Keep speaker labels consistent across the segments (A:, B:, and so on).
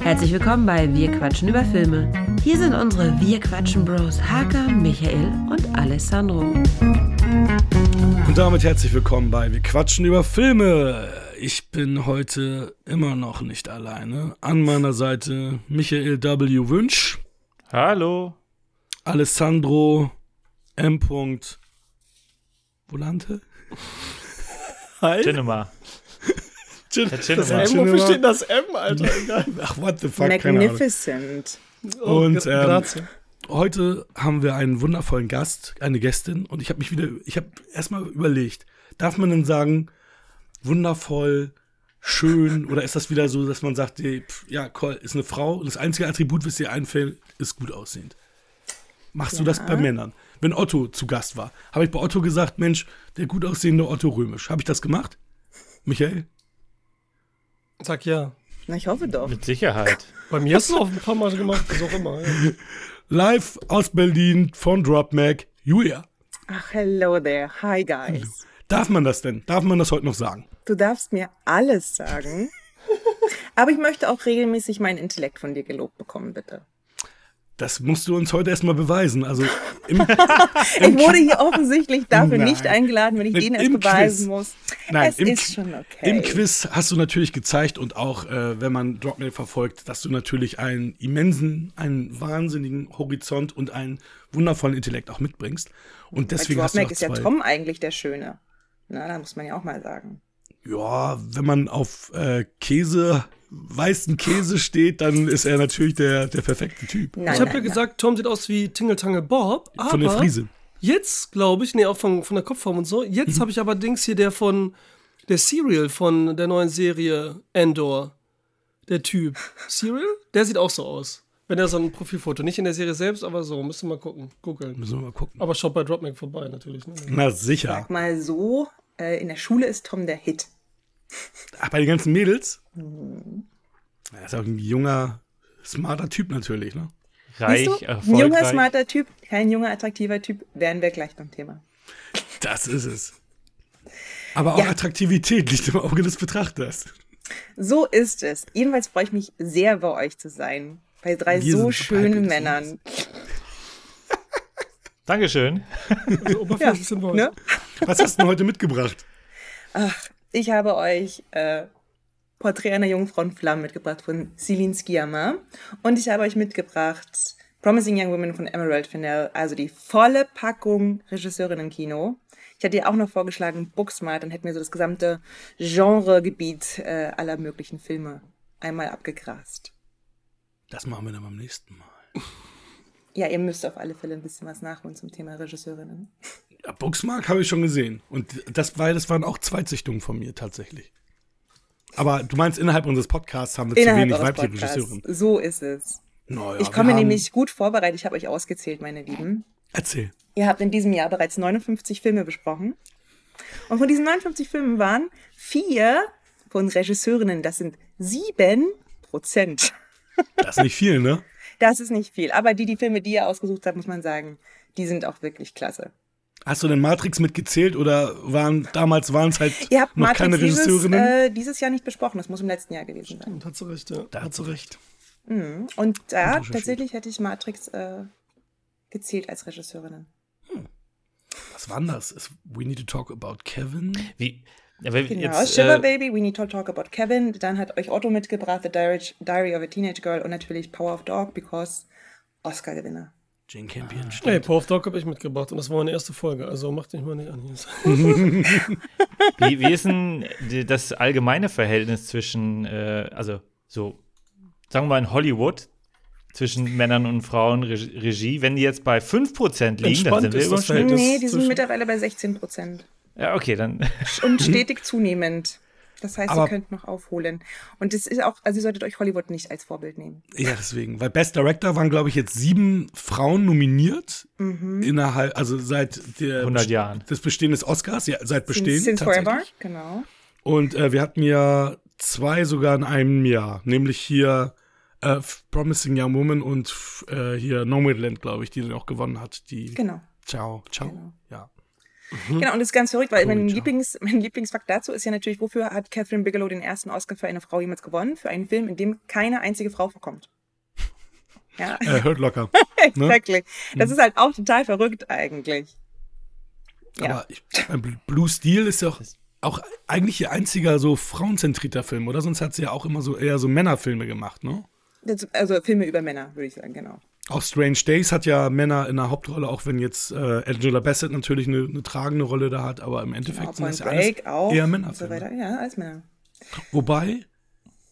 A: Herzlich willkommen bei Wir quatschen über Filme. Hier sind unsere Wir quatschen Bros Haka, Michael und Alessandro.
B: Und damit herzlich willkommen bei Wir quatschen über Filme. Ich bin heute immer noch nicht alleine. An meiner Seite Michael W. Wünsch,
C: Hallo.
B: Alessandro M. Volante.
D: Hi.
C: Cinema.
B: Gin-
D: Das. M, wofür steht das M, Alter? Egal.
B: Ach, what the fuck, keine Ahnung.
A: Magnificent.
B: Und,
D: gra-
B: ähm. Heute haben wir einen wundervollen Gast, eine Gästin. Und ich habe mich wieder, ich habe erstmal überlegt, darf man denn sagen, wundervoll, schön, oder ist das wieder so, dass man sagt, die, pf, ja, Cole ist eine Frau und das einzige Attribut, was dir einfällt, ist gut aussehend. Machst du das bei Männern? Wenn Otto zu Gast war, habe ich bei Otto gesagt, Mensch, der gut aussehende Otto Römisch. Habe ich das gemacht? Michael?
D: Sag ja.
A: Na, ich hoffe doch.
C: Mit Sicherheit.
D: Bei mir hast du es auch ein paar Mal gemacht, was auch immer. Ja.
B: Live aus Berlin von Drop Mac, Julia.
E: Ach, hello there. Hi, guys.
B: Darf man das denn? Darf man das heute noch sagen?
E: Du darfst mir alles sagen. Aber ich möchte auch regelmäßig meinen Intellekt von dir gelobt bekommen, bitte.
B: Das musst du uns heute erstmal beweisen. Also im,
E: Ich wurde hier offensichtlich dafür
B: Nein.
E: nicht eingeladen, wenn ich
B: Im
E: denen erst
B: Quiz.
E: beweisen muss.
B: Nein,
E: es
B: im,
E: ist schon okay.
B: Im Quiz hast du natürlich gezeigt und auch, äh, wenn man Dropmail verfolgt, dass du natürlich einen immensen, einen wahnsinnigen Horizont und einen wundervollen Intellekt auch mitbringst. Und
E: Bei
B: deswegen hast du auch
E: ist ja. Tom eigentlich der Schöne. Na, da muss man ja auch mal sagen.
B: Ja, wenn man auf äh, Käse, weißen Käse steht, dann ist er natürlich der, der perfekte Typ.
E: Nein,
D: Ich habe
E: nein,
D: ja gesagt, Tom sieht aus wie Tingle Tangle Bob. Aber
B: Von der Friese.
D: Jetzt, glaube ich, nee, auch von, von der Kopfform und so. Jetzt habe ich aber Dings hier, der von der Serial von der neuen Serie Endor. Der Typ. Serial? Der sieht auch so aus. Wenn er so ein Profilfoto. Nicht in der Serie selbst, aber so. Müssen wir mal gucken. Googeln.
B: Müssen wir mal gucken.
D: Aber schaut bei Dropmack vorbei, natürlich. Ne?
B: Na sicher.
E: Sag mal so, äh, in der Schule ist Tom der Hit.
B: Ach, bei den ganzen Mädels? Er ist auch ein junger, smarter Typ natürlich, ne?
C: Reich,
E: Siehst du? Ein
C: erfolgreich.
E: junger, smarter Typ, kein junger, attraktiver Typ, wären wir gleich beim Thema.
B: Das ist es. Aber auch
E: Ja.
B: Attraktivität liegt im Auge des Betrachters.
E: So ist es. Jedenfalls freue ich mich sehr, bei euch zu sein. Bei drei
B: Wir
E: so schönen Männern.
C: Dankeschön.
D: Also oberflächlich sind wir heute.
E: Ne?
B: Was hast du denn heute mitgebracht?
E: Ich habe euch äh, Porträt einer Jungfrau in Flammen mitgebracht von Celine Sciamma. Und ich habe euch mitgebracht Promising Young Women von Emerald Fennell. Also die volle Packung Regisseurinnen-Kino. Ich hatte ihr auch noch vorgeschlagen Booksmart. Dann hätten wir so das gesamte Genregebiet äh, aller möglichen Filme einmal abgegrast.
B: Das machen wir dann beim nächsten Mal.
E: Ja, ihr müsst auf alle Fälle ein bisschen was nachholen zum Thema Regisseurinnen.
B: Ja, Booksmark habe ich schon gesehen. Und das, war, das waren auch Zweitsichtungen von mir tatsächlich. Aber du meinst, innerhalb unseres Podcasts haben wir zu
E: Innerhalb
B: wenig
E: eures
B: weibliche. Regisseurinnen.
E: So ist es.
B: Naja,
E: ich komme nämlich gut vorbereitet. Ich habe euch ausgezählt, meine Lieben.
B: Erzähl.
E: Ihr habt in diesem Jahr bereits 59 Filme besprochen. Und von diesen 59 Filmen waren vier von Regisseurinnen. Das sind sieben Prozent.
B: Das ist nicht viel, ne?
E: Das ist nicht viel. Aber die, die Filme, die ihr ausgesucht habt, muss man sagen, die sind auch wirklich klasse.
B: Hast du denn Matrix mitgezählt oder waren damals waren es halt
E: Ihr habt
B: noch
E: Matrix
B: keine
E: dieses,
B: Regisseurinnen?
E: äh, dieses Jahr nicht besprochen. Das muss im letzten Jahr gewesen sein.
D: Und hat sie recht, ja.
B: da hast du recht.
E: Und da
B: Recherchiert.
E: tatsächlich hätte ich Matrix äh, gezählt als Regisseurinnen.
B: Was war denn das? Ist We Need to Talk About Kevin?
C: Wie, aber
E: Genau,
C: jetzt,
E: Shiver
C: äh,
E: Baby, We Need to Talk About Kevin. Dann hat euch Otto mitgebracht, The Diary, Diary of a Teenage Girl und natürlich Power of Dog, because Oscar-Gewinner.
B: Jane Campion. stimmt.
D: Nee, Paw of Dog habe ich mitgebracht und das war meine erste Folge, also macht dich mal nicht an hier.
C: wie, wie ist denn das allgemeine Verhältnis zwischen, äh, also so, sagen wir mal in Hollywood, zwischen Männern und Frauen Reg- Regie? Wenn die jetzt bei 5% liegen, dann sind wir immer schon.
E: Nee, die sind mittlerweile bei 16 Prozent.
C: Ja, okay, dann.
E: Und stetig zunehmend. Das heißt,
B: Aber-
E: ihr könnt noch aufholen. Und es ist auch, also ihr solltet euch Hollywood nicht als Vorbild nehmen.
B: Ja, deswegen. Weil Best Director waren, glaube ich, jetzt sieben Frauen nominiert.
E: Mhm.
B: Innerhalb, also seit der
C: 100 Jahren.
B: des Bestehen des Oscars, ja, seit Bestehen.
E: Since, since forever, genau.
B: Und äh, wir hatten ja zwei sogar in einem Jahr. Nämlich hier äh, Promising Young Woman und äh, hier Nomadland, glaube ich, die dann auch gewonnen hat. Die
E: Genau.
B: Ciao, ciao.
E: Genau.
B: Ja.
E: Genau, und das ist ganz verrückt, weil mein,
B: Cool,
E: Lieblings, mein Lieblingsfakt dazu ist ja natürlich, wofür hat Catherine Bigelow den ersten Oscar für eine Frau jemals gewonnen? Für einen Film, in dem keine einzige Frau vorkommt. Ja,
B: Äh, hört locker. ne?
E: exactly. Das ist halt auch total verrückt eigentlich. Ja.
B: Aber ich, mein Bl- Blue Steel ist ja auch, auch eigentlich ihr einziger so frauenzentrierter Film, oder? Sonst hat sie ja auch immer so eher so Männerfilme gemacht, ne?
E: Das, also Filme über Männer, würde ich sagen, genau.
B: Auch Strange Days hat ja Männer in der Hauptrolle, auch wenn jetzt äh, Angela Bassett natürlich eine, eine tragende Rolle da hat, aber im Endeffekt sind das
E: Genau,
B: ja alles
E: auch.
B: eher
E: und so weiter. Ja, als Männer.
B: Wobei,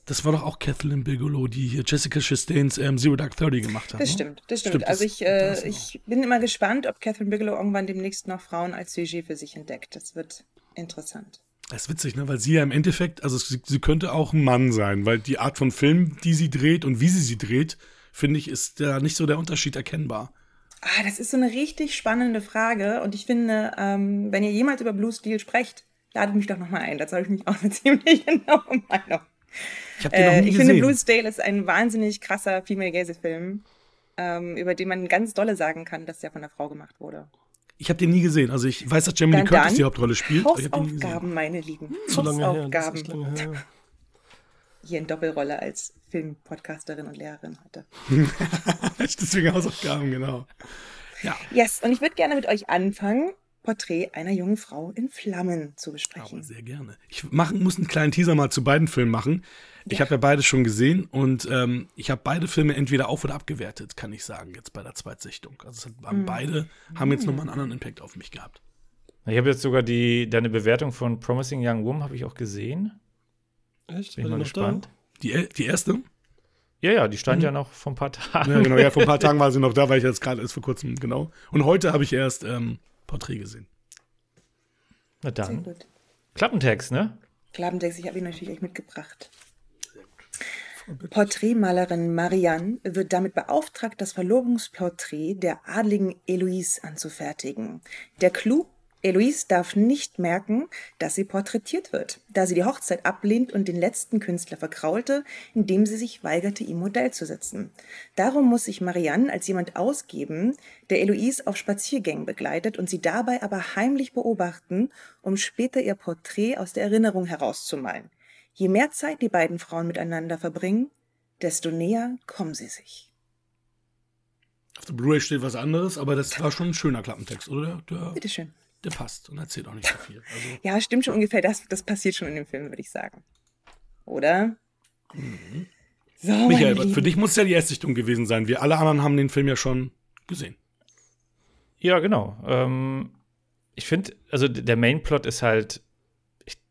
B: das war doch auch Kathleen Bigelow, die hier Jessica Chastains ähm, Zero Dark Thirty gemacht hat.
E: Das
B: ne?
E: stimmt, das stimmt.
B: Stimmt,
E: also ich, äh, ich bin immer gespannt, ob Catherine Bigelow irgendwann demnächst noch Frauen als Sujet für sich entdeckt. Das wird interessant.
B: Das ist witzig, ne? weil sie ja im Endeffekt, also sie, sie könnte auch ein Mann sein, weil die Art von Film, die sie dreht und wie sie sie dreht, finde ich, ist da nicht so der Unterschied erkennbar.
E: Ah, das ist so eine richtig spannende Frage und ich finde, ähm, wenn ihr jemals über Blue Steel sprecht, ladet mich doch nochmal ein. Dazu habe ich mich auch eine ziemlich genaue Meinung.
B: Ich habe den noch
E: Äh,
B: nie
E: ich
B: gesehen.
E: finde, Blue Steel ist ein wahnsinnig krasser Female Gaze-Film, ähm, über den man ganz dolle sagen kann, dass der von einer Frau gemacht wurde.
B: ich habe den nie gesehen. Also ich weiß, dass Jamie Lee Curtis die Hauptrolle spielt. aber ich hab den nie gesehen.
E: Hausaufgaben, meine Lieben.
D: Zu lange her. Das ist
E: Hausaufgaben.
D: lange her.
E: Hier in Doppelrolle als Filmpodcasterin und Lehrerin heute.
B: Deswegen Hausaufgaben, genau. Ja,
E: Yes, und ich würde gerne mit euch anfangen, Porträt einer jungen Frau in Flammen zu
B: aber
E: besprechen.
B: sehr gerne. Ich mach, muss einen kleinen Teaser mal zu beiden Filmen machen. Ich habe ja beide schon gesehen und ähm, ich habe beide Filme entweder auf- oder abgewertet, kann ich sagen, jetzt bei der Zweitsichtung. Also es hat, haben beide haben jetzt nochmal einen anderen Impact auf mich gehabt.
C: Ich habe jetzt sogar die, deine Bewertung von Promising Young Woman habe ich auch gesehen.
D: Echt?
C: Bin ich mal gespannt.
B: Die, die erste?
C: Ja, ja, die stand ja noch vor ein paar Tagen.
B: Ja, genau. Ja, vor ein paar Tagen war sie noch da, weil ich jetzt gerade erst vor kurzem, genau. Und heute habe ich erst ähm, Porträt gesehen.
C: Na
E: Sehr
C: dann.
E: gut.
C: Klappentext, ne?
E: Klabentext, ich habe ihn natürlich euch mitgebracht. Porträtmalerin Marianne wird damit beauftragt, das Verlobungsporträt der adligen Eloise anzufertigen. Der Clou? Eloise darf nicht merken, dass sie porträtiert wird, da sie die Hochzeit ablehnt und den letzten Künstler verkraulte, indem sie sich weigerte, ihm Modell zu setzen. Darum muss sich Marianne als jemand ausgeben, der Eloise auf Spaziergängen begleitet und sie dabei aber heimlich beobachten, um später ihr Porträt aus der Erinnerung herauszumalen. Je mehr Zeit die beiden Frauen miteinander verbringen, desto näher kommen sie sich.
B: Auf der Blu-ray steht was anderes, aber das war schon ein schöner Klappentext, oder? Der,
E: Bitteschön.
B: Der passt und erzählt auch nicht so viel. Also,
E: Ja, stimmt schon ungefähr. Das, das passiert schon in dem Film, würde ich sagen. Oder? So, meine
B: Michael, für dich muss es ja die Erstsichtung gewesen sein. Wir alle anderen haben den Film ja schon gesehen.
C: Ja, genau. Ähm, ich finde, also der Mainplot ist halt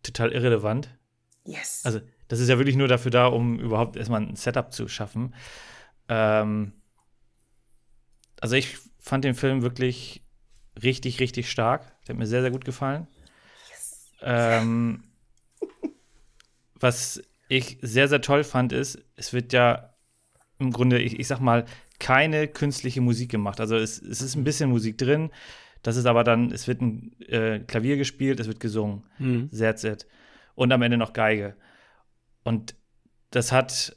C: total irrelevant.
E: Yes.
C: Also, das ist ja wirklich nur dafür da, um überhaupt erstmal ein Setup zu schaffen. Ähm, also, ich fand den Film wirklich richtig, richtig stark. Der hat mir sehr, sehr gut gefallen. Ähm, was ich sehr, sehr toll fand, ist, es wird ja im Grunde, ich, ich sag mal, keine künstliche Musik gemacht. Also es, es ist ein bisschen Musik drin, das ist aber dann, es wird ein äh, Klavier gespielt, es wird gesungen. That's it. Und am Ende noch Geige. Und das hat,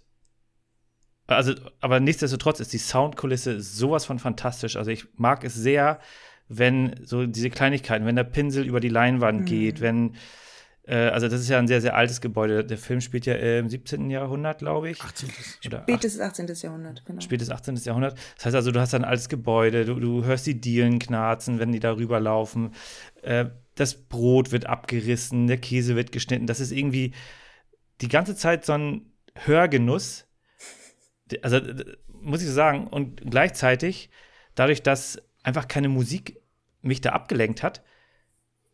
C: also, aber nichtsdestotrotz ist die Soundkulisse sowas von fantastisch. Also ich mag es sehr, wenn so diese Kleinigkeiten, wenn der Pinsel über die Leinwand geht, wenn, äh, also das ist ja ein sehr, sehr altes Gebäude. Der Film spielt ja im 17. Jahrhundert, glaube ich.
B: 18.
C: Oder
E: Spätes 18. Jahrhundert, genau.
C: spätes 18. Jahrhundert. Das heißt also, du hast ein altes Gebäude, du, du hörst die Dielen knarzen, wenn die da rüberlaufen. Äh, das Brot wird abgerissen, der Käse wird geschnitten. Das ist irgendwie die ganze Zeit so ein Hörgenuss. Also, muss ich so sagen. Und gleichzeitig, dadurch, dass einfach keine Musik mich da abgelenkt hat,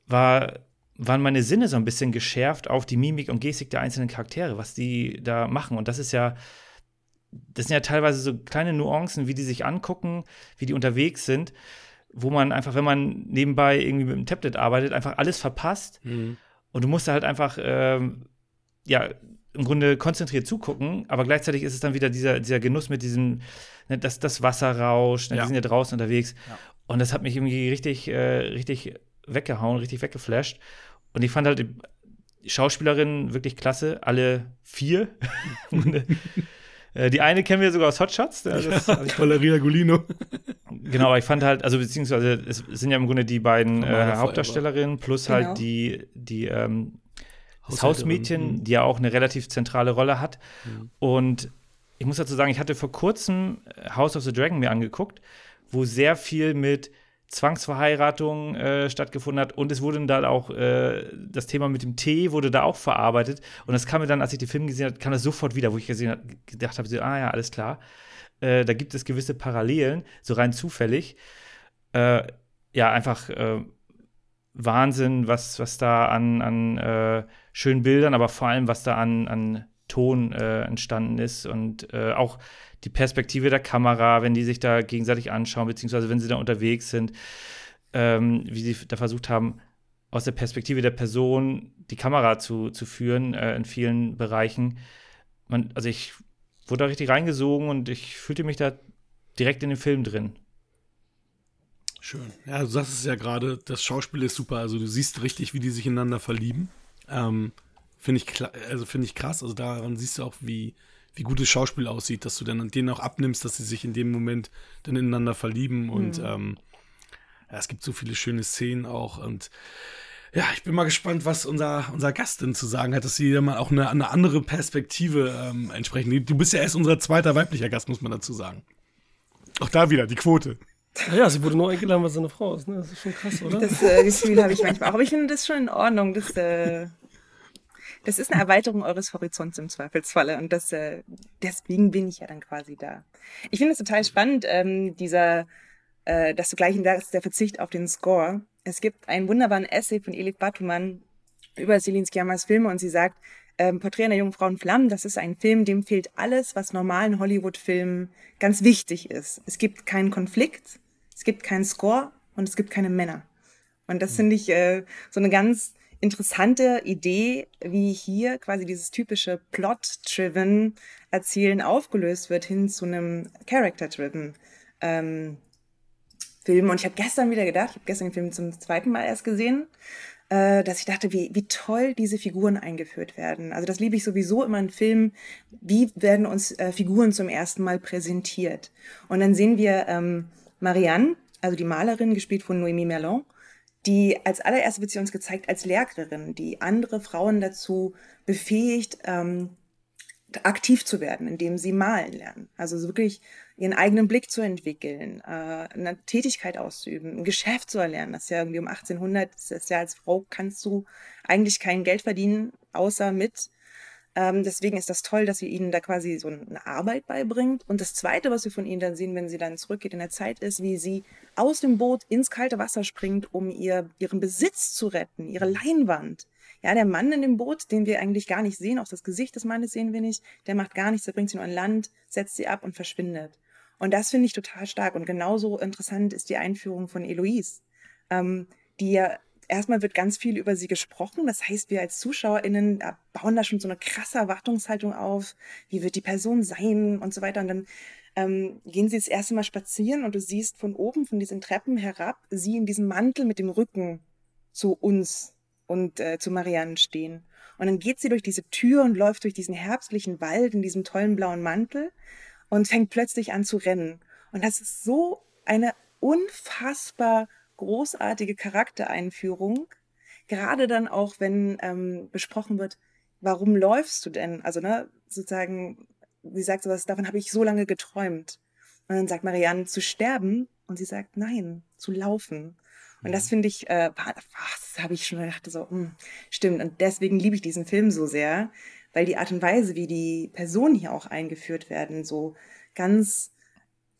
C: war, waren meine Sinne so ein bisschen geschärft auf die Mimik und Gestik der einzelnen Charaktere, was die da machen. Und das ist ja, das sind ja teilweise so kleine Nuancen, wie die sich angucken, wie die unterwegs sind, wo man einfach, wenn man nebenbei irgendwie mit dem Tablet arbeitet, einfach alles verpasst. Und du musst da halt einfach, ähm, ja, im Grunde konzentriert zugucken, aber gleichzeitig ist es dann wieder dieser, dieser Genuss mit diesem, ne, das, das Wasser rauscht, ne,
B: Ja.
C: die sind ja draußen unterwegs. Und das hat mich irgendwie richtig, äh, richtig weggehauen, richtig weggeflasht. Und ich fand halt die Schauspielerinnen wirklich klasse, alle vier. Äh, die eine kennen wir sogar aus Hotshots. Das, hab ich
B: Valeria Golino.
C: genau, aber ich fand halt, also beziehungsweise es sind ja im Grunde die beiden äh, Hauptdarstellerinnen plus
E: Genau.
C: halt die, die ähm, das Hausmädchen,
B: mhm.
C: die ja auch eine relativ zentrale Rolle hat. Und ich muss dazu sagen, ich hatte vor kurzem House of the Dragon mir angeguckt, wo sehr viel mit Zwangsverheiratung äh, stattgefunden hat und es wurde dann auch äh, das Thema mit dem Tee wurde da auch verarbeitet und das kam mir dann, als ich den Film gesehen habe, kam das sofort wieder, wo ich gesehen hab, gedacht habe, so, ah ja, alles klar, äh, da gibt es gewisse Parallelen, so rein zufällig. Äh, ja, einfach äh, Wahnsinn, was, was da an, an äh, schönen Bildern, aber vor allem, was da an, an Ton äh, entstanden ist und äh, auch die Perspektive der Kamera, wenn die sich da gegenseitig anschauen, beziehungsweise wenn sie da unterwegs sind, ähm, wie sie da versucht haben, aus der Perspektive der Person die Kamera zu, zu führen äh, in vielen Bereichen. Man, also ich wurde da richtig reingesogen und ich fühlte mich da direkt in den Film drin.
B: Schön. Ja, du sagst es ja gerade, das Schauspiel ist super. Also du siehst richtig, wie die sich ineinander verlieben. Ähm, finde ich, also finde ich krass. Also daran siehst du auch, wie, wie gut das Schauspiel aussieht, dass du dann denen auch abnimmst, dass sie sich in dem Moment dann ineinander verlieben. Und ähm, ja, es gibt so viele schöne Szenen auch. Und ja, ich bin mal gespannt, was unser, unser Gast denn zu sagen hat, dass sie dann mal auch eine, eine andere Perspektive ähm, entsprechend. Du bist ja erst unser zweiter weiblicher Gast, muss man dazu sagen. Auch da wieder, die Quote.
D: Naja, sie wurde nur eingeladen, weil sie eine Frau ist. Ne? Das ist schon krass, oder?
E: Das äh, Gefühl habe ich manchmal auch. Aber ich finde das schon in Ordnung. Das, äh, das ist eine Erweiterung eures Horizonts im Zweifelsfalle. Und das, äh, deswegen bin ich ja dann quasi da. Ich finde es total spannend, ähm, dieser, äh, dass du gleich sagst, der Verzicht auf den Score. Es gibt einen wunderbaren Essay von Elif Batuman über Celine Sciammas Filme und sie sagt, ähm, Porträt einer jungen Frau in Flammen, das ist ein Film, dem fehlt alles, was normalen Hollywood-Filmen ganz wichtig ist. Es gibt keinen Konflikt, es gibt keinen Score und es gibt keine Männer. Und das finde ich äh, so eine ganz interessante Idee, wie hier quasi dieses typische Plot-driven Erzählen aufgelöst wird hin zu einem Character-driven ähm, Film. Und ich habe gestern wieder gedacht, ich habe gestern den Film zum zweiten Mal erst gesehen, äh, dass ich dachte, wie, wie toll diese Figuren eingeführt werden. Also das liebe ich sowieso immer in Filmen. Wie werden uns äh, Figuren zum ersten Mal präsentiert? Und dann sehen wir ähm, Marianne, also die Malerin, gespielt von Noémie Merlon, die als allererste wird sie uns gezeigt als Lehrerin, die andere Frauen dazu befähigt, ähm, aktiv zu werden, indem sie malen lernen. Also so wirklich ihren eigenen Blick zu entwickeln, äh, eine Tätigkeit auszuüben, ein Geschäft zu erlernen. Das ist ja irgendwie um 1800, das ist ja als Frau kannst du eigentlich kein Geld verdienen, außer mit. Ähm, deswegen ist das toll, dass sie ihnen da quasi so eine Arbeit beibringt. Und das Zweite, was wir von ihnen dann sehen, wenn sie dann zurückgeht in der Zeit, ist, wie sie aus dem Boot ins kalte Wasser springt, um ihr, ihren Besitz zu retten, ihre Leinwand. Ja, der Mann in dem Boot, den wir eigentlich gar nicht sehen, auch das Gesicht des Mannes sehen wir nicht, der macht gar nichts, der bringt sie nur an Land, setzt sie ab und verschwindet. Und das finde ich total stark. Und genauso interessant ist die Einführung von Eloise, ähm, die ja erstmal wird ganz viel über sie gesprochen. Das heißt, wir als ZuschauerInnen bauen da schon so eine krasse Erwartungshaltung auf. Wie wird die Person sein und so weiter. Und dann ähm, gehen sie das erste Mal spazieren und du siehst von oben, von diesen Treppen herab, sie in diesem Mantel mit dem Rücken zu uns und äh, zu Marianne stehen. Und dann geht sie durch diese Tür und läuft durch diesen herbstlichen Wald in diesem tollen blauen Mantel und fängt plötzlich an zu rennen. Und das ist so eine unfassbar großartige Charaktereinführung. Gerade dann auch, wenn ähm, besprochen wird, warum läufst du denn? Also, ne, sozusagen, sie sagt sowas, davon habe ich so lange geträumt. Und dann sagt Marianne, zu sterben. Und sie sagt, nein, zu laufen. Und das finde ich, äh, das habe ich schon gedacht, so, hm, stimmt. Und deswegen liebe ich diesen Film so sehr, weil die Art und Weise, wie die Personen hier auch eingeführt werden, so ganz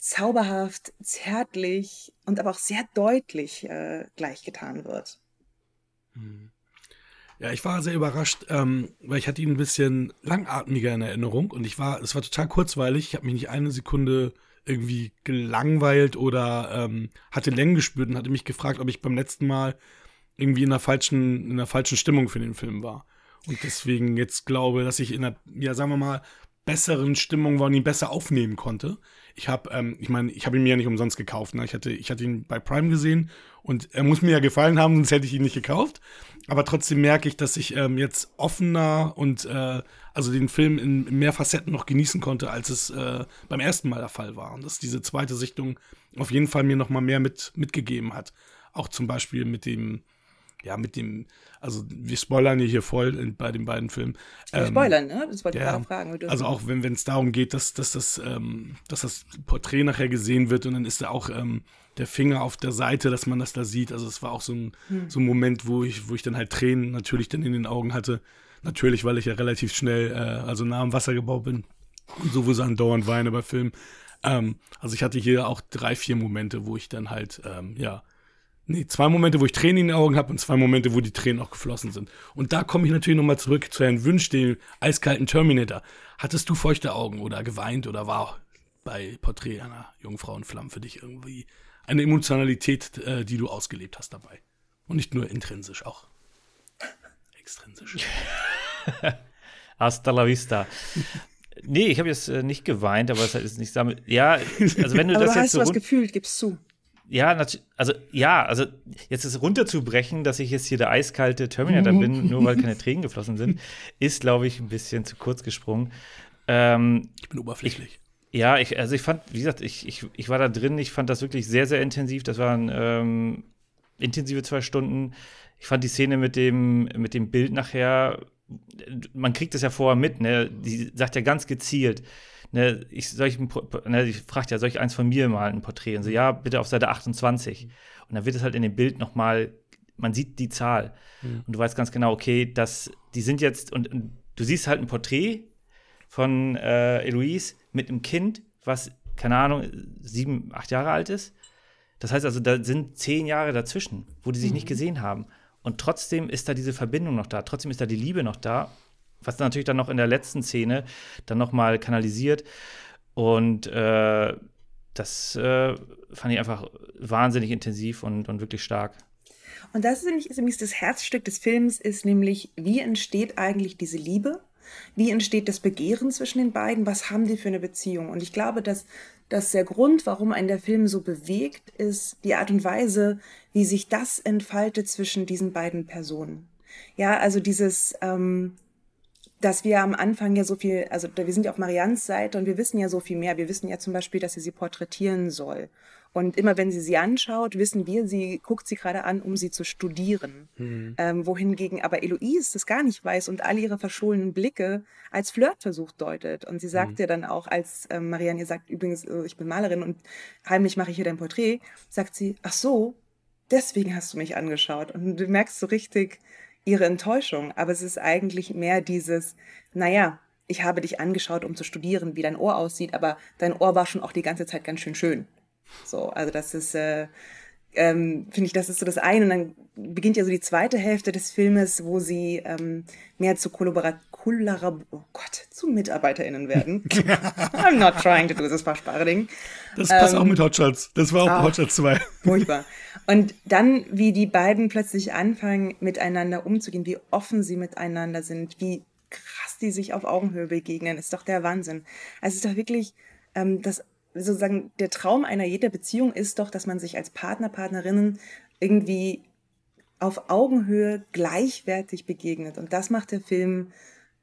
E: zauberhaft, zärtlich und aber auch sehr deutlich äh, gleichgetan wird.
B: Ja, ich war sehr überrascht, ähm, weil ich hatte ihn ein bisschen langatmiger in Erinnerung und ich war, es war total kurzweilig. Ich habe mich nicht eine Sekunde irgendwie gelangweilt oder ähm, hatte Längen gespürt und hatte mich gefragt, ob ich beim letzten Mal irgendwie in der falschen, in der falschen Stimmung für den Film war. Und deswegen jetzt glaube, dass ich in einer, ja, sagen wir mal, besseren Stimmung war und ihn besser aufnehmen konnte. Ich habe, ähm, ich meine, ich habe ihn mir ja nicht umsonst gekauft. Ne? Ich, hatte, ich hatte ihn bei Prime gesehen und er muss mir ja gefallen haben, sonst hätte ich ihn nicht gekauft. Aber trotzdem merke ich, dass ich ähm, jetzt offener und äh, also den Film in, mehr Facetten noch genießen konnte, als es äh, beim ersten Mal der Fall war. Und dass diese zweite Sichtung auf jeden Fall mir noch mal mehr mit, mitgegeben hat. Auch zum Beispiel mit dem, ja, mit dem, also wir spoilern hier voll in, bei den beiden Filmen.
E: Wir ähm, spoilern, ne? Das wollte ich
B: ja,
E: gerade fragen.
B: Also auch wenn es darum geht, dass, dass, das, ähm, dass das Porträt nachher gesehen wird und dann ist da auch ähm, der Finger auf der Seite, dass man das da sieht. Also es war auch so ein, hm. so ein Moment, wo ich, wo ich dann halt Tränen natürlich dann in den Augen hatte. Natürlich, weil ich ja relativ schnell, äh, also nah am Wasser gebaut bin und sowieso andauernd weine bei Filmen. Ähm, also ich hatte hier auch drei, vier Momente, wo ich dann halt, ähm, ja, Nee, zwei Momente, wo ich Tränen in den Augen habe und zwei Momente, wo die Tränen auch geflossen sind. Und da komme ich natürlich nochmal zurück zu Herrn Wünsch, dem eiskalten Terminator. Hattest du feuchte Augen oder geweint oder war bei Porträt einer Jungfrau in Flammen für dich irgendwie eine Emotionalität, äh, die du ausgelebt hast dabei? Und nicht nur intrinsisch, auch extrinsisch.
C: Hasta la vista. Nee, ich habe jetzt äh, nicht geweint, aber es ist nicht damit. Ja, also wenn du
E: aber
C: das
E: du
C: jetzt
E: hast
C: so
E: was gefühlt, gibst zu.
C: Ja, also ja, also jetzt ist runterzubrechen, dass ich jetzt hier der eiskalte Terminator bin, nur weil keine Tränen geflossen sind, ist, glaube ich, ein bisschen zu kurz gesprungen. Ähm,
B: ich bin oberflächlich.
C: Ich, ja, ich, also ich fand, wie gesagt, ich, ich, ich war da drin, ich fand das wirklich sehr, sehr intensiv. Das waren ähm, intensive zwei Stunden. Ich fand die Szene mit dem, mit dem Bild nachher, man kriegt das ja vorher mit, ne? Die sagt ja ganz gezielt, ne, ich, soll ich, ne, ich fragt ja, soll ich eins von mir malen, ein Porträt? Und so, ja, bitte auf Seite 28. Und dann wird es halt in dem Bild nochmal, man sieht die Zahl. Mhm. Und du weißt ganz genau, okay, das, die sind jetzt, und, und du siehst halt ein Porträt von äh, Eloise mit einem Kind, was, keine Ahnung, sieben, acht Jahre alt ist. Das heißt also, da sind zehn Jahre dazwischen, wo die sich mhm. nicht gesehen haben. Und trotzdem ist da diese Verbindung noch da, trotzdem ist da die Liebe noch da was natürlich dann noch in der letzten Szene dann noch mal kanalisiert. Und äh, das äh, fand ich einfach wahnsinnig intensiv und, und wirklich stark.
E: Und das ist nämlich, ist nämlich das Herzstück des Films, ist nämlich, wie entsteht eigentlich diese Liebe? Wie entsteht das Begehren zwischen den beiden? Was haben die für eine Beziehung? Und ich glaube, dass, dass der Grund, warum ein der Film so bewegt, ist die Art und Weise, wie sich das entfaltet zwischen diesen beiden Personen. Ja, also dieses, ähm, dass wir am Anfang ja so viel, also wir sind ja auf Mariannes Seite und wir wissen ja so viel mehr. Wir wissen ja zum Beispiel, dass sie sie porträtieren soll. Und immer wenn sie sie anschaut, wissen wir, sie guckt sie gerade an, um sie zu studieren. Mhm. Ähm, wohingegen aber Eloise das gar nicht weiß und all ihre verschollenen Blicke als Flirtversuch deutet. Und sie sagt mhm. ja dann auch, als ähm, Marianne ihr sagt, übrigens, äh, ich bin Malerin und heimlich mache ich hier dein Porträt, sagt sie, ach so, deswegen hast du mich angeschaut. Und du merkst so richtig, ihre Enttäuschung, aber es ist eigentlich mehr dieses, naja, ich habe dich angeschaut, um zu studieren, wie dein Ohr aussieht, aber dein Ohr war schon auch die ganze Zeit ganz schön schön. So, also das ist, äh, ähm, finde ich, das ist so das eine. Und dann beginnt ja so die zweite Hälfte des Filmes, wo sie ähm, mehr zu Kollaborat oh Gott, zu MitarbeiterInnen werden. I'm not trying to do this Ding.
B: Das passt ähm, auch mit Hotshots. Das war auch oh, Hotshots 2.
E: Furchtbar. Und dann, wie die beiden plötzlich anfangen, miteinander umzugehen, wie offen sie miteinander sind, wie krass die sich auf Augenhöhe begegnen, ist doch der Wahnsinn. Also es ist doch wirklich ähm, das sozusagen der Traum einer jeder Beziehung ist doch, dass man sich als Partner, Partnerinnen irgendwie auf Augenhöhe gleichwertig begegnet. Und das macht der Film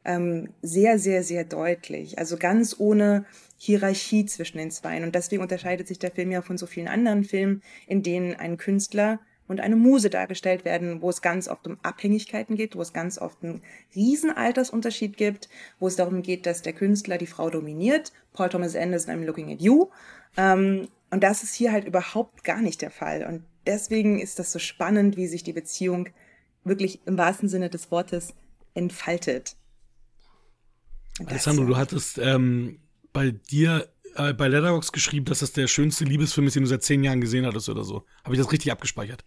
E: ähm, sehr, sehr, sehr deutlich. Also ganz ohne Hierarchie zwischen den Zweien. Und deswegen unterscheidet sich der Film ja von so vielen anderen Filmen, in denen ein Künstler und eine Muse dargestellt werden, wo es ganz oft um Abhängigkeiten geht, wo es ganz oft einen riesen Altersunterschied gibt, wo es darum geht, dass der Künstler die Frau dominiert. Paul Thomas Anderson, I'm looking at you. Ähm, und das ist hier halt überhaupt gar nicht der Fall. Und deswegen ist das so spannend, wie sich die Beziehung wirklich im wahrsten Sinne des Wortes entfaltet.
B: Alessandro, du hattest ähm, bei dir äh, bei Letterboxd geschrieben, dass das der schönste Liebesfilm ist, den du seit zehn Jahren gesehen hattest oder so. Habe ich das richtig abgespeichert?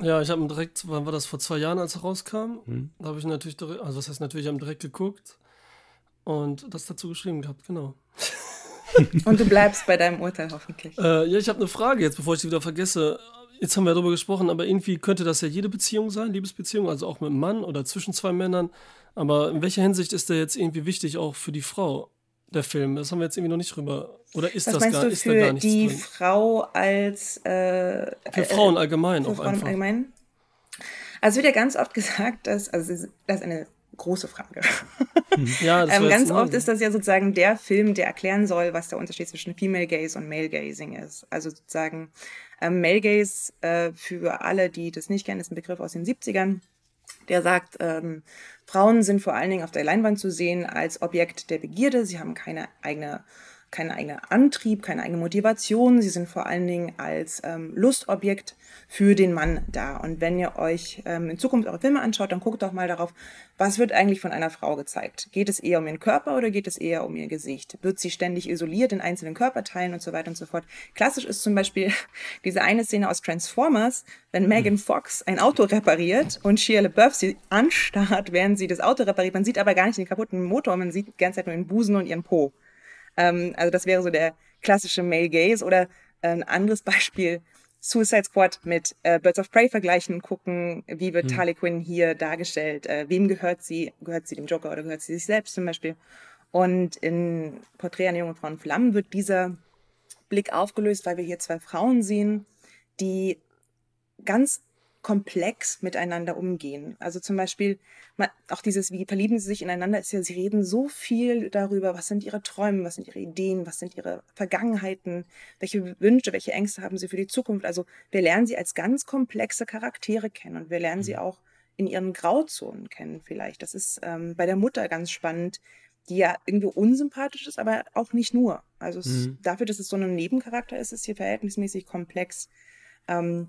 D: Ja, ich habe direkt, wann war das vor zwei Jahren, als er rauskam? Hm. Da habe ich natürlich, also das heißt natürlich, ich habe direkt geguckt und das dazu geschrieben gehabt, genau.
E: und du bleibst bei deinem Urteil hoffentlich.
D: Äh, ja, ich habe eine Frage jetzt, bevor ich sie wieder vergesse. Jetzt haben wir darüber gesprochen, aber irgendwie könnte das ja jede Beziehung sein, Liebesbeziehung, also auch mit einem Mann oder zwischen zwei Männern. Aber in welcher Hinsicht ist der jetzt irgendwie wichtig auch für die Frau? der Film? Das haben wir jetzt irgendwie noch nicht drüber. Oder ist
E: Was
D: das
E: meinst
D: gar,
E: du für
D: gar
E: die
D: drin?
E: Frau als äh,
D: Für Frauen allgemein
E: für
D: auch
E: Frauen
D: einfach.
E: allgemein? Also wird ja ganz oft gesagt, dass, also das ist- eine große Frage.
D: Ja, das
E: Ähm, ganz oft ist das ja sozusagen der Film, der erklären soll, was der Unterschied zwischen Female Gaze und Male Gazing ist. Also sozusagen ähm, Male Gaze, äh, für alle, die das nicht kennen, ist ein Begriff aus den 70ern. Der sagt, ähm, Frauen sind vor allen Dingen auf der Leinwand zu sehen als Objekt der Begierde. Sie haben keine eigene, keinen eigenen Antrieb, keine eigene Motivation. Sie sind vor allen Dingen als ähm, Lustobjekt für den Mann da. Und wenn ihr euch ähm, in Zukunft eure Filme anschaut, dann guckt doch mal darauf, was wird eigentlich von einer Frau gezeigt? Geht es eher um ihren Körper oder geht es eher um ihr Gesicht? Wird sie ständig isoliert in einzelnen Körperteilen und so weiter und so fort? Klassisch ist zum Beispiel diese eine Szene aus Transformers, wenn Megan Fox ein Auto repariert und Shia LaBeouf sie anstarrt, während sie das Auto repariert. Man sieht aber gar nicht den kaputten Motor, man sieht die ganze Zeit nur den Busen und ihren Po. Ähm, also das wäre so der klassische Male Gaze oder äh, ein anderes Beispiel. Suicide Squad mit äh, Birds of Prey vergleichen und gucken, wie wird Harley Quinn hier dargestellt, äh, wem gehört sie, gehört sie dem Joker oder gehört sie sich selbst zum Beispiel. Und in Porträt einer jungen Frau in Flammen wird dieser Blick aufgelöst, weil wir hier zwei Frauen sehen, die ganz komplex miteinander umgehen. Also zum Beispiel auch dieses, wie verlieben sie sich ineinander, ist ja, sie reden so viel darüber, was sind ihre Träume, was sind ihre Ideen, was sind ihre Vergangenheiten, welche Wünsche, welche Ängste haben sie für die Zukunft. Also wir lernen sie als ganz komplexe Charaktere kennen und wir lernen sie auch in ihren Grauzonen kennen vielleicht. Das ist ähm, bei der Mutter ganz spannend, die ja irgendwie unsympathisch ist, aber auch nicht nur. Also es,
B: Mhm.
E: dafür, dass es so ein Nebencharakter ist, ist hier verhältnismäßig komplex. Ähm,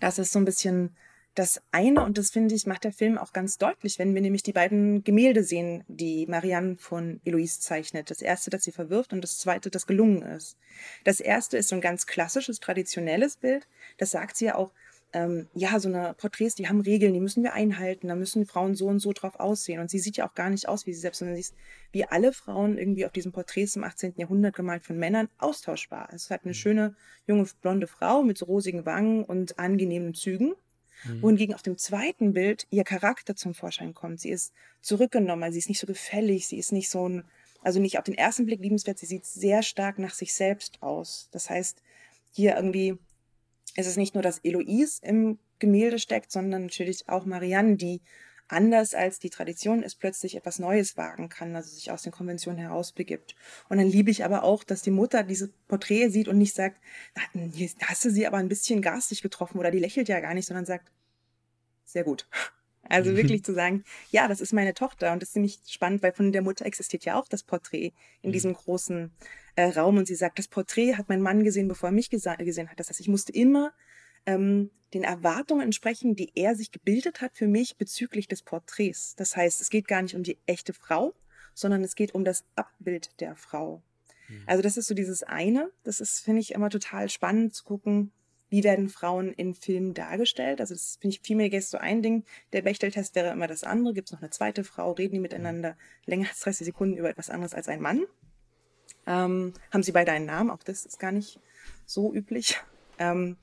E: das ist so ein bisschen das eine und das finde ich, macht der Film auch ganz deutlich, wenn wir nämlich die beiden Gemälde sehen, die Marianne von Eloise zeichnet. Das erste, das sie verwirft und das zweite, das gelungen ist. Das erste ist so ein ganz klassisches, traditionelles Bild. Das sagt sie ja auch, ähm, ja, so eine Porträts, die haben Regeln, die müssen wir einhalten, da müssen Frauen so und so drauf aussehen. Und sie sieht ja auch gar nicht aus wie sie selbst, sondern sie ist wie alle Frauen irgendwie auf diesen Porträts im 18. Jahrhundert gemalt von Männern austauschbar. Es hat eine schöne, junge, blonde Frau mit so rosigen Wangen und angenehmen Zügen. Wohingegen auf dem zweiten Bild ihr Charakter zum Vorschein kommt. Sie ist zurückgenommen, sie ist nicht so gefällig, sie ist nicht so ein, also nicht auf den ersten Blick liebenswert, sie sieht sehr stark nach sich selbst aus. Das heißt, hier irgendwie ist es nicht nur, dass Eloise im Gemälde steckt, sondern natürlich auch Marianne, die anders als die Tradition ist, plötzlich etwas Neues wagen kann, also sich aus den Konventionen herausbegibt. Und dann liebe ich aber auch, dass die Mutter diese Porträt sieht und nicht sagt, "Na, hier hast du sie aber ein bisschen garstig getroffen oder die lächelt ja gar nicht, sondern sagt, sehr gut. Also wirklich zu sagen, ja, das ist meine Tochter und das ist ziemlich spannend, weil von der Mutter existiert ja auch das Porträt in diesem großen äh, Raum und sie sagt, das Porträt hat mein Mann gesehen, bevor er mich gesa- gesehen hat. Das heißt, ich musste immer ähm, den Erwartungen entsprechen, die er sich gebildet hat für mich bezüglich des Porträts. Das heißt, es geht gar nicht um die echte Frau, sondern es geht um das Abbild der Frau. Also das ist so dieses eine. Das ist, finde ich, immer total spannend zu gucken, wie werden Frauen in Filmen dargestellt. Also das finde ich Female Gaze so ein Ding. Der Bechteltest wäre immer das andere. Gibt es noch eine zweite Frau? Reden die miteinander länger als 30 Sekunden über etwas anderes als ein Mann? Ähm, haben sie beide einen Namen? Auch das ist gar nicht so üblich. Ähm,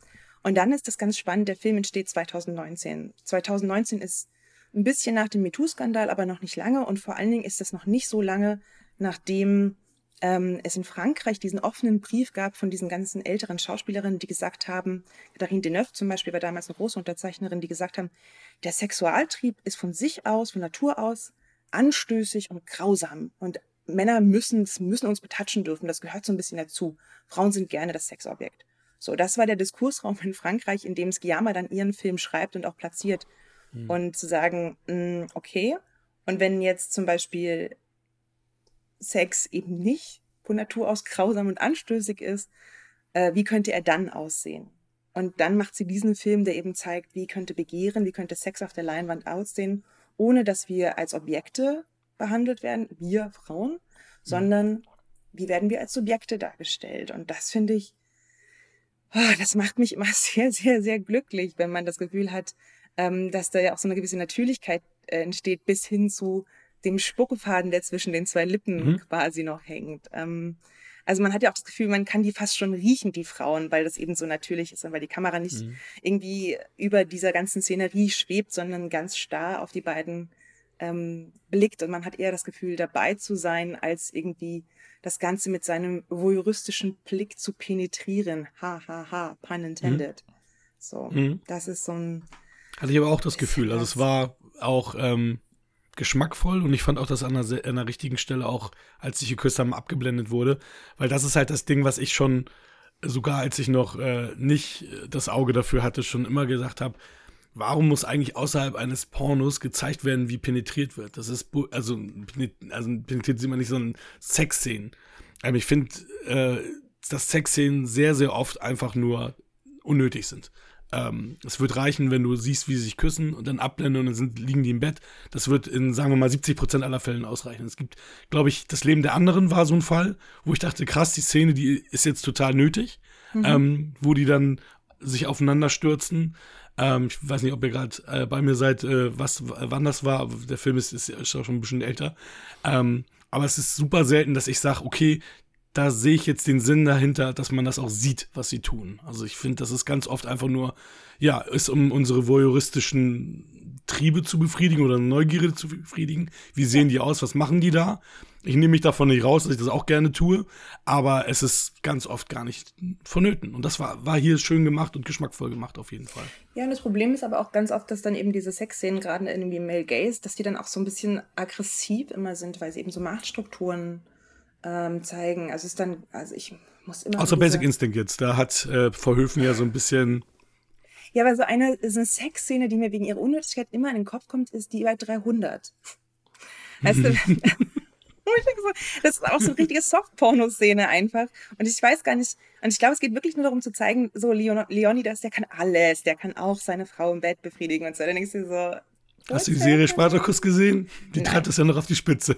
E: und dann ist das ganz spannend, der Film entsteht 2019. 2019 ist ein bisschen nach dem MeToo-Skandal, aber noch nicht lange. Und vor allen Dingen ist das noch nicht so lange, nachdem ähm, es in Frankreich diesen offenen Brief gab von diesen ganzen älteren Schauspielerinnen, die gesagt haben, Katharine Deneuve zum Beispiel war damals eine große Unterzeichnerin, die gesagt haben, der Sexualtrieb ist von sich aus, von Natur aus, anstößig und grausam. Und Männer müssen, müssen uns betatschen dürfen, das gehört so ein bisschen dazu. Frauen sind gerne das Sexobjekt. So, das war der Diskursraum in Frankreich, in dem Skiyama dann ihren Film schreibt und auch platziert. Und zu sagen, mh, okay, und wenn jetzt zum Beispiel Sex eben nicht von Natur aus grausam und anstößig ist, äh, wie könnte er dann aussehen? Und dann macht sie diesen Film, der eben zeigt, wie könnte Begehren, wie könnte Sex auf der Leinwand aussehen, ohne dass wir als Objekte behandelt werden, wir Frauen, sondern wie werden wir als Subjekte dargestellt? Und das finde ich, ah, das macht mich immer sehr, sehr, sehr glücklich, wenn man das Gefühl hat, ähm, dass da ja auch so eine gewisse Natürlichkeit äh, entsteht, bis hin zu dem Spuckefaden, der zwischen den zwei Lippen
B: Mhm.
E: quasi noch hängt. Ähm, also man hat ja auch das Gefühl, man kann die fast schon riechen, die Frauen, weil das eben so natürlich ist und weil die Kamera nicht irgendwie über dieser ganzen Szenerie schwebt, sondern ganz starr auf die beiden ähm, blickt und man hat eher das Gefühl, dabei zu sein, als irgendwie das Ganze mit seinem voyeuristischen Blick zu penetrieren. Ha, ha, ha, pun intended. Mhm. So, mhm. das ist so ein.
B: Hatte ich aber auch das Gefühl. Also es war auch ähm, geschmackvoll und ich fand auch, dass an einer, an einer richtigen Stelle auch, als ich geküsst haben, abgeblendet wurde. Weil das ist halt das Ding, was ich schon, sogar als ich noch äh, nicht das Auge dafür hatte, schon immer gesagt habe, warum muss eigentlich außerhalb eines Pornos gezeigt werden, wie penetriert wird? Das ist, also, also penetriert sieht man nicht, sondern Sexszenen. Aber ich finde, äh, dass Sexszenen sehr, sehr oft einfach nur unnötig sind. Ähm, es wird reichen, wenn du siehst, wie sie sich küssen und dann abblenden und dann sind, liegen die im Bett. Das wird in, sagen wir mal, 70 Prozent aller Fällen ausreichen. Es gibt, glaube ich, das Leben der anderen war so ein Fall, wo ich dachte, krass, die Szene, die ist jetzt total nötig, mhm. ähm, wo die dann sich aufeinander stürzen. Ähm, ich weiß nicht, ob ihr gerade äh, bei mir seid, äh, was, wann das war. Der Film ist, ist, ist schon ein bisschen älter. Ähm, aber es ist super selten, dass ich sage, okay, da sehe ich jetzt den Sinn dahinter, dass man das auch sieht, was sie tun. Also ich finde, das ist ganz oft einfach nur, ja, ist um unsere voyeuristischen Triebe zu befriedigen oder Neugierde zu befriedigen. Wie sehen die aus? Was machen die da? Ich nehme mich davon nicht raus, dass ich das auch gerne tue, aber es ist ganz oft gar nicht vonnöten. Und das war, war hier schön gemacht und geschmackvoll gemacht auf jeden Fall.
E: Ja, und das Problem ist aber auch ganz oft, dass dann eben diese Sexszenen, gerade irgendwie Male Gaze, dass die dann auch so ein bisschen aggressiv immer sind, weil sie eben so Machtstrukturen ähm, zeigen. Also es ist dann, also ich muss immer.
B: Außer Basic Instinct jetzt, da hat äh, Verhöfen ja so ein bisschen.
E: Ja, aber so eine, so eine Sexszene, die mir wegen ihrer Unnötigkeit immer in den Kopf kommt, ist die bei 300. Weißt du, das ist auch so eine richtige Soft-Porno-Szene einfach. Und ich weiß gar nicht, und ich glaube, es geht wirklich nur darum zu zeigen, so Leon, Leonidas, der kann alles, der kann auch seine Frau im Bett befriedigen und so. Dann denkst du so.
B: Hast du die Serie Spartacus gesehen? Die treibt das ja noch auf die Spitze.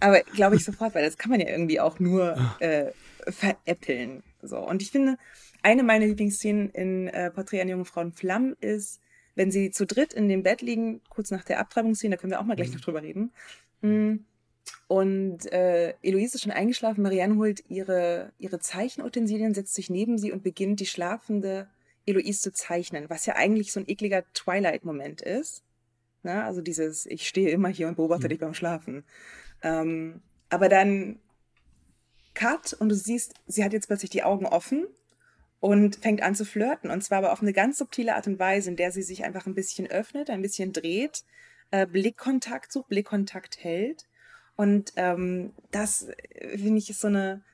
E: Aber glaube ich sofort, weil das kann man ja irgendwie auch nur äh, veräppeln. So. Und ich finde, eine meiner Lieblingsszenen in äh, Porträt einer jungen Frau in Flammen ist, wenn sie zu dritt in dem Bett liegen, kurz nach der Abtreibungsszene, da können wir auch mal gleich mhm. noch drüber reden. Mm. Und äh, Eloise ist schon eingeschlafen. Marianne holt ihre, ihre Zeichenutensilien, setzt sich neben sie und beginnt die schlafende Eloise zu zeichnen, was ja eigentlich so ein ekliger Twilight-Moment ist. Na, also dieses, ich stehe immer hier und beobachte mhm. dich beim Schlafen. Ähm, aber dann Cut und du siehst, sie hat jetzt plötzlich die Augen offen und fängt an zu flirten. Und zwar aber auf eine ganz subtile Art und Weise, in der sie sich einfach ein bisschen öffnet, ein bisschen dreht, äh, Blickkontakt sucht, Blickkontakt hält. Und ähm, das, äh, finde ich, ist so eine,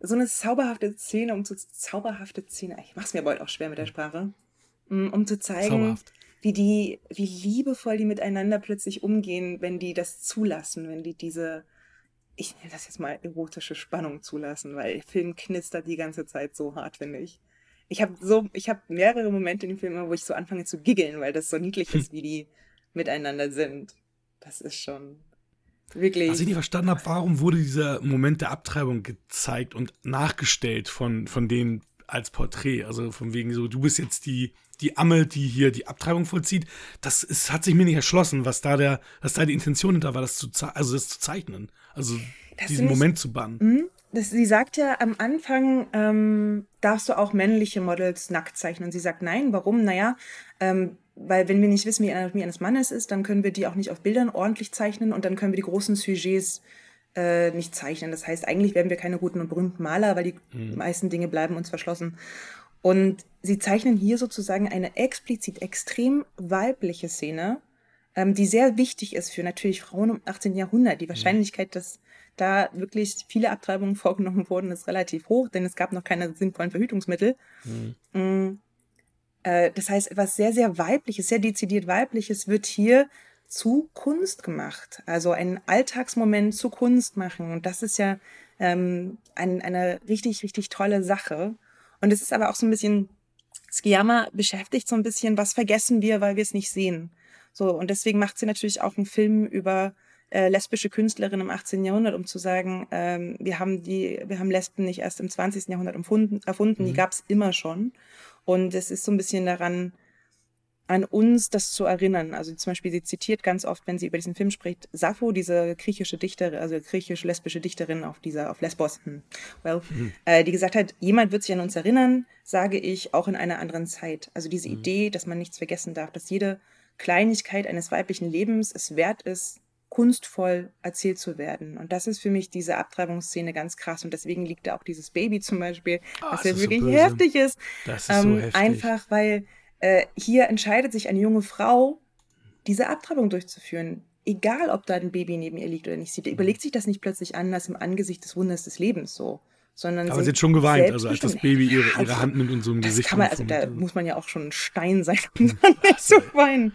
E: so eine zauberhafte Szene, um zu zauberhafte Szene, ich mach's mir bald auch schwer mit der Sprache, mm, um zu zeigen, Zauberhaft wie die, wie liebevoll die miteinander plötzlich umgehen, wenn die das zulassen, wenn die diese, ich nenne das jetzt mal erotische Spannung zulassen, weil der Film knistert die ganze Zeit so hart, finde ich. Ich habe so, ich habe mehrere Momente in dem Film, wo ich so anfange zu giggeln, weil das so niedlich ist, wie die miteinander sind. Das ist schon wirklich.
B: Was ich nicht verstanden habe, warum wurde dieser Moment der Abtreibung gezeigt und nachgestellt von, von denen als Porträt? Also von wegen so, du bist jetzt die die Amme, die hier die Abtreibung vollzieht, das ist, hat sich mir nicht erschlossen, was da der, was da die Intention hinter war, das zu, also das zu zeichnen. Also das diesen Moment zu bannen.
E: Mh, das, sie sagt ja am Anfang, ähm, darfst du auch männliche Models nackt zeichnen. Und sie sagt, nein, warum? Naja, ähm, weil wenn wir nicht wissen, wie die Anatomie eines Mannes ist, dann können wir die auch nicht auf Bildern ordentlich zeichnen und dann können wir die großen Sujets äh, nicht zeichnen. Das heißt, eigentlich werden wir keine guten und berühmten Maler, weil die mhm. meisten Dinge bleiben uns verschlossen. Und sie zeichnen hier sozusagen eine explizit extrem weibliche Szene, ähm, die sehr wichtig ist für natürlich Frauen im 18. Jahrhundert. Die mhm. Wahrscheinlichkeit, dass da wirklich viele Abtreibungen vorgenommen wurden, ist relativ hoch, denn es gab noch keine sinnvollen Verhütungsmittel. Mhm. Mm, äh, das heißt, etwas sehr, sehr weibliches, sehr dezidiert weibliches wird hier zu Kunst gemacht. Also ein Alltagsmoment zu Kunst machen. Und das ist ja ähm, ein, eine richtig, richtig tolle Sache. Und es ist aber auch so ein bisschen, Skiyama beschäftigt so ein bisschen, was vergessen wir, weil wir es nicht sehen. So, und deswegen macht sie natürlich auch einen Film über äh, lesbische Künstlerinnen im 18. Jahrhundert, um zu sagen, ähm, wir haben die, wir haben Lesben nicht erst im 20. Jahrhundert erfunden, erfunden mhm. die gab es immer schon. Und es ist so ein bisschen daran, an uns das zu erinnern. Also zum Beispiel, sie zitiert ganz oft, wenn sie über diesen Film spricht, Sappho, diese griechische Dichterin, also griechisch-lesbische Dichterin auf dieser, auf Lesbos, hm, well, mhm. äh, die gesagt hat, jemand wird sich an uns erinnern, sage ich, auch in einer anderen Zeit. Also diese mhm. Idee, dass man nichts vergessen darf, dass jede Kleinigkeit eines weiblichen Lebens es wert ist, kunstvoll erzählt zu werden. Und das ist für mich diese Abtreibungsszene ganz krass. Und deswegen liegt da auch dieses Baby zum Beispiel,
B: Ah,
E: was ja
B: so
E: wirklich
B: böse.
E: heftig ist.
B: Das ist so
E: Ähm,
B: heftig.
E: einfach, weil äh, hier entscheidet sich eine junge Frau, diese Abtreibung durchzuführen. Egal, ob da ein Baby neben ihr liegt oder nicht. Sie überlegt sich das nicht plötzlich anders im Angesicht des Wunders des Lebens so. Sondern
B: Aber sie hat schon geweint, also als das Baby ihre,
E: Ja,
B: ihre Hand nimmt und so im
E: das
B: Gesicht.
E: kann man, also da muss man ja auch schon ein Stein sein, um dann nicht zu weinen.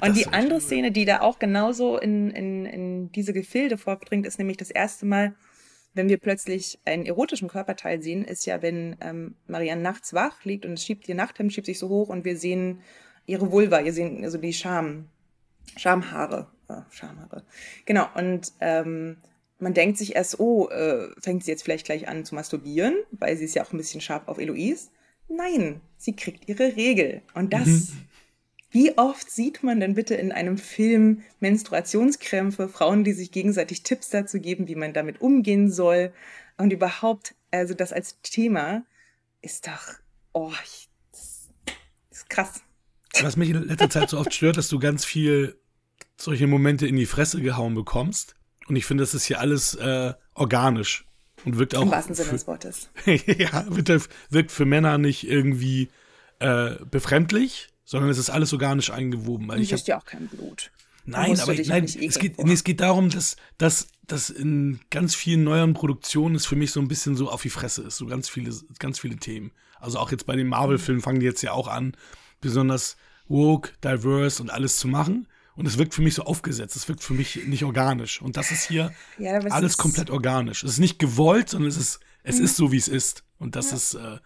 B: das
E: Und die andere. Szene, die da auch genauso in, in, in diese Gefilde vordringt, ist nämlich das erste Mal, wenn wir plötzlich einen erotischen Körperteil sehen, ist ja, wenn ähm, Marianne nachts wach liegt und es schiebt ihr Nachthemd schiebt sich so hoch und wir sehen ihre Vulva, wir sehen also die Scham, Schamhaare, äh, Schamhaare. Genau, und ähm, man denkt sich erst, oh, äh, fängt sie jetzt vielleicht gleich an zu masturbieren, weil sie ist ja auch ein bisschen scharf auf Eloise. Nein, sie kriegt ihre Regel. Und das, wie oft sieht man denn bitte in einem Film Menstruationskrämpfe, Frauen, die sich gegenseitig Tipps dazu geben, wie man damit umgehen soll und überhaupt, also das als Thema ist doch, oh, ich, das ist krass.
B: Was mich in letzter Zeit so oft stört, dass du ganz viel solche Momente in die Fresse gehauen bekommst. Und ich finde, das ist hier alles äh, organisch und wirkt auch.
E: Im wahrsten Sinne des Wortes.
B: ja, wirkt, wirkt für Männer nicht irgendwie äh, befremdlich, sondern es ist alles organisch eingewoben. Weil
E: Du
B: ich
E: hast ja auch kein Blut.
B: Nein, aber nein, es geht, nee, es geht darum, dass, dass, dass in ganz vielen neueren Produktionen es für mich so ein bisschen so auf die Fresse ist. So ganz viele, ganz viele Themen. Also auch jetzt bei den Marvel-Filmen fangen die jetzt ja auch an, besonders woke, diverse und alles zu machen. Und es wirkt für mich so aufgesetzt. Es wirkt für mich nicht organisch. Und das ist hier
E: Ja,
B: alles
E: ist-
B: komplett organisch. Es ist nicht gewollt, sondern es ist, es ist so, wie es ist. Und das ist, äh,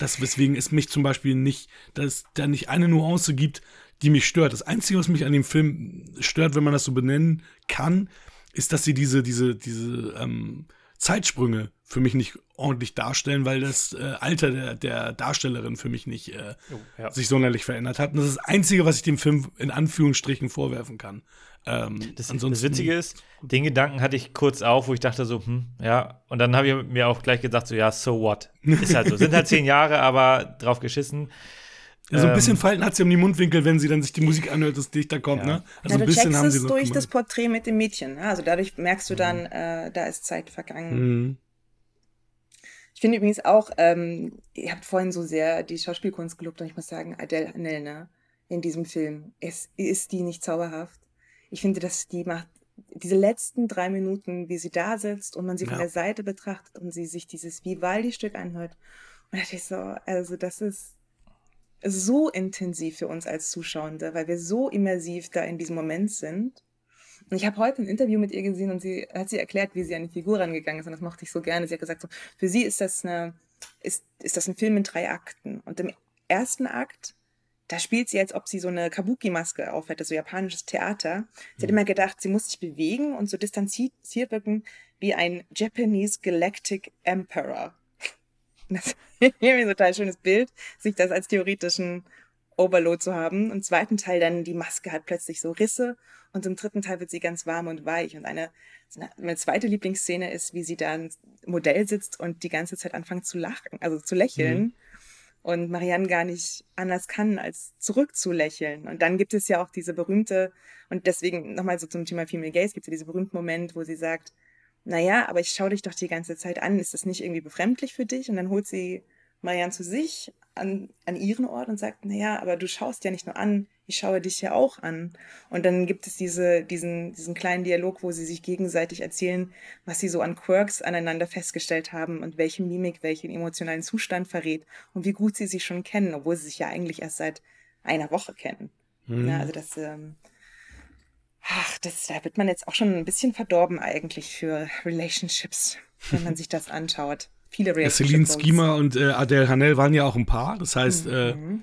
B: das, weswegen es mich zum Beispiel nicht, dass es da nicht eine Nuance gibt, die mich stört. Das Einzige, was mich an dem Film stört, wenn man das so benennen kann, ist, dass sie diese, diese, diese ähm, Zeitsprünge für mich nicht ordentlich darstellen, weil das äh, Alter der, der Darstellerin für mich nicht äh,
C: Oh, ja.
B: sich sonderlich verändert hat. Und das ist das Einzige, was ich dem Film in Anführungsstrichen vorwerfen kann. Ähm,
C: Das,
B: ansonsten,
C: das Witzige ist, den Gedanken hatte ich kurz auf, wo ich dachte so, hm, ja. Und dann habe ich mir auch gleich gedacht, so, ja, so what? Ist halt so. Sind halt zehn Jahre, aber drauf geschissen.
B: So ein
C: Ähm,
B: bisschen Falten hat sie um die Mundwinkel, wenn sie dann sich die Musik anhört, das dichter kommt,
C: Ja.
B: ne? Also
E: ja,
B: ein
E: du
B: bisschen
E: checkst
B: haben sie
E: es
B: noch
E: durch
B: gemacht.
E: das Porträt mit dem Mädchen. ne? Also dadurch merkst du dann, äh, da ist Zeit vergangen.
B: Mhm.
E: Ich finde übrigens auch, ähm, ihr habt vorhin so sehr die Schauspielkunst gelobt und ich muss sagen, Adele Hanel, ne, in diesem Film, ist, ist die nicht zauberhaft? Ich finde, dass die macht diese letzten drei Minuten, wie sie da sitzt und man sie von
B: Ja.
E: der Seite betrachtet und sie sich dieses Vivaldi-Stück anhört. Und da dachte ich so, also das ist so intensiv für uns als Zuschauende, weil wir so immersiv da in diesem Moment sind. Und ich habe heute ein Interview mit ihr gesehen und sie hat sie erklärt, wie sie an die Figur rangegangen ist. Und das mochte ich so gerne. Sie hat gesagt, so, für sie ist das eine, ist, ist das ein Film in drei Akten. Und im ersten Akt, da spielt sie, als ob sie so eine Kabuki-Maske aufhätte, so japanisches Theater. Sie hat immer gedacht, sie muss sich bewegen und so distanziert wirken wie ein Japanese Galactic Emperor. Das ist irgendwie ein total schönes Bild, sich das als theoretischen Overload zu haben. Und im zweiten Teil dann die Maske hat plötzlich so Risse und im dritten Teil wird sie ganz warm und weich. Und eine, meine zweite Lieblingsszene ist, wie sie da im Modell sitzt und die ganze Zeit anfängt zu lachen, also zu lächeln. Und Marianne gar nicht anders kann, als zurückzulächeln. Und dann gibt es ja auch diese berühmte, und deswegen nochmal so zum Thema Female Gaze, gibt es ja diesen berühmten Moment, wo sie sagt, naja, aber ich schaue dich doch die ganze Zeit an, ist das nicht irgendwie befremdlich für dich? Und dann holt sie Marianne zu sich an, an ihren Ort und sagt, naja, aber du schaust ja nicht nur an, ich schaue dich ja auch an. Und dann gibt es diese, diesen, diesen kleinen Dialog, wo sie sich gegenseitig erzählen, was sie so an Quirks aneinander festgestellt haben und welche Mimik welchen emotionalen Zustand verrät und wie gut sie sich schon kennen, obwohl sie sich ja eigentlich erst seit einer Woche kennen.
B: Mhm.
E: Ja, also das, ähm, ach, das, da wird man jetzt auch schon ein bisschen verdorben eigentlich für Relationships, wenn man sich das anschaut. Viele
B: Ja,
E: Relationship
B: Celine. Schiemer und äh, Adele Hanel waren ja auch ein Paar. Das heißt, äh,
E: Mhm.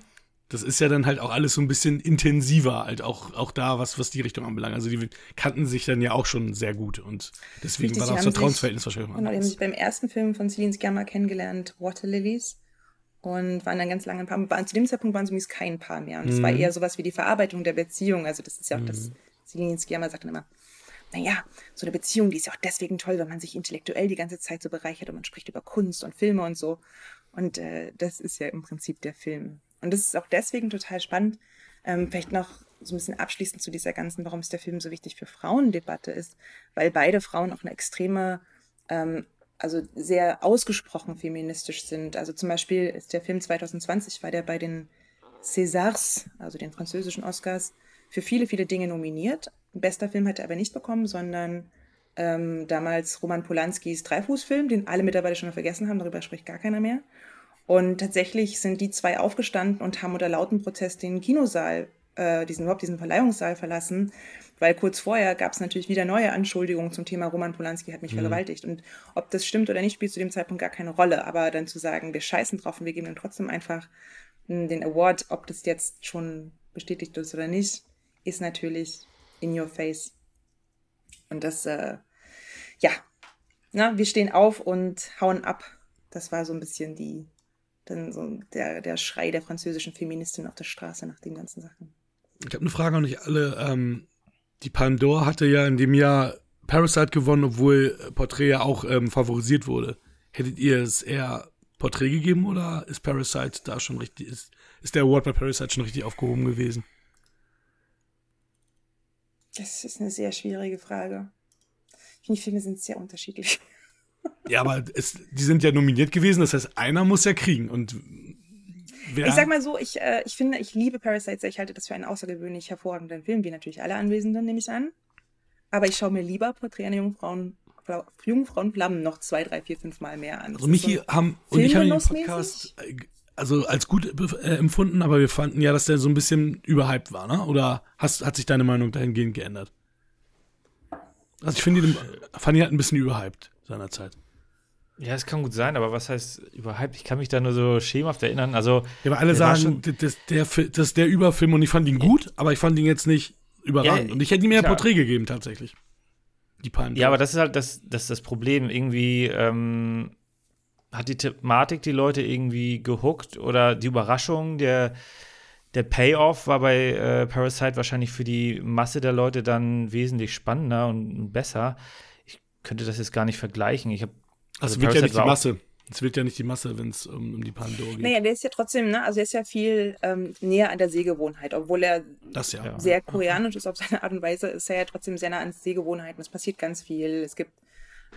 B: Das ist ja dann halt auch alles so ein bisschen intensiver, halt auch, auch da, was, was die Richtung anbelangt. Also die kannten sich dann ja auch schon sehr gut und deswegen
E: Richtig,
B: war das Vertrauensverhältnis wahrscheinlich mal
E: Genau, die haben sich beim ersten Film von Celine Sciamma kennengelernt, Water Lilies. Und waren dann ganz lange ein Paar. Waren, zu dem Zeitpunkt waren sie übrigens kein Paar mehr. Und es war eher sowas wie die Verarbeitung der Beziehung. Also das ist ja auch das, Celine Sciamma sagt dann immer, naja, so eine Beziehung, die ist ja auch deswegen toll, weil man sich intellektuell die ganze Zeit so bereichert und man spricht über Kunst und Filme und so. Und äh, das ist ja im Prinzip der Film. Und das ist auch deswegen total spannend. Ähm, vielleicht noch so ein bisschen abschließend zu dieser ganzen, warum ist der Film so wichtig für Frauendebatte ist, weil beide Frauen auch eine extreme, ähm, also sehr ausgesprochen feministisch sind. Also zum Beispiel ist der Film 2020, war der bei den Césars, also den französischen Oscars, für viele, viele Dinge nominiert. Bester Film hat er aber nicht bekommen, sondern ähm, damals Roman Polanskis Dreifußfilm, den alle mittlerweile schon vergessen haben, darüber spricht gar keiner mehr. Und tatsächlich sind die zwei aufgestanden und haben unter lauten Protest den Kinosaal, äh, diesen überhaupt diesen Verleihungssaal verlassen, weil kurz vorher gab es natürlich wieder neue Anschuldigungen zum Thema Roman Polanski hat mich mhm. vergewaltigt. Und ob das stimmt oder nicht, spielt zu dem Zeitpunkt gar keine Rolle. Aber dann zu sagen, wir scheißen drauf und wir geben ihm trotzdem einfach hm, den Award, ob das jetzt schon bestätigt ist oder nicht, ist natürlich in your face. Und das, äh, ja, na, wir stehen auf und hauen ab. Das war so ein bisschen die, dann so der, der Schrei der französischen Feministin auf der Straße nach den ganzen Sachen.
B: Ich habe eine Frage an euch alle. Ähm, die Palme d'Or hatte ja in dem Jahr Parasite gewonnen, obwohl Porträt ja auch ähm, favorisiert wurde. Hättet ihr es eher Porträt gegeben oder ist Parasite da schon richtig, ist, ist der Award bei Parasite schon richtig aufgehoben gewesen?
E: Das ist eine sehr schwierige Frage. Ich finde, die Filme sind sehr unterschiedlich.
B: Ja, aber es, die sind ja nominiert gewesen, das heißt, einer muss ja kriegen. Und
E: ich sag mal so, ich, äh, ich finde, ich liebe Parasite sehr. Ich halte das für einen außergewöhnlich hervorragenden Film, wie natürlich alle Anwesenden, nehme ich an. Aber ich schaue mir lieber Porträt einer Jungfrauen, Jungfrauenflammen noch zwei, drei, vier, fünf Mal mehr an.
B: Also Michi so haben, und ich habe den Podcast äh, also als gut äh, empfunden, aber wir fanden ja, dass der so ein bisschen überhyped war, ne? Oder hast, hat sich deine Meinung dahingehend geändert? Also ich finde, fand ihn halt ein bisschen überhyped seinerzeit.
C: Ja, es kann gut sein, aber was heißt überhyped? Ich kann mich da nur so schemenhaft erinnern. Also,
B: ja, aber alle sagen, das, der, das ist der Überfilm und ich fand ihn gut, aber ich fand ihn jetzt nicht überragend. Ja, und ich hätte ihm mehr Porträt gegeben, tatsächlich.
C: Die Palmen. Ja, aber das ist halt das, das, ist das Problem. Irgendwie, ähm, hat die Thematik die Leute irgendwie gehuckt oder die Überraschung, der, der Payoff war bei äh, Parasite wahrscheinlich für die Masse der Leute dann wesentlich spannender und besser. Ich könnte das jetzt gar nicht vergleichen. Ich habe
B: also es wird ja nicht die Masse. Es wird ja nicht die Masse, wenn es um, um die Pandora geht.
E: Naja, der ist ja trotzdem, ne, also er ist ja viel ähm, näher an der Sehgewohnheit, obwohl er
B: ja.
E: sehr koreanisch ist auf seine Art und Weise, ist er ja trotzdem sehr nah an Sehgewohnheiten. Es passiert ganz viel. Es gibt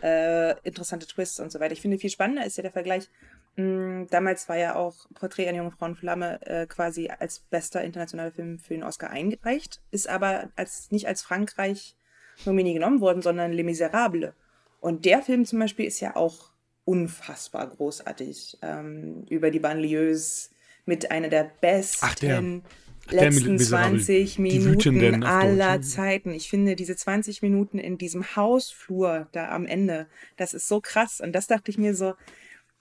E: äh, interessante Twists und so weiter. Ich finde, viel spannender ist ja der Vergleich. Mh, damals war ja auch Porträt einer jungen Frauenflamme äh, quasi als bester internationaler Film für den Oscar eingereicht, ist aber als, nicht als Frankreich Nominie genommen worden, sondern Les Miserables. Und der Film zum Beispiel ist ja auch unfassbar großartig. Ähm, über die Banlieues mit einer der besten Ach, der letzten 20 Minuten aller Zeiten. Ich finde diese 20 Minuten in diesem Hausflur da am Ende, das ist so krass. Und das dachte ich mir so,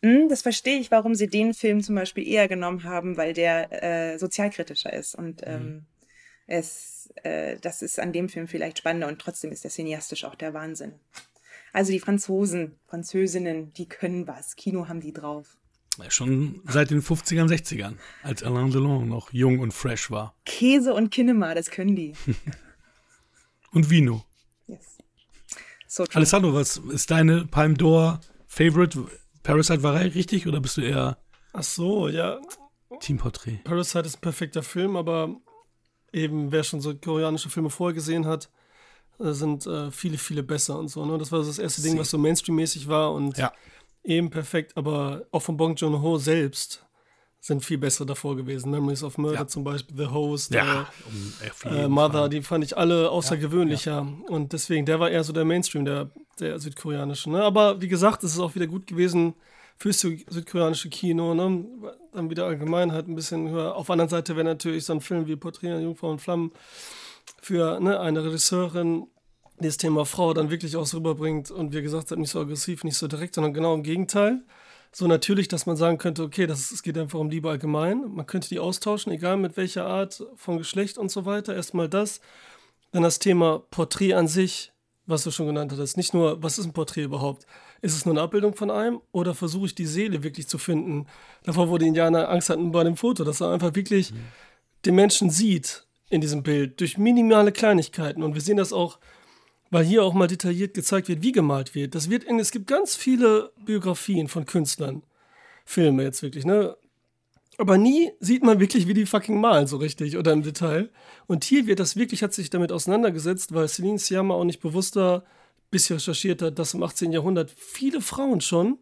E: hm, das verstehe ich, warum sie den Film zum Beispiel eher genommen haben, weil der äh, sozialkritischer ist. Und mhm. ähm, mhm. es, äh, das ist an dem Film vielleicht spannender und trotzdem ist der cineastisch auch der Wahnsinn. Also die Franzosen, Französinnen, die können was. Kino haben die drauf.
B: Ja, schon seit den 50ern, 60ern, als Alain Delon noch jung und fresh war.
E: Käse und Kinema, das können die.
B: und Vino. Yes. So Alessandro, was ist deine Palme d'Or Favorite? Parasite war richtig oder bist du eher
D: Ach so, ja.
B: Teamporträt.
D: Parasite ist ein perfekter Film, aber eben wer schon so koreanische Filme vorher gesehen hat, sind äh, viele, viele besser und so. Ne? Das war das erste Ding, was so Mainstream-mäßig war und ja eben perfekt, aber auch von Bong Joon-ho selbst sind viel bessere davor gewesen. Memories of Murder ja. zum Beispiel, The Host, ja, äh, äh, Mother, die fand ich alle außergewöhnlicher. Und deswegen, der war eher so der Mainstream, der, der südkoreanische. Ne? Aber wie gesagt, es ist auch wieder gut gewesen fürs südkoreanische Kino. Ne? Dann wieder allgemein halt ein bisschen höher. Auf der anderen Seite wäre natürlich so ein Film wie Porträt Jungfrau und Flammen für ne, eine Regisseurin das Thema Frau dann wirklich auch so rüberbringt und wie gesagt hat, nicht so aggressiv, nicht so direkt, sondern genau im Gegenteil. So natürlich, dass man sagen könnte, okay, das, es geht einfach um Liebe allgemein. Man könnte die austauschen, egal mit welcher Art von Geschlecht und so weiter. Erstmal das. Dann das Thema Porträt an sich, was du schon genannt hattest. Nicht nur, was ist ein Porträt überhaupt? Ist es nur eine Abbildung von einem oder versuche ich die Seele wirklich zu finden? Davor, wo die Indianer Angst hatten bei dem Foto, dass er einfach wirklich mhm. den Menschen sieht in diesem Bild durch minimale Kleinigkeiten. Und wir sehen das auch weil hier auch mal detailliert gezeigt wird, wie gemalt wird. Das wird in, es gibt ganz viele Biografien von Künstlern, Filme jetzt wirklich, ne? Aber nie sieht man wirklich, wie die fucking malen, so richtig oder im Detail. Und hier wird das wirklich, hat sich damit auseinandergesetzt, weil Celine Sciamma auch nicht bewusster bisschen recherchiert hat, dass im 18. Jahrhundert viele Frauen schon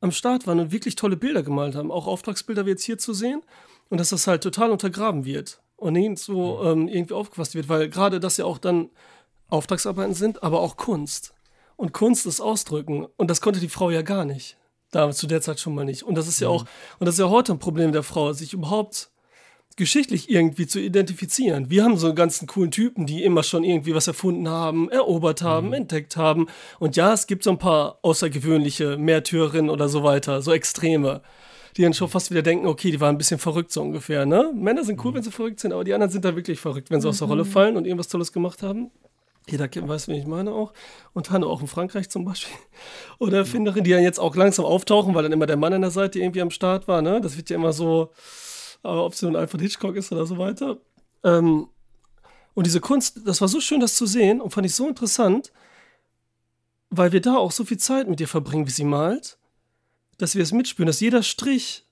D: am Start waren und wirklich tolle Bilder gemalt haben. Auch Auftragsbilder wie jetzt hier zu sehen. Und dass das halt total untergraben wird und nicht so ähm, irgendwie aufgefasst wird, weil gerade das ja auch dann Auftragsarbeiten sind, aber auch Kunst. Und Kunst ist Ausdrücken. Und das konnte die Frau ja gar nicht. Da zu der Zeit schon mal nicht. Und das ist ja auch, und das ist ja heute ein Problem der Frau, sich überhaupt geschichtlich irgendwie zu identifizieren. Wir haben so einen ganzen coolen Typen, die immer schon irgendwie was erfunden haben, erobert haben, entdeckt haben. Und ja, es gibt so ein paar außergewöhnliche Märtyrerinnen oder so weiter, so Extreme, die dann schon fast wieder denken, okay, die waren ein bisschen verrückt so ungefähr. Ne? Männer sind cool, wenn sie verrückt sind, aber die anderen sind da wirklich verrückt, wenn sie aus der Rolle fallen und irgendwas Tolles gemacht haben. Jeder kennt, weiß, wen ich meine auch. Und Hanne auch in Frankreich zum Beispiel. Oder Erfinderin, die dann jetzt auch langsam auftauchen, weil dann immer der Mann an der Seite irgendwie am Start war. Ne? Das wird ja immer so, aber ob es nun Alfred Hitchcock ist oder so weiter. Ähm, und diese Kunst, das war so schön, das zu sehen und fand ich so interessant, weil wir da auch so viel Zeit mit ihr verbringen, wie sie malt, dass wir es mitspüren, dass jeder Strich,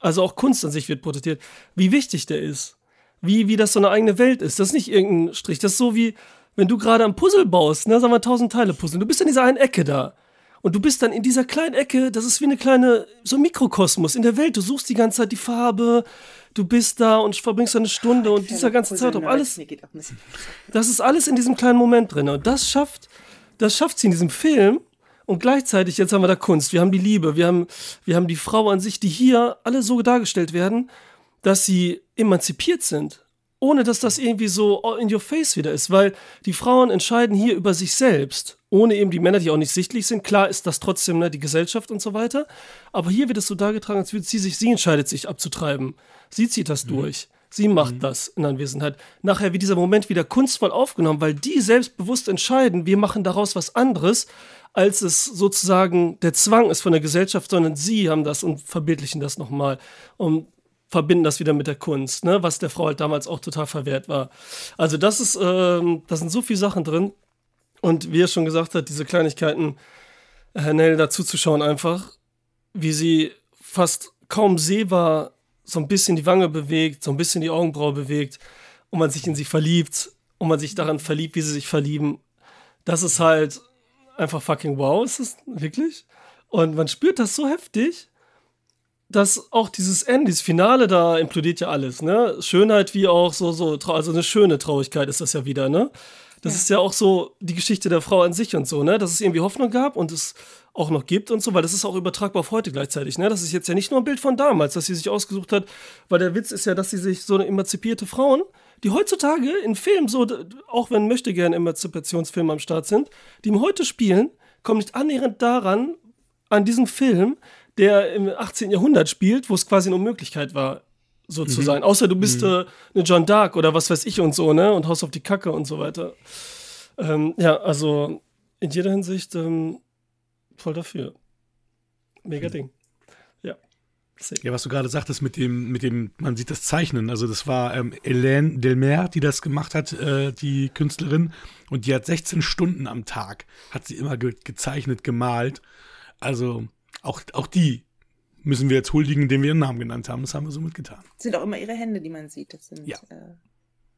D: also auch Kunst an sich wird porträtiert, wie wichtig der ist. Wie, wie das so eine eigene Welt ist. Das ist nicht irgendein Strich. Das ist so wie, wenn du gerade ein Puzzle baust, ne, sagen wir tausend Teile Puzzle. Du bist in dieser einen Ecke da. Und du bist dann in dieser kleinen Ecke, das ist wie eine kleine, so ein Mikrokosmos in der Welt. Du suchst die ganze Zeit die Farbe, du bist da und verbringst eine Stunde und dieser ganze Zeitraum, alles, das ist alles in diesem kleinen Moment drin. Und das schafft, das schafft sie in diesem Film. Und gleichzeitig, jetzt haben wir da Kunst, wir haben die Liebe, wir haben, wir haben die Frau an sich, die hier alle so dargestellt werden, dass sie emanzipiert sind. Ohne dass das irgendwie so in your face wieder ist, weil die Frauen entscheiden hier über sich selbst. Ohne eben die Männer, die auch nicht sichtlich sind. Klar ist das trotzdem ne, die Gesellschaft und so weiter. Aber hier wird es so dargetragen, als würde sie sich, sie entscheidet sich abzutreiben. Sie zieht das durch. Sie macht das in Anwesenheit. Nachher wird dieser Moment wieder kunstvoll aufgenommen, weil die selbstbewusst entscheiden, wir machen daraus was anderes, als es sozusagen der Zwang ist von der Gesellschaft, sondern sie haben das und verbildlichen das nochmal und verbinden das wieder mit der Kunst, ne? was der Frau halt damals auch total verwehrt war. Also das ist, ähm, da sind so viele Sachen drin. Und wie er schon gesagt hat, diese Kleinigkeiten, Herr Nell dazu zu schauen einfach, wie sie fast kaum sehbar so ein bisschen die Wange bewegt, so ein bisschen die Augenbraue bewegt und man sich in sie verliebt und man sich daran verliebt, wie sie sich verlieben. Das ist halt einfach fucking wow, ist es wirklich? Und man spürt das so heftig, dass auch dieses Ende, dieses Finale, da implodiert ja alles, ne? Schönheit wie auch so, so, also eine schöne Traurigkeit ist das ja wieder, ne? Das ist ja auch so die Geschichte der Frau an sich und so, ne? Dass es irgendwie Hoffnung gab und es auch noch gibt und so, weil das ist auch übertragbar auf heute gleichzeitig, ne? Das ist jetzt ja nicht nur ein Bild von damals, das sie sich ausgesucht hat, weil der Witz ist ja, dass sie sich so eine emanzipierte Frauen, die heutzutage in Filmen so, auch wenn möchte gerne Emanzipationsfilme am Start sind, die im heute spielen, kommen nicht annähernd daran, an diesem Film, der im 18. Jahrhundert spielt, wo es quasi eine Unmöglichkeit war, so zu sein. Außer du bist äh, eine John Dark oder was weiß ich und so, ne? Und haust auf die Kacke und so weiter. Ähm, ja, also in jeder Hinsicht ähm, voll dafür. Mega Ding. Ja.
B: Ja, was du gerade sagtest mit dem, mit dem, man sieht das Zeichnen. Also das war ähm, Hélène Delmer, die das gemacht hat, äh, die Künstlerin. Und die hat 16 Stunden am Tag, hat sie immer ge gezeichnet, gemalt. Also auch, auch die müssen wir jetzt huldigen, indem wir ihren Namen genannt haben. Das haben wir so mitgetan.
E: sind auch immer ihre Hände, die man sieht. Das sind
B: Ja.
E: äh,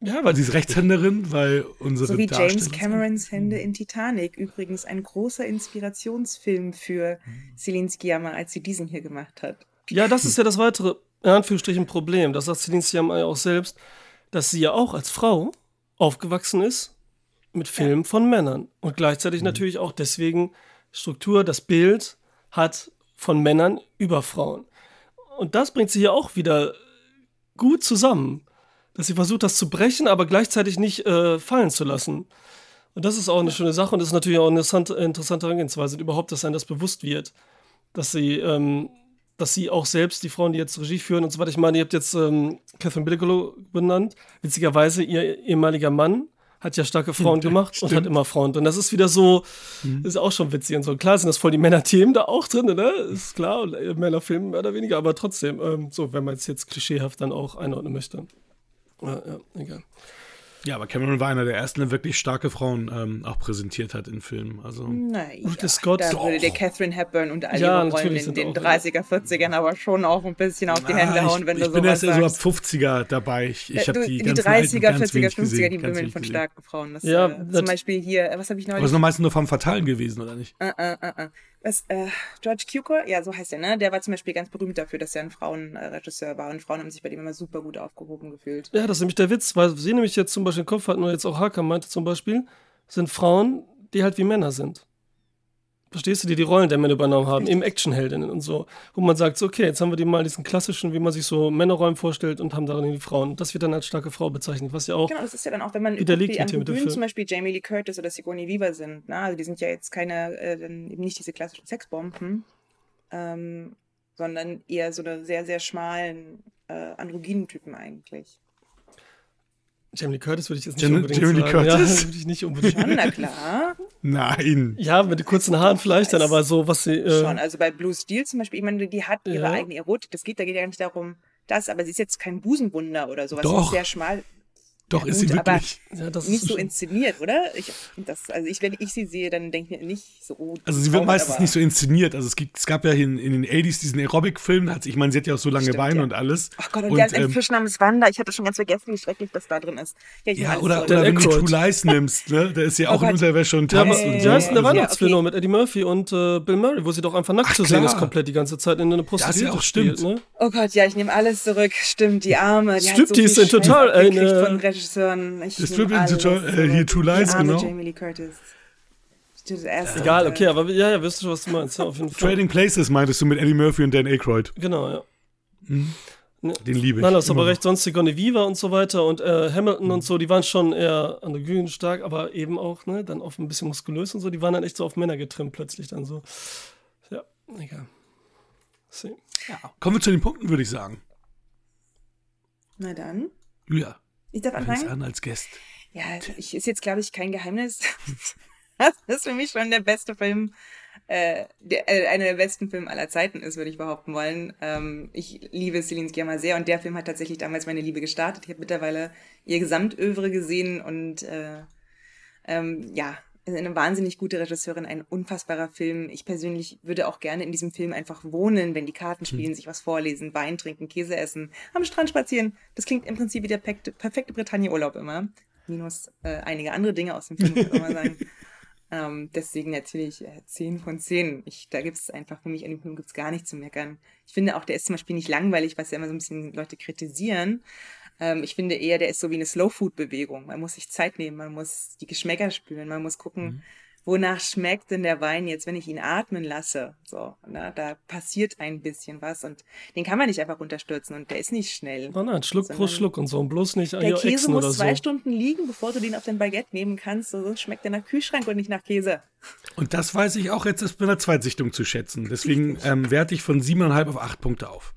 B: Ja, weil sie ist Rechtshänderin, weil unsere
E: so wie James Camerons Hände in Titanic. Übrigens ein großer Inspirationsfilm für Celine Sciamma, als sie diesen hier gemacht hat.
D: Ja, das ist ja das weitere, in Anführungsstrichen, Problem. Das sagt Celine Sciamma ja auch selbst, dass sie ja auch als Frau aufgewachsen ist mit Filmen von Männern. Und gleichzeitig natürlich auch deswegen Struktur, das Bild hat von Männern über Frauen. Und das bringt sie hier auch wieder gut zusammen. Dass sie versucht, das zu brechen, aber gleichzeitig nicht äh, fallen zu lassen. Und das ist auch eine schöne Sache und das ist natürlich auch eine interessante, interessante Herangehensweise, überhaupt, dass einem das bewusst wird. Dass sie, ähm, dass sie auch selbst, die Frauen, die jetzt Regie führen und so weiter, ich meine, ihr habt jetzt ähm, Catherine Bigelow benannt. Witzigerweise, ihr ehemaliger Mann hat ja starke Frauen gemacht und hat immer Frauen drin. Das ist wieder so, ist auch schon witzig und so. Klar sind das voll die Männerthemen da auch drin, ne? Ist klar, und, äh, Männerfilme mehr oder weniger, aber trotzdem, ähm, so, wenn man es jetzt klischeehaft dann auch einordnen möchte. Ja, ja,
B: aber Cameron war einer der ersten, der wirklich starke Frauen ähm, auch präsentiert hat in Filmen. Also,
E: Naja,
D: Ridley Scott
E: da würde der Catherine Hepburn und all
D: Ja,
E: ihre Rollen
D: natürlich
E: in
D: sind
E: den
D: auch-
E: 30er, 40ern aber schon auch ein bisschen auf die Hände
B: Ah,
E: hauen,
B: ich,
E: wenn
B: ich
E: du
B: bin
E: sowas
B: erst eher so ab
E: sagst.
B: 50er dabei. Ich, ich
E: Äh,
B: habe
E: du,
B: die,
E: die
B: ganzen
E: 30er,
B: alten ganz
E: 40er,
B: wenig
E: 50er,
B: gesehen,
E: die
B: wenig
E: von
B: gesehen.
E: starken Frauen. Das,
D: Ja,
E: äh, zum Beispiel hier, äh, was habe ich
B: Aber
E: neulich?
B: es ist noch meistens nur vom Fatalen gewesen, oder nicht?
E: Äh, äh, äh, äh. Was, äh, George Cukor, ja, so heißt er, ne? Der war zum Beispiel ganz berühmt dafür, dass er ein Frauenregisseur war und Frauen haben sich bei dem immer super gut aufgehoben gefühlt.
D: Ja, das ist nämlich der Witz, weil sie nämlich jetzt zum Beispiel im Kopf hatten, oder jetzt auch Hakan meinte zum Beispiel, sind Frauen, die halt wie Männer sind. Verstehst du, die die Rollen der Männer übernommen haben, eben Actionheldinnen und so. Wo man sagt, so, okay, jetzt haben wir die mal diesen klassischen, wie man sich so Männerrollen vorstellt und haben darin die Frauen. Das wird dann als starke Frau bezeichnet, was ja auch.
E: Genau, das ist ja dann auch, wenn man
D: Widerlegt dem
E: Androgynen
D: Film.
E: zum Beispiel Jamie Lee Curtis oder Sigourney Weaver sind. Ne? Also die sind ja jetzt keine, äh, eben nicht diese klassischen Sexbomben, ähm, sondern eher so eine sehr, sehr schmalen äh, androgynen Typen eigentlich.
D: Jamie Lee Curtis würde ich jetzt nicht
B: Jamie-
D: unbedingt
B: Jamie Lee
D: sagen.
B: Curtis?
D: Ja, würde ich nicht unbedingt.
E: Schon, na klar.
B: Nein.
D: Ja, mit den kurzen Haaren vielleicht dann, aber so, was sie. Äh,
E: Schon, also bei Blue Steel zum Beispiel, ich meine, die hat ihre
D: Ja.
E: eigene Erotik. Das geht, da geht ja nicht darum, das, aber sie ist jetzt kein Busenwunder oder sowas. Sie
B: Doch.
E: ist sehr schmal.
B: Doch,
E: Ja,
B: ist sie
E: gut, aber-
B: wirklich.
D: ja, das
E: Nicht
D: ist
E: so inszeniert, oder? Ich, das, also ich, wenn ich sie sehe, dann denke ich mir nicht so. Oh,
B: Also sie wird meistens
E: aber-
B: nicht so inszeniert. Also es, gibt, es gab ja in, in den 80s diesen Aerobic-Film, sie- ich meine, sie hat ja auch so lange
E: Stimmt,
B: Beine
E: ja.
B: und alles.
E: Ach Gott, und,
B: Und,
E: die hat einen
B: ähm,
E: Fisch namens Wanda. Ich hatte schon ganz vergessen, wie schrecklich das da drin ist. Ja,
B: Ja, oder, oder wenn du. True Lies nimmst, ne? Da ist sie auch in
E: Gott.
B: Unterwäsche und
D: Ja, aber
B: tanzt und
D: wie
B: so.
D: heißt denn der
E: Ja,
D: Weihnachtsfilm
E: okay.
D: mit Eddie Murphy und äh, Bill Murray, wo sie doch einfach nackt
B: Ach,
D: zu sehen ist, komplett die ganze Zeit in eine Prostituierte
B: auch
D: spielt,
B: stimmt.
D: ne?
E: Oh Gott, ja, ich nehme alles zurück. Stimmt, die Arme. Die
D: Stimmt, die ist ein total eine-
E: Regisseuren. Ich
B: Das
E: nehm
B: stimmt,
E: alles
B: total- äh, hier True Lies, genau.
E: Jamie Lee Curtis. Das erste,
D: Egal, okay, aber ja, ja, wirst du, was du meinst, ja, auf jeden Fall.
B: Trading Places meintest du mit Eddie Murphy und Dan Aykroyd.
D: Genau, ja.
B: Den liebe ich.
D: Nein, du hast aber recht, sonst Sigourney Weaver und so weiter und äh, Hamilton und so, die waren schon eher androgyn stark, aber eben auch, ne, dann auf ein bisschen muskulös und so, die waren dann echt so auf Männer getrimmt plötzlich dann so. Ja, egal. See.
B: noch. Kommen wir zu den Punkten, würde ich sagen.
E: Na dann.
B: Julia,
E: Ich darf anfangen?
B: an als Gast.
E: Ja, ich, ist jetzt, glaube ich, kein Geheimnis. das ist für mich schon der beste Film, äh, der, äh, einer der besten Filme aller Zeiten ist, würde ich behaupten wollen. Ähm, ich liebe Celine Sciamma sehr und der Film hat tatsächlich damals meine Liebe gestartet. Ich habe mittlerweile ihr Gesamtövre gesehen und äh, ähm, ja, eine wahnsinnig gute Regisseurin, ein unfassbarer Film. Ich persönlich würde auch gerne in diesem Film einfach wohnen, wenn die Karten spielen, sich was vorlesen, Wein trinken, Käse essen, am Strand spazieren. Das klingt im Prinzip wie der perfekte, Bretagne-Urlaub immer. Minus äh, einige andere Dinge aus dem Film, muss man sagen. Ähm, deswegen natürlich äh, 10 von 10. Ich, da gibt es einfach für mich an dem Film gibt's gar nichts zu meckern. Ich finde auch, der ist zum Beispiel nicht langweilig, was ja immer so ein bisschen Leute kritisieren. Ähm, ich finde eher, der ist so wie eine Slow-Food-Bewegung. Man muss sich Zeit nehmen, man muss die Geschmäcker spüren, man muss gucken, wonach schmeckt denn der Wein jetzt, wenn ich ihn atmen lasse. So, na, da passiert ein bisschen was und den kann man nicht einfach runterstürzen und der ist nicht schnell.
D: Oh nein, Schluck pro Schluck und so und bloß nicht
E: Der
D: hier
E: Käse
D: Echsen
E: muss
D: oder
E: zwei
D: so.
E: Stunden liegen, bevor du den auf dein Baguette nehmen kannst, sonst schmeckt der nach Kühlschrank und nicht nach Käse.
B: Und das weiß ich auch jetzt erst bei der Zweitsichtung zu schätzen. Deswegen ähm, werte ich von 7,5 auf 8 Punkte auf.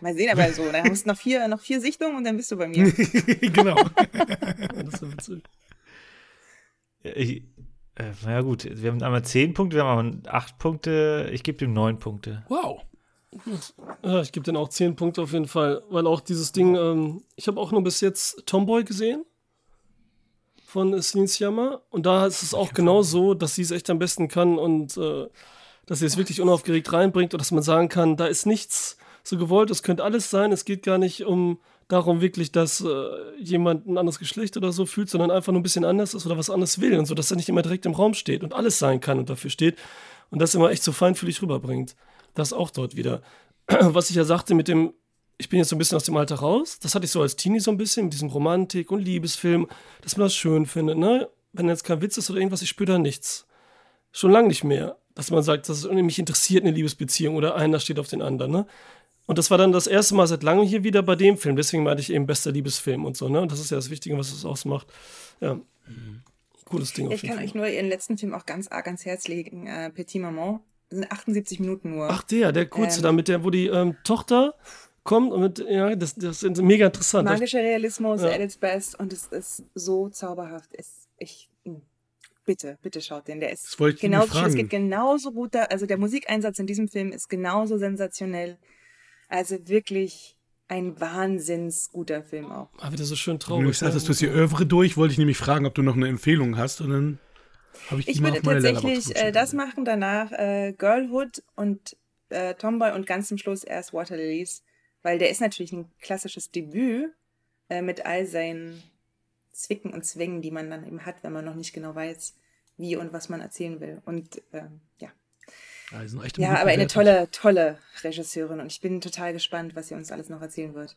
E: Mal sehen, aber so, dann hast du noch vier, noch vier Sichtungen und dann bist du bei mir.
B: genau.
D: Ja, das ist ja witzig.
C: Ich, äh, na ja, gut, wir haben einmal 10 Punkte, wir haben einmal 8 Punkte. Ich gebe ihm 9 Punkte.
B: Wow.
D: Ja, ich gebe den auch 10 Punkte auf jeden Fall, weil auch dieses Ding, ähm, ich habe auch nur bis jetzt Tomboy gesehen von Sciamma und da ist es auch genau so, dass sie es echt am besten kann und äh, dass sie es wirklich unaufgeregt reinbringt und dass man sagen kann, da ist nichts so gewollt, es könnte alles sein, es geht gar nicht um darum wirklich, dass äh, jemand ein anderes Geschlecht oder so fühlt, sondern einfach nur ein bisschen anders ist oder was anderes will und so, dass er nicht immer direkt im Raum steht und alles sein kann und dafür steht und das immer echt so feinfühlig rüberbringt. Das auch dort wieder. Was ich ja sagte mit dem, ich bin jetzt so ein bisschen aus dem Alter raus, das hatte ich so als Teenie so ein bisschen mit diesem Romantik und Liebesfilm, dass man das schön findet, ne? Wenn jetzt kein Witz ist oder irgendwas, ich spüre da nichts. Schon lange nicht mehr, dass man sagt, das ist mich interessiert eine Liebesbeziehung oder einer steht auf den anderen, ne? Und das war dann das erste Mal seit langem hier wieder bei dem Film. Deswegen meinte ich eben bester Liebesfilm und so, ne? Und das ist ja das Wichtige, was es ausmacht. Ja. Cooles Ding auf
E: Ich
D: jeden
E: kann
D: Fall.
E: euch nur ihren letzten Film auch ganz arg ans Herz legen. Äh, Petit Maman. Das sind 78 Minuten nur.
D: Ach, der, der kurze
E: Ähm.
D: da, mit der, wo die ähm, Tochter kommt und mit, ja, das, das ist mega interessant.
E: Magischer Realismus,
D: Ja.
E: at its best und es ist so zauberhaft. Es, ich, mh. bitte, bitte schaut den. Der ist
B: Das wollte ich
E: genauso, es geht genauso gut da, also der Musikeinsatz in diesem Film ist genauso sensationell. Also wirklich ein wahnsinns guter Film auch.
D: Ah, wieder so schön
B: Wenn du
D: traurig.
B: gesagt
D: ne?
B: hast, du hast die Övre durch, wollte ich nämlich fragen, ob du noch eine Empfehlung hast. Und dann habe ich die
E: Ich
B: mal
E: würde
B: auf meine
E: tatsächlich äh, das machen, danach äh, Girlhood und äh, Tomboy und ganz zum Schluss erst Water Lilies, weil der ist natürlich ein klassisches Debüt äh, mit all seinen Zwicken und Zwängen, die man dann eben hat, wenn man noch nicht genau weiß, wie und was man erzählen will. Und ähm, ja.
B: Ja,
E: Ja, aber eine tolle, tolle Regisseurin und ich bin total gespannt, was sie uns alles noch erzählen wird.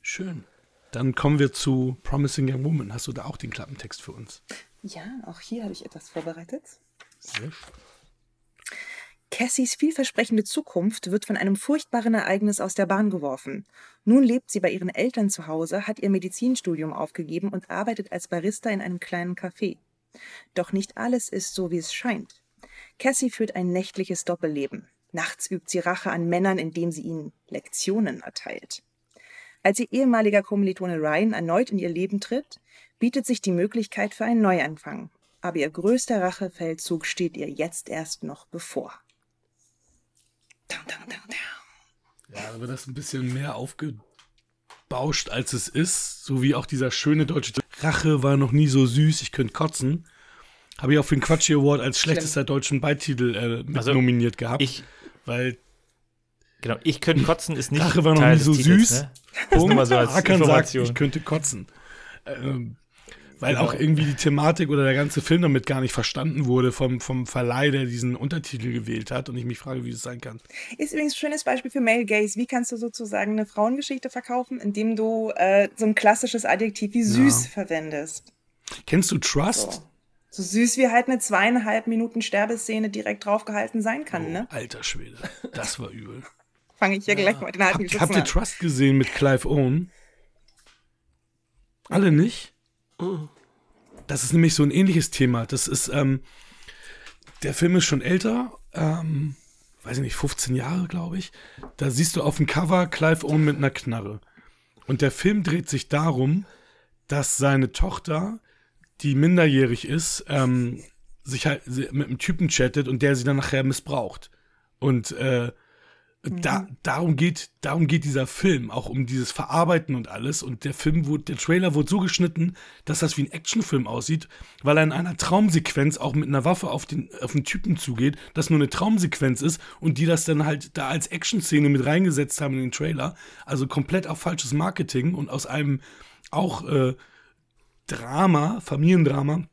B: Schön. Dann kommen wir zu Promising Young Woman. Hast du da auch den Klappentext für uns?
E: Ja, auch hier habe ich etwas vorbereitet.
B: Sehr schön.
E: Cassies vielversprechende Zukunft wird von einem furchtbaren Ereignis aus der Bahn geworfen. Nun lebt sie bei ihren Eltern zu Hause, hat ihr Medizinstudium aufgegeben und arbeitet als Barista in einem kleinen Café. Doch nicht alles ist so, wie es scheint. Cassie führt ein nächtliches Doppelleben. Nachts übt sie Rache an Männern, indem sie ihnen Lektionen erteilt. Als ihr ehemaliger Kommilitone Ryan erneut in ihr Leben tritt, bietet sich die Möglichkeit für einen Neuanfang. Aber ihr größter Rachefeldzug steht ihr jetzt erst noch bevor. Dum, dum, dum, dum.
B: Ja, aber das ein bisschen mehr aufgebauscht, als es ist. So wie auch dieser schöne deutsche Rache war noch nie so süß, ich könnte kotzen. Habe ich auch für den Quatschi Award als schlechtester deutschen Beititel äh, mit
C: Also,
B: nominiert gehabt.
C: Ich,
B: weil
C: genau, ich könnte kotzen, ist nicht
B: Rache war noch
C: Teil
B: nie so
C: Titels,
B: süß.
C: Ne? Mal so als
B: Hakan sagt, ich könnte kotzen. Ähm, weil
C: Genau.
B: auch irgendwie die Thematik oder der ganze Film damit gar nicht verstanden wurde vom, vom Verleih, der diesen Untertitel gewählt hat. Und ich mich frage, wie das sein kann.
E: Ist übrigens ein schönes Beispiel für Male Gaze. Wie kannst du sozusagen eine Frauengeschichte verkaufen, indem du äh, so ein klassisches Adjektiv wie süß verwendest?
B: Kennst du Trust?
E: So. So süß wie halt eine zweieinhalb Minuten Sterbeszene direkt draufgehalten sein kann, ne?
B: Alter Schwede, das war übel.
E: Fange ich hier gleich mal den halben
B: Habt, habt ihr Trust gesehen mit Clive Owen? Alle nicht? Das ist nämlich so ein ähnliches Thema. Das ist, ähm, der Film ist schon älter, ähm, weiß ich nicht, 15 Jahre, glaube ich. Da siehst du auf dem Cover Clive Owen mit einer Knarre. Und der Film dreht sich darum, dass seine Tochter, die minderjährig ist, ähm, sich halt mit einem Typen chattet und der sie dann nachher missbraucht. Und äh, da, darum geht, darum geht dieser Film, auch um dieses Verarbeiten und alles. Und der Film wurde, der Trailer wurde so geschnitten, dass das wie ein Actionfilm aussieht, weil er in einer Traumsequenz auch mit einer Waffe auf den, auf den Typen zugeht, das nur eine Traumsequenz ist und die das dann halt da als Actionszene mit reingesetzt haben in den Trailer. Also komplett auf falsches Marketing und aus einem auch äh, Drama, Familiendrama,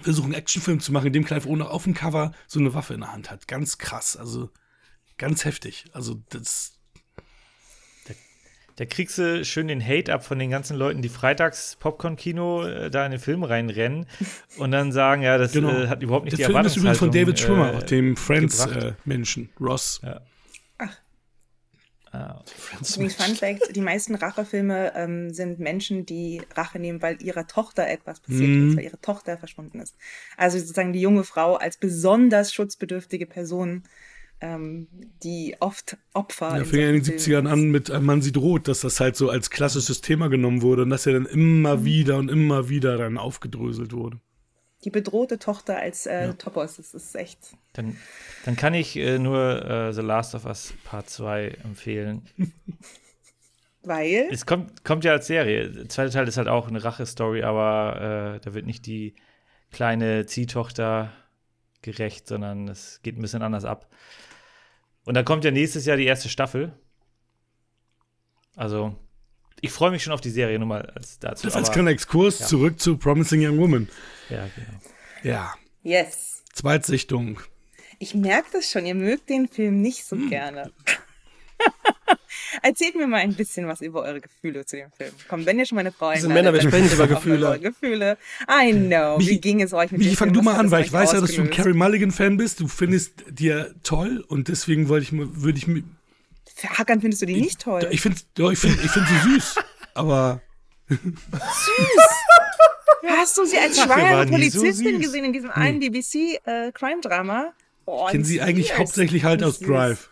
B: versuchen einen Actionfilm zu machen, in dem Clive Owen auf dem Cover so eine Waffe in der Hand hat. Ganz krass, also ganz heftig. Also das
C: Da kriegst du schön den Hate ab von den ganzen Leuten, die freitags Popcorn-Kino äh, da in den Film reinrennen und dann sagen, ja, das
B: Genau.
C: äh, hat überhaupt nicht
B: der
C: die
B: Film ist übrigens von David Schwimmer,
C: äh,
B: dem. Friends-Menschen, Ross.
C: Ah,
E: Übrigens, Fun Fact: Die meisten Rachefilme ähm, sind Menschen, die Rache nehmen, weil ihrer Tochter etwas passiert
B: Mhm.
E: ist, weil ihre Tochter verschwunden ist. Also sozusagen die junge Frau als besonders schutzbedürftige Person, ähm, die oft Opfer in
B: fing ja in den
E: solchen
B: 70ern
E: Filmen
B: an mit Ein Mann sie droht, dass das halt so als klassisches Thema genommen wurde und dass er dann immer
E: Mhm.
B: wieder und immer wieder dann aufgedröselt wurde.
E: Die bedrohte Tochter als äh, Topos, das ist echt.
C: dann, dann kann ich äh, nur äh, The Last of Us Part 2 empfehlen.
E: Weil.
C: Es kommt, kommt ja als Serie. Der zweite Teil ist halt auch eine Rache-Story, aber äh, da wird nicht die kleine Ziehtochter gerecht, sondern es geht ein bisschen anders ab. Und dann kommt ja nächstes Jahr die erste Staffel. Also, ich freue mich schon auf die Serie, nur mal als dazu.
B: Das als kleiner Exkurs
C: ja.
B: zurück zu Promising Young Woman.
C: Ja, genau.
B: Ja,
E: Yes.
B: Zweitsichtung.
E: Ich merke das schon, ihr mögt den Film nicht
B: Hm.
E: so gerne. Erzählt mir mal ein bisschen was über eure Gefühle zu dem Film. Komm, wenn ihr schon meine Frau
D: Wir sind Männer, wir sprechen über
E: auch mal
D: Gefühle.
E: eure Gefühle. I know. Wie
B: Michi-
E: ging es euch mit dem
B: fang du mal an, weil ich weiß ja, dass du ein? Carrie Mulligan-Fan bist. Du findest ja toll und deswegen wollte ich, mir- würde ich
E: Hackern findest du die nicht toll.
B: Ich finde ich find, ich find sie süß, aber
E: Hast du sie als schwangere
C: so
E: Polizistin
C: süß.
E: gesehen in diesem einen BBC-Crime-Drama? Oh,
B: kennen sie eigentlich
E: süß.
B: hauptsächlich halt aus
E: Süß.
B: Drive.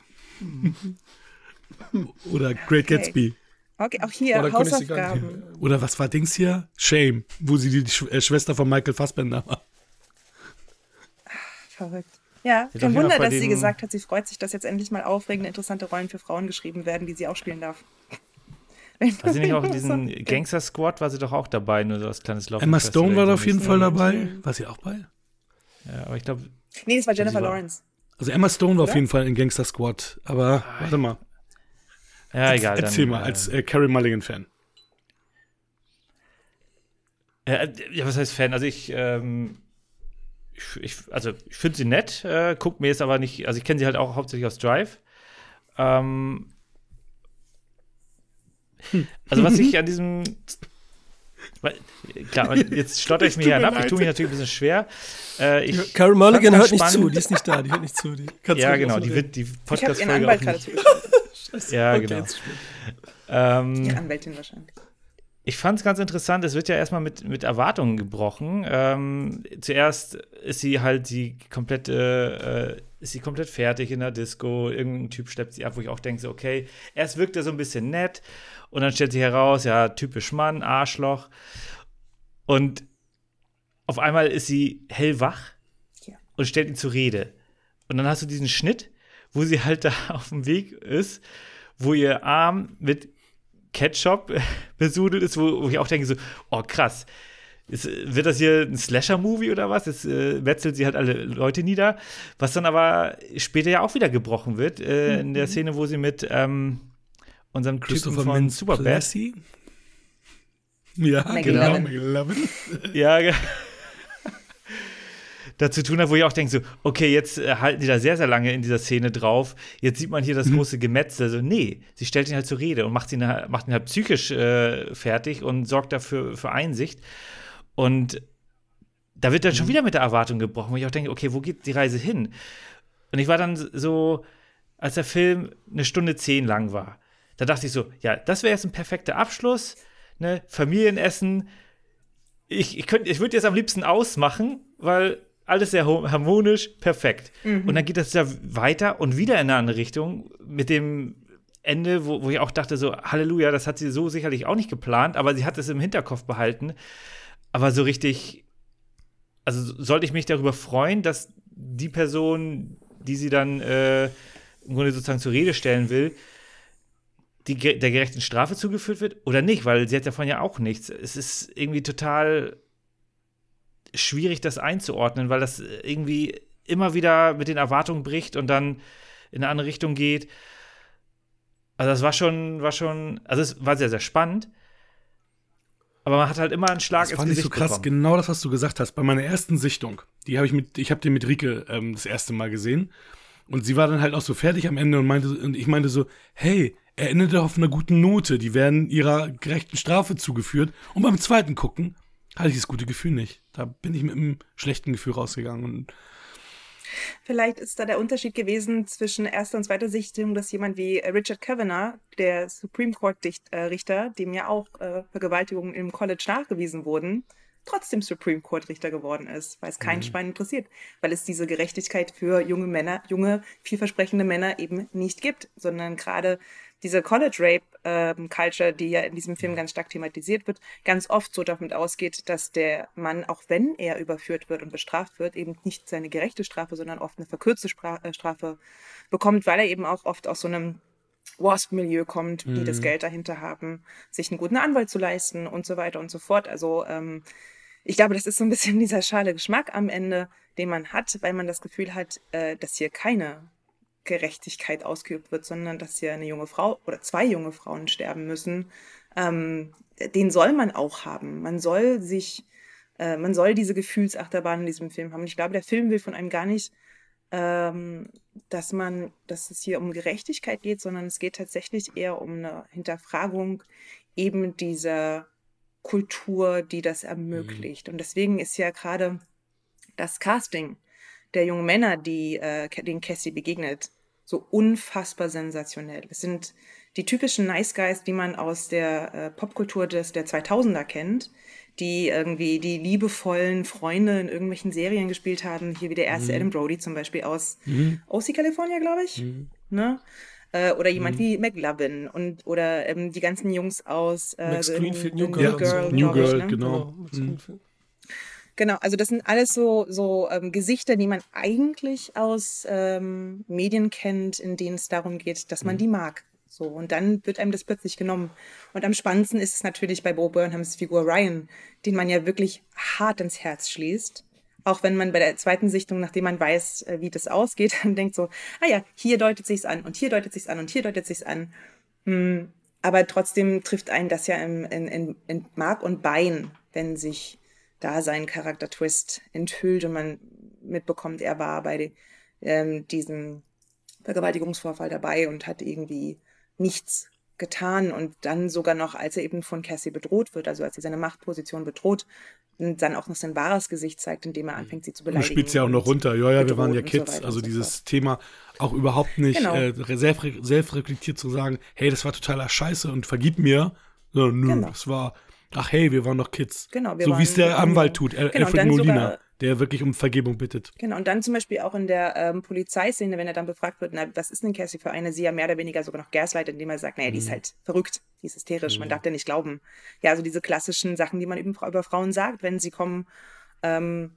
B: Oder Great
E: Okay.
B: Gatsby.
E: Okay, auch hier
D: Oder.
E: Hausaufgaben.
B: Oder was war Dings hier? Shame, wo sie die Sch äh, Schwester von Michael Fassbender war.
E: Verrückt. Ja,
C: auf
E: kein Wunder, dass sie
C: dem-
E: gesagt hat, sie freut sich, dass jetzt endlich mal aufregende, interessante Rollen für Frauen geschrieben werden, die sie auch spielen darf.
C: War sie nicht auch in diesem Gangster Squad, war sie doch auch dabei, nur so als kleines Lauf.
B: Emma Stone war da auf jeden Fall dabei. War sie auch bei?
C: Ja, aber ich glaube,
E: Nee, das war Jennifer
C: war-
E: Lawrence.
B: Also Emma Stone war auf
E: Oder?
B: jeden Fall in Gangster Squad. Aber warte mal.
C: ja, egal.
B: Erzähl
C: dann,
B: mal, als äh, Carrie Mulligan-Fan.
C: Äh, ja, was heißt Fan? Also ich, ähm, ich, ich also ich finde sie nett, äh, guck mir jetzt aber nicht, also ich kenne sie halt auch hauptsächlich aus Drive. Ähm, also was ich an diesem weil- Klar, jetzt stotter ich mir hier ab. Ich tue mich natürlich ein bisschen schwer. Äh, ich
D: Carol Mulligan hört
C: ganz
D: nicht zu,
C: spannend.
D: die ist nicht da, die hört nicht zu. Die
C: Ja, genau, die wird die Podcast-Folge auch nicht. Ja,
D: Okay,
C: genau. Ähm,
E: Die Anwältin wahrscheinlich.
C: Ich fand es ganz interessant, es wird ja erstmal mit, mit Erwartungen gebrochen. Ähm, zuerst ist sie halt die komplette, äh, ist sie komplett fertig in der Disco. Irgendein Typ schleppt sie ab, wo ich auch denke, so, okay, erst wirkt er so ein bisschen nett und dann stellt sie heraus, ja, typisch Mann, Arschloch. Und auf einmal ist sie hellwach
E: Ja.
C: und stellt ihn zur Rede. Und dann hast du diesen Schnitt, wo sie halt da auf dem Weg ist, wo ihr Arm mit Ketchup besudelt ist, wo, wo ich auch denke so, oh krass, ist, wird das hier ein Slasher-Movie oder was? Jetzt äh, metzelt sie halt alle Leute nieder, was dann aber später ja auch wieder gebrochen wird, äh, in der Szene, wo sie mit ähm, unserem Typen
B: Christopher
C: von
B: Mintz
C: Superbad
B: Plessy? Ja,
E: Maggie
B: genau.
E: Lovin.
C: Ja, ge- dazu tun hat, wo ich auch denke, so, okay, jetzt äh, halten die da sehr, sehr lange in dieser Szene drauf. Jetzt sieht man hier das große Gemetzel. So, nee, sie stellt ihn halt zur Rede und macht ihn, halt- macht ihn halt psychisch äh, fertig und sorgt dafür für Einsicht. Und da wird dann schon wieder mit der Erwartung gebrochen, wo ich auch denke, okay, wo geht die Reise hin? Und ich war dann so, als der Film eine Stunde zehn lang war, da dachte ich so, ja, das wäre jetzt ein perfekter Abschluss, ne? Familienessen, ich, ich, könnt- ich würde jetzt am liebsten ausmachen, weil alles sehr harmonisch, perfekt. Und dann geht das ja weiter und wieder in eine andere Richtung mit dem Ende, wo, wo ich auch dachte, so, Halleluja, das hat sie so sicherlich auch nicht geplant, aber sie hat es im Hinterkopf behalten. Aber so richtig, also sollte ich mich darüber freuen, dass die Person, die sie dann äh, im Grunde sozusagen zur Rede stellen will, die, der gerechten Strafe zugeführt wird oder nicht, weil sie hat davon ja auch nichts. Es ist irgendwie total schwierig, das einzuordnen, weil das irgendwie immer wieder mit den Erwartungen bricht und dann in eine andere Richtung geht. Also das war schon, war schon, also es war sehr, sehr spannend. Aber man hat halt immer einen Schlag
B: Das
C: ins
B: fand ich
C: Gesicht
B: so krass,
C: bekommen.
B: genau das, was du gesagt hast. Bei meiner ersten Sichtung, die habe ich mit, ich habe den mit Rike ähm, das erste Mal gesehen. Und sie war dann halt auch so fertig am Ende und meinte, und ich meinte so, hey, er endet auf einer guten Note, die werden ihrer gerechten Strafe zugeführt. Und beim zweiten Gucken hatte ich das gute Gefühl nicht. Da bin ich mit einem schlechten Gefühl rausgegangen. Und
E: Vielleicht ist da der Unterschied gewesen zwischen erster und zweiter Sichtung, dass jemand wie äh, Richard Kavanagh, der Supreme Court Dicht, äh, Richter, dem ja auch äh, Vergewaltigungen im College nachgewiesen wurden, trotzdem Supreme Court Richter geworden ist, weil es kein Schwein interessiert, weil es diese Gerechtigkeit für junge Männer, junge, vielversprechende Männer eben nicht gibt, sondern gerade diese College Rape ähm, Culture, die ja in diesem Film ganz stark thematisiert wird, ganz oft so damit ausgeht, dass der Mann, auch wenn er überführt wird und bestraft wird, eben nicht seine gerechte Strafe, sondern oft eine verkürzte Spra äh, Strafe bekommt, weil er eben auch oft aus so einem Wasp-Milieu kommt, die das Geld dahinter haben, sich einen guten Anwalt zu leisten und so weiter und so fort. Also ähm, ich glaube, das ist so ein bisschen dieser schale Geschmack am Ende, den man hat, weil man das Gefühl hat, äh, dass hier keine Gerechtigkeit ausgeübt wird, sondern dass hier eine junge Frau oder zwei junge Frauen sterben müssen. Ähm, den soll man auch haben. Man soll sich, äh, man soll diese Gefühlsachterbahn in diesem Film haben. Und ich glaube, der Film will von einem gar nicht ähm, dass man, dass es hier um Gerechtigkeit geht, sondern es geht tatsächlich eher um eine Hinterfragung eben dieser Kultur, die das ermöglicht. Und deswegen ist ja gerade das Casting der jungen Männer, die äh, den Cassie begegnet, so unfassbar sensationell. Es sind die typischen Nice Guys, die man aus der äh, Popkultur des der 2000er kennt, die irgendwie die liebevollen Freunde in irgendwelchen Serien gespielt haben. Hier wie der erste Adam Brody zum Beispiel aus OC California, glaube ich. Ne? Äh, oder jemand wie McLovin und oder ähm, die ganzen Jungs aus äh,
D: Max Greenfield, New Girl.
B: Ja,
D: und so.
B: New
E: ich,
B: Girl,
E: ne?
B: genau.
D: Max
B: Mhm.
E: Genau, also das sind alles so, so ähm, Gesichter, die man eigentlich aus ähm, Medien kennt, in denen es darum geht, dass man die mag. So, und dann wird einem das plötzlich genommen. Und am spannendsten ist es natürlich bei Bo Burnhams Figur Ryan, den man ja wirklich hart ins Herz schließt. Auch wenn man bei der zweiten Sichtung, nachdem man weiß, äh, wie das ausgeht, dann denkt so, ah ja, hier deutet sich's an und hier deutet sich's an und hier deutet sich's an. Hm, aber trotzdem trifft einen das ja in, in, in Mark und Bein, wenn sich da sein Charakter-Twist enthüllt und man mitbekommt, er war bei ähm, diesem Vergewaltigungsvorfall dabei und hat irgendwie nichts getan und dann sogar noch, als er eben von Cassie bedroht wird, also als sie seine Machtposition bedroht, dann auch noch sein wahres Gesicht zeigt, indem er anfängt, sie zu beleidigen.
B: Du spielst ja auch noch runter. Ja, ja, wir waren ja Kids. So also so dieses fort. Thema auch überhaupt nicht genau. äh, selbst, selbstreflektiert zu sagen, hey, das war totaler Scheiße und vergib mir. So, nö, genau. das war Ach hey, wir waren noch Kids.
E: Genau,
B: wir So wie es der Anwalt tut, genau, Alfred Molina, der wirklich um Vergebung bittet.
E: Genau, und dann zum Beispiel auch in der ähm, Polizeiszene, wenn er dann befragt wird, na, was ist denn Cassie für eine, sie ja mehr oder weniger sogar noch gaslight, indem er sagt, naja, die ist mhm. halt verrückt, die ist hysterisch, mhm. man darf ja nicht glauben. Ja, also diese klassischen Sachen, die man eben über Frauen sagt, wenn sie kommen ähm,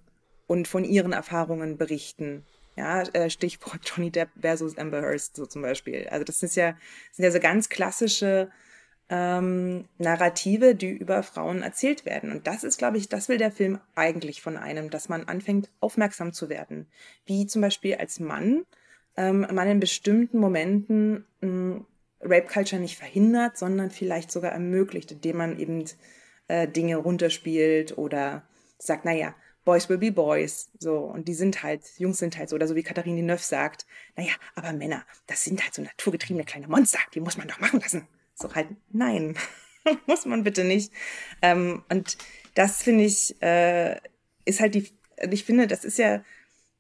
E: und von ihren Erfahrungen berichten. Ja, äh, Stichwort Johnny Depp versus Amber Hearst, so zum Beispiel. Also das ist ja, sind ja so ganz klassische ähm, Narrative, die über Frauen erzählt werden. Und das ist, glaube ich, das will der Film eigentlich von einem, dass man anfängt, aufmerksam zu werden. Wie zum Beispiel als Mann ähm, man in bestimmten Momenten ähm, Rape Culture nicht verhindert, sondern vielleicht sogar ermöglicht, indem man eben äh, Dinge runterspielt oder sagt, naja, Boys will be Boys. So, und die sind halt, Jungs sind halt so, oder so wie Katharine Neuf sagt, naja, aber Männer, das sind halt so naturgetriebene kleine Monster, die muss man doch machen lassen. So halt, nein, muss man bitte nicht. Ähm, und das finde ich, äh, ist halt die, ich finde, das ist ja,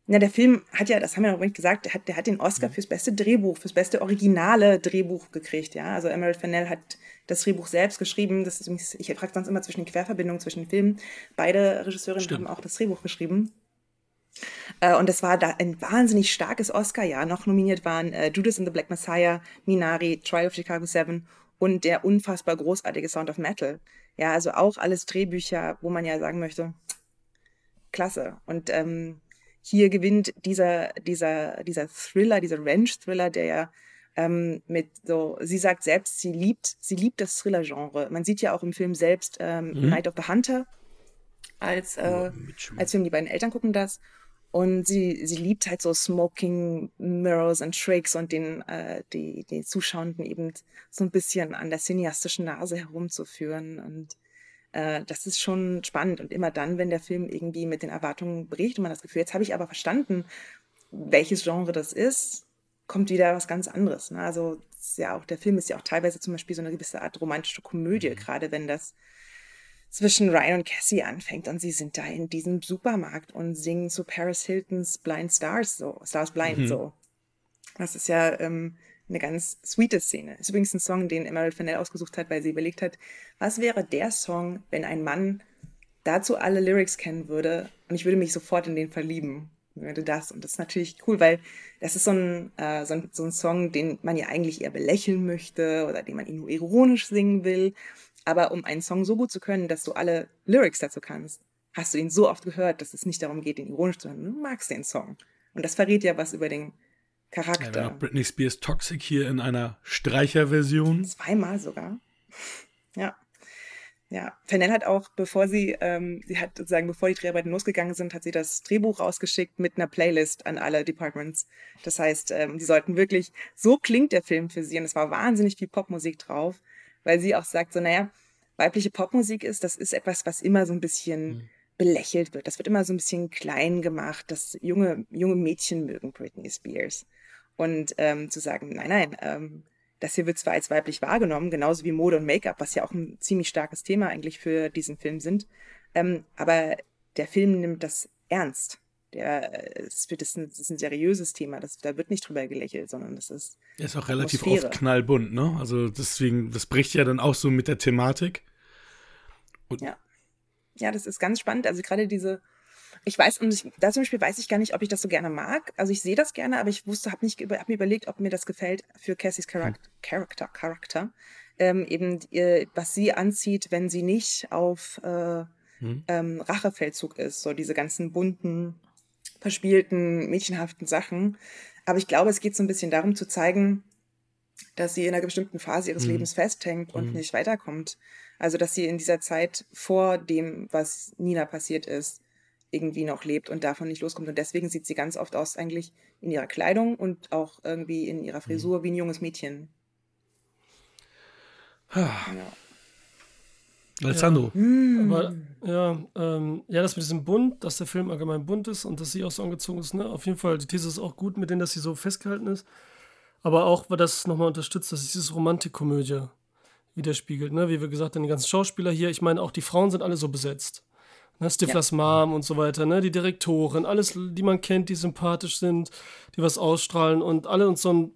E: na, der Film hat ja, das haben wir noch nicht gesagt, der hat, der hat den Oscar fürs beste Drehbuch, fürs beste originale Drehbuch gekriegt, ja. Also Emerald Fennell hat das Drehbuch selbst geschrieben. Das ist ich frage sonst immer zwischen den Querverbindungen zwischen den Filmen. Beide Regisseurinnen Stimmt. haben auch das Drehbuch geschrieben. Äh, und das war da ein wahnsinnig starkes Oscar-Jahr. Noch nominiert waren äh, Judas and the Black Messiah, Minari, Trial of Chicago 7 und der unfassbar großartige Sound of Metal. Ja, also auch alles Drehbücher, wo man ja sagen möchte, klasse. Und ähm, hier gewinnt dieser, dieser, dieser Thriller, dieser Ranch-Thriller, der ja ähm, mit so, sie sagt selbst, sie liebt, sie liebt das Thriller-Genre. Man sieht ja auch im Film selbst ähm, mhm. Night of the Hunter als, äh, als Film, die beiden Eltern gucken das. Und sie, sie liebt halt so Smoking Mirrors und Tricks und den, äh, die, die Zuschauenden eben so ein bisschen an der cineastischen Nase herumzuführen. Und äh, das ist schon spannend. Und immer dann, wenn der Film irgendwie mit den Erwartungen bricht und man das Gefühl, jetzt habe ich aber verstanden, welches Genre das ist, kommt wieder was ganz anderes. Ne? Also ja auch, der Film ist ja auch teilweise zum Beispiel so eine gewisse Art romantische Komödie, mhm. gerade wenn das zwischen Ryan und Cassie anfängt und sie sind da in diesem Supermarkt und singen zu Paris Hiltons Blind Stars so, Stars Blind mhm. so. Das ist ja ähm, eine ganz sweete Szene. Ist übrigens ein Song, den Emerald Fennell ausgesucht hat, weil sie überlegt hat, was wäre der Song, wenn ein Mann dazu alle Lyrics kennen würde und ich würde mich sofort in den verlieben. Würde das. Und das ist natürlich cool, weil das ist so ein, äh, so, ein, so ein Song, den man ja eigentlich eher belächeln möchte oder den man nur ironisch singen will. Aber um einen Song so gut zu können, dass du alle Lyrics dazu kannst, hast du ihn so oft gehört, dass es nicht darum geht, ihn ironisch zu hören. Du magst den Song. Und das verrät ja was über den Charakter. Ja,
B: Britney Spears Toxic hier in einer Streicherversion.
E: Zweimal sogar. Ja. Ja, Fennell hat auch, bevor sie, ähm, sie hat sozusagen, bevor die Dreharbeiten losgegangen sind, hat sie das Drehbuch rausgeschickt mit einer Playlist an alle Departments. Das heißt, ähm, die sollten wirklich, so klingt der Film für sie und es war wahnsinnig viel Popmusik drauf weil sie auch sagt, so, naja, weibliche Popmusik ist, das ist etwas, was immer so ein bisschen mhm. belächelt wird. Das wird immer so ein bisschen klein gemacht, dass junge, junge Mädchen mögen Britney Spears. Und ähm, zu sagen, nein, nein, ähm, das hier wird zwar als weiblich wahrgenommen, genauso wie Mode und Make-up, was ja auch ein ziemlich starkes Thema eigentlich für diesen Film sind. Ähm, aber der Film nimmt das ernst der, es wird, das, ist ein, seriöses Thema, das, da wird nicht drüber gelächelt, sondern das ist.
B: Er ist auch relativ Atmosphäre. oft knallbunt, ne? Also deswegen, das bricht ja dann auch so mit der Thematik.
E: Und ja. Ja, das ist ganz spannend. Also gerade diese, ich weiß, und ich, da zum Beispiel weiß ich gar nicht, ob ich das so gerne mag. Also ich sehe das gerne, aber ich wusste, habe nicht, habe mir überlegt, ob mir das gefällt für Cassies Charakter, hm. Charakter, Charakter. Ähm, eben, ihr, was sie anzieht, wenn sie nicht auf äh, ähm, Rachefeldzug ist. So diese ganzen bunten, verspielten, mädchenhaften Sachen. Aber ich glaube, es geht so ein bisschen darum zu zeigen, dass sie in einer bestimmten Phase ihres Lebens festhängt und nicht weiterkommt. Also, dass sie in dieser Zeit vor dem, was Nina passiert ist, irgendwie noch lebt und davon nicht loskommt. Und deswegen sieht sie ganz oft aus, eigentlich in ihrer Kleidung und auch irgendwie in ihrer Frisur wie ein junges Mädchen. Ja.
B: Alessandro.
D: Aber ja, ähm, ja, das mit diesem Bunt, dass der Film allgemein bunt ist und dass sie auch so angezogen ist, ne? Auf jeden Fall, die These ist auch gut mit denen, dass sie so festgehalten ist. Aber auch, weil das nochmal unterstützt, dass es diese Romantikkomödie widerspiegelt, ne? Wie wir gesagt haben, die ganzen Schauspieler hier, ich meine, auch die Frauen sind alle so besetzt. Ne? Stiflers Mom und so weiter, ne? Die Direktorin, alles, die man kennt, die sympathisch sind, die was ausstrahlen und alle uns so ein,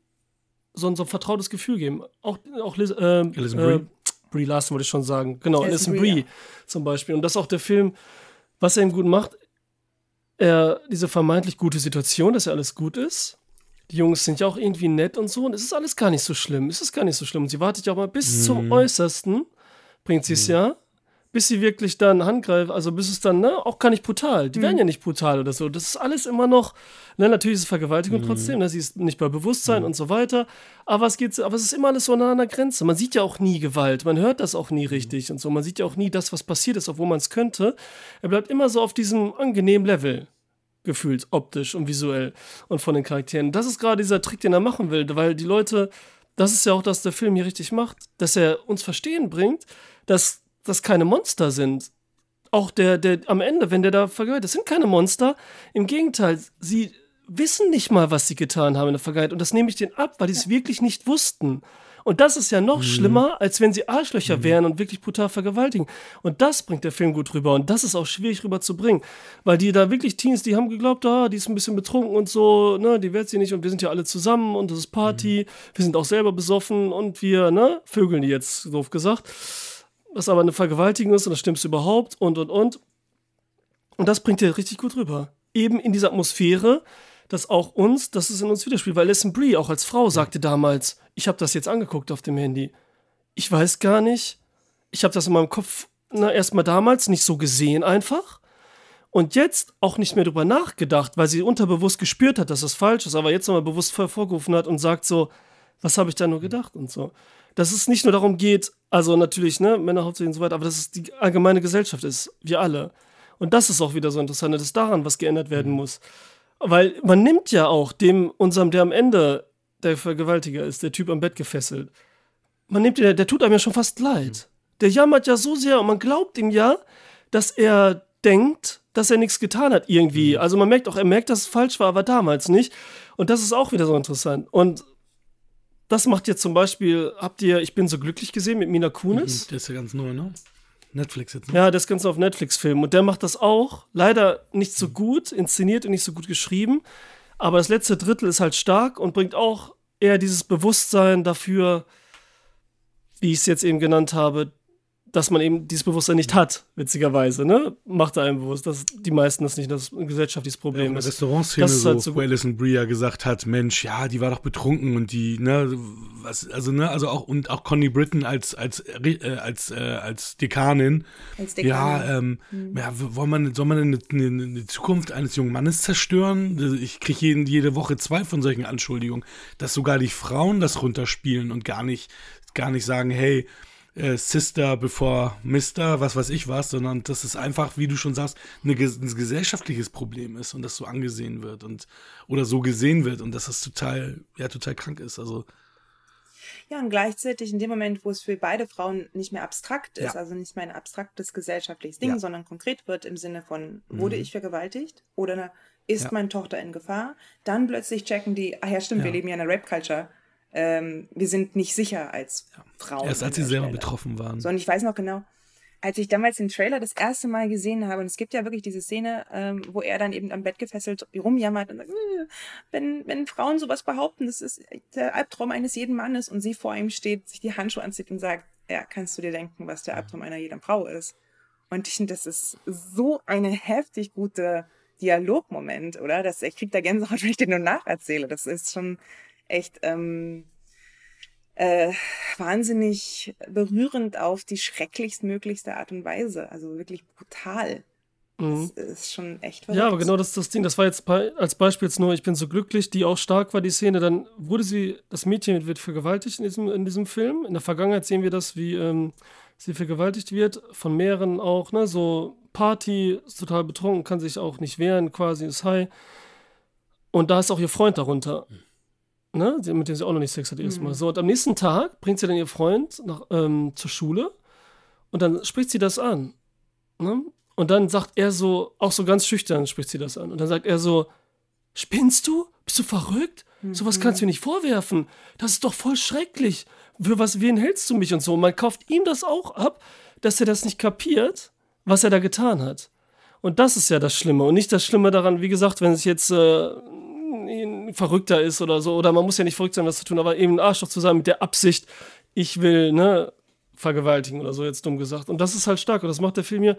D: so ein, so ein vertrautes Gefühl geben. Auch, auch äh,
B: Alison
D: äh,
B: Brie.
D: Larson wollte ich schon sagen. Genau,
E: Alison Brie,
D: Brie
E: ja.
D: zum Beispiel. Und das ist auch der Film, was er ihm gut macht, er, diese vermeintlich gute Situation, dass ja alles gut ist. Die Jungs sind ja auch irgendwie nett und so. Und es ist alles gar nicht so schlimm. Es ist gar nicht so schlimm. Und sie wartet ja auch mal bis zum Äußersten, bringt sie es ja, bis sie wirklich dann handgreift. Also bis es dann, ne, auch gar nicht brutal. Die werden ja nicht brutal oder so. Das ist alles immer noch, ne, natürlich ist es Vergewaltigung trotzdem. Ne, sie ist nicht bei Bewusstsein und so weiter. Aber es geht, aber es ist immer alles so nah an der Grenze. Man sieht ja auch nie Gewalt. Man hört das auch nie richtig und so. Man sieht ja auch nie das, was passiert ist, obwohl man es könnte. Er bleibt immer so auf diesem angenehmen Level gefühlt, optisch und visuell und von den Charakteren. Das ist gerade dieser Trick, den er machen will, weil die Leute, das ist ja auch, das der Film hier richtig macht, dass er uns verstehen bringt, dass das keine Monster sind. Auch der, der am Ende, wenn der da vergewaltigt, das sind keine Monster. Im Gegenteil, sie wissen nicht mal, was sie getan haben in der Vergangenheit. Und das nehme ich denen ab, weil die es wirklich nicht wussten. Und das ist ja noch schlimmer, als wenn sie Arschlöcher wären und wirklich brutal vergewaltigen. Und das bringt der Film gut rüber. Und das ist auch schwierig rüberzubringen. Weil die da wirklich Teens, die haben geglaubt, ah, die ist ein bisschen betrunken und so, ne, die wird sie nicht und wir sind ja alle zusammen und das ist Party. Wir sind auch selber besoffen und wir, ne, vögeln die jetzt, doof gesagt. Was aber eine Vergewaltigung ist und das stimmst überhaupt und und und. Und das bringt er richtig gut rüber. Eben in dieser Atmosphäre, dass auch uns, dass es in uns widerspielt. Weil Alison Brie auch als Frau sagte damals, ich habe das jetzt angeguckt auf dem Handy. Ich weiß gar nicht. Ich habe das in meinem Kopf na, erstmal damals nicht so gesehen einfach. Und jetzt auch nicht mehr drüber nachgedacht, weil sie unterbewusst gespürt hat, dass das falsch ist, aber jetzt nochmal bewusst hervorgerufen hat und sagt so, was habe ich da nur gedacht und so. Dass es nicht nur darum geht, also natürlich, ne, Männer hauptsächlich und so weiter, aber dass es die allgemeine Gesellschaft ist, wir alle. Und das ist auch wieder so interessant, dass daran was geändert werden muss. Weil man nimmt ja auch dem, unserem, der am Ende der Vergewaltiger ist, der Typ am Bett gefesselt, man nimmt den, der tut einem ja schon fast leid. Der jammert ja so sehr und man glaubt ihm ja, dass er denkt, dass er nichts getan hat irgendwie. Also man merkt auch, er merkt, dass es falsch war, aber damals nicht. Und das ist auch wieder so interessant. Und das macht jetzt zum Beispiel, habt ihr Ich bin so glücklich gesehen mit Mina Kunis?
B: Der ist ja ganz neu, ne? Netflix jetzt. Ne?
D: Ja, das Ganze auf Netflix-Film. Und der macht das auch. Leider nicht so gut inszeniert und nicht so gut geschrieben. Aber das letzte Drittel ist halt stark und bringt auch eher dieses Bewusstsein dafür, wie ich es jetzt eben genannt habe, dass man eben dieses Bewusstsein nicht hat, witzigerweise, ne? Macht er einem bewusst, dass die meisten das nicht, dass ein gesellschaftliches
B: Ja,
D: Problem
B: der
D: ist.
B: Restaurantszene
D: Das ist
B: so,
D: halt so
B: wo Alison Brie ja gesagt hat, Mensch, ja, die war doch betrunken und die, ne, was, also, ne, also auch, und auch Connie Britton als, als, äh, als, äh, als Dekanin.
E: Als Dekanin.
B: Ja, ähm, ja, w- soll man, soll man eine, eine, eine Zukunft eines jungen Mannes zerstören? Also Ich kriege jeden, jede Woche zwei von solchen Anschuldigungen, dass sogar die Frauen das runterspielen und gar nicht, gar nicht sagen, hey, äh, Sister bevor Mister, was weiß ich was, sondern dass es einfach, wie du schon sagst, eine, ein gesellschaftliches Problem ist und das so angesehen wird und oder so gesehen wird und dass das total, ja, total krank ist. Also
E: Ja, und gleichzeitig in dem Moment, wo es für beide Frauen nicht mehr abstrakt ist,
B: Ja.
E: also nicht mehr ein abstraktes gesellschaftliches Ding,
B: Ja.
E: sondern konkret wird im Sinne von, wurde ich vergewaltigt oder ist
B: Ja.
E: meine Tochter in Gefahr, dann plötzlich checken die, ach ja, stimmt, wir leben ja in einer Rap-Culture. Ähm, wir sind nicht sicher als Frauen.
B: erst als sie selber
E: Stelle.
B: betroffen waren.
E: So, und ich weiß noch genau, als ich damals den Trailer das erste Mal gesehen habe, und es gibt ja wirklich diese Szene, ähm, wo er dann eben am Bett gefesselt rumjammert und sagt, "Äh, wenn, wenn Frauen sowas behaupten, das ist der Albtraum eines jeden Mannes und sie vor ihm steht, sich die Handschuhe anzieht und sagt, ja, kannst du dir denken, was der Albtraum einer jeden Frau ist? Und ich finde, das ist so eine heftig gute Dialogmoment, oder? Das, ich krieg da Gänsehaut, wenn ich den nur nacherzähle. Das ist schon echt, ähm, äh, wahnsinnig berührend auf die schrecklichstmöglichste Art und Weise. Also wirklich brutal.
D: Mhm.
E: Das ist schon echt
D: Ja, aber
E: verrückt.
D: genau das ist das Ding. Das war jetzt bei, als Beispiel jetzt nur, ich bin so glücklich, die auch stark war, die Szene. Dann wurde sie, das Mädchen wird vergewaltigt in diesem, in diesem Film. In der Vergangenheit sehen wir das, wie ähm, sie vergewaltigt wird, von mehreren auch, ne, so Party, ist total betrunken, kann sich auch nicht wehren, quasi ist high. Und da ist auch ihr Freund darunter. Ne, mit dem sie auch noch nicht Sex hat erstmal. So, und am nächsten Tag bringt sie dann ihr Freund nach, ähm, zur Schule und dann spricht sie das an. Ne? Und dann sagt er so, auch so ganz schüchtern spricht sie das an. Und dann sagt er so, spinnst du? Bist du verrückt? Sowas kannst du mir nicht vorwerfen. Das ist doch voll schrecklich. Für was, wen hältst du mich und so? Und man kauft ihm das auch ab, dass er das nicht kapiert, was er da getan hat. Und das ist ja das Schlimme. Und nicht das Schlimme daran, wie gesagt, wenn es jetzt äh, ein Verrückter ist oder so. Oder man muss ja nicht verrückt sein, was zu tun, aber eben ein Arschloch zu sein mit der Absicht, ich will, ne, vergewaltigen oder so, jetzt dumm gesagt. Und das ist halt stark. Und das macht der Film hier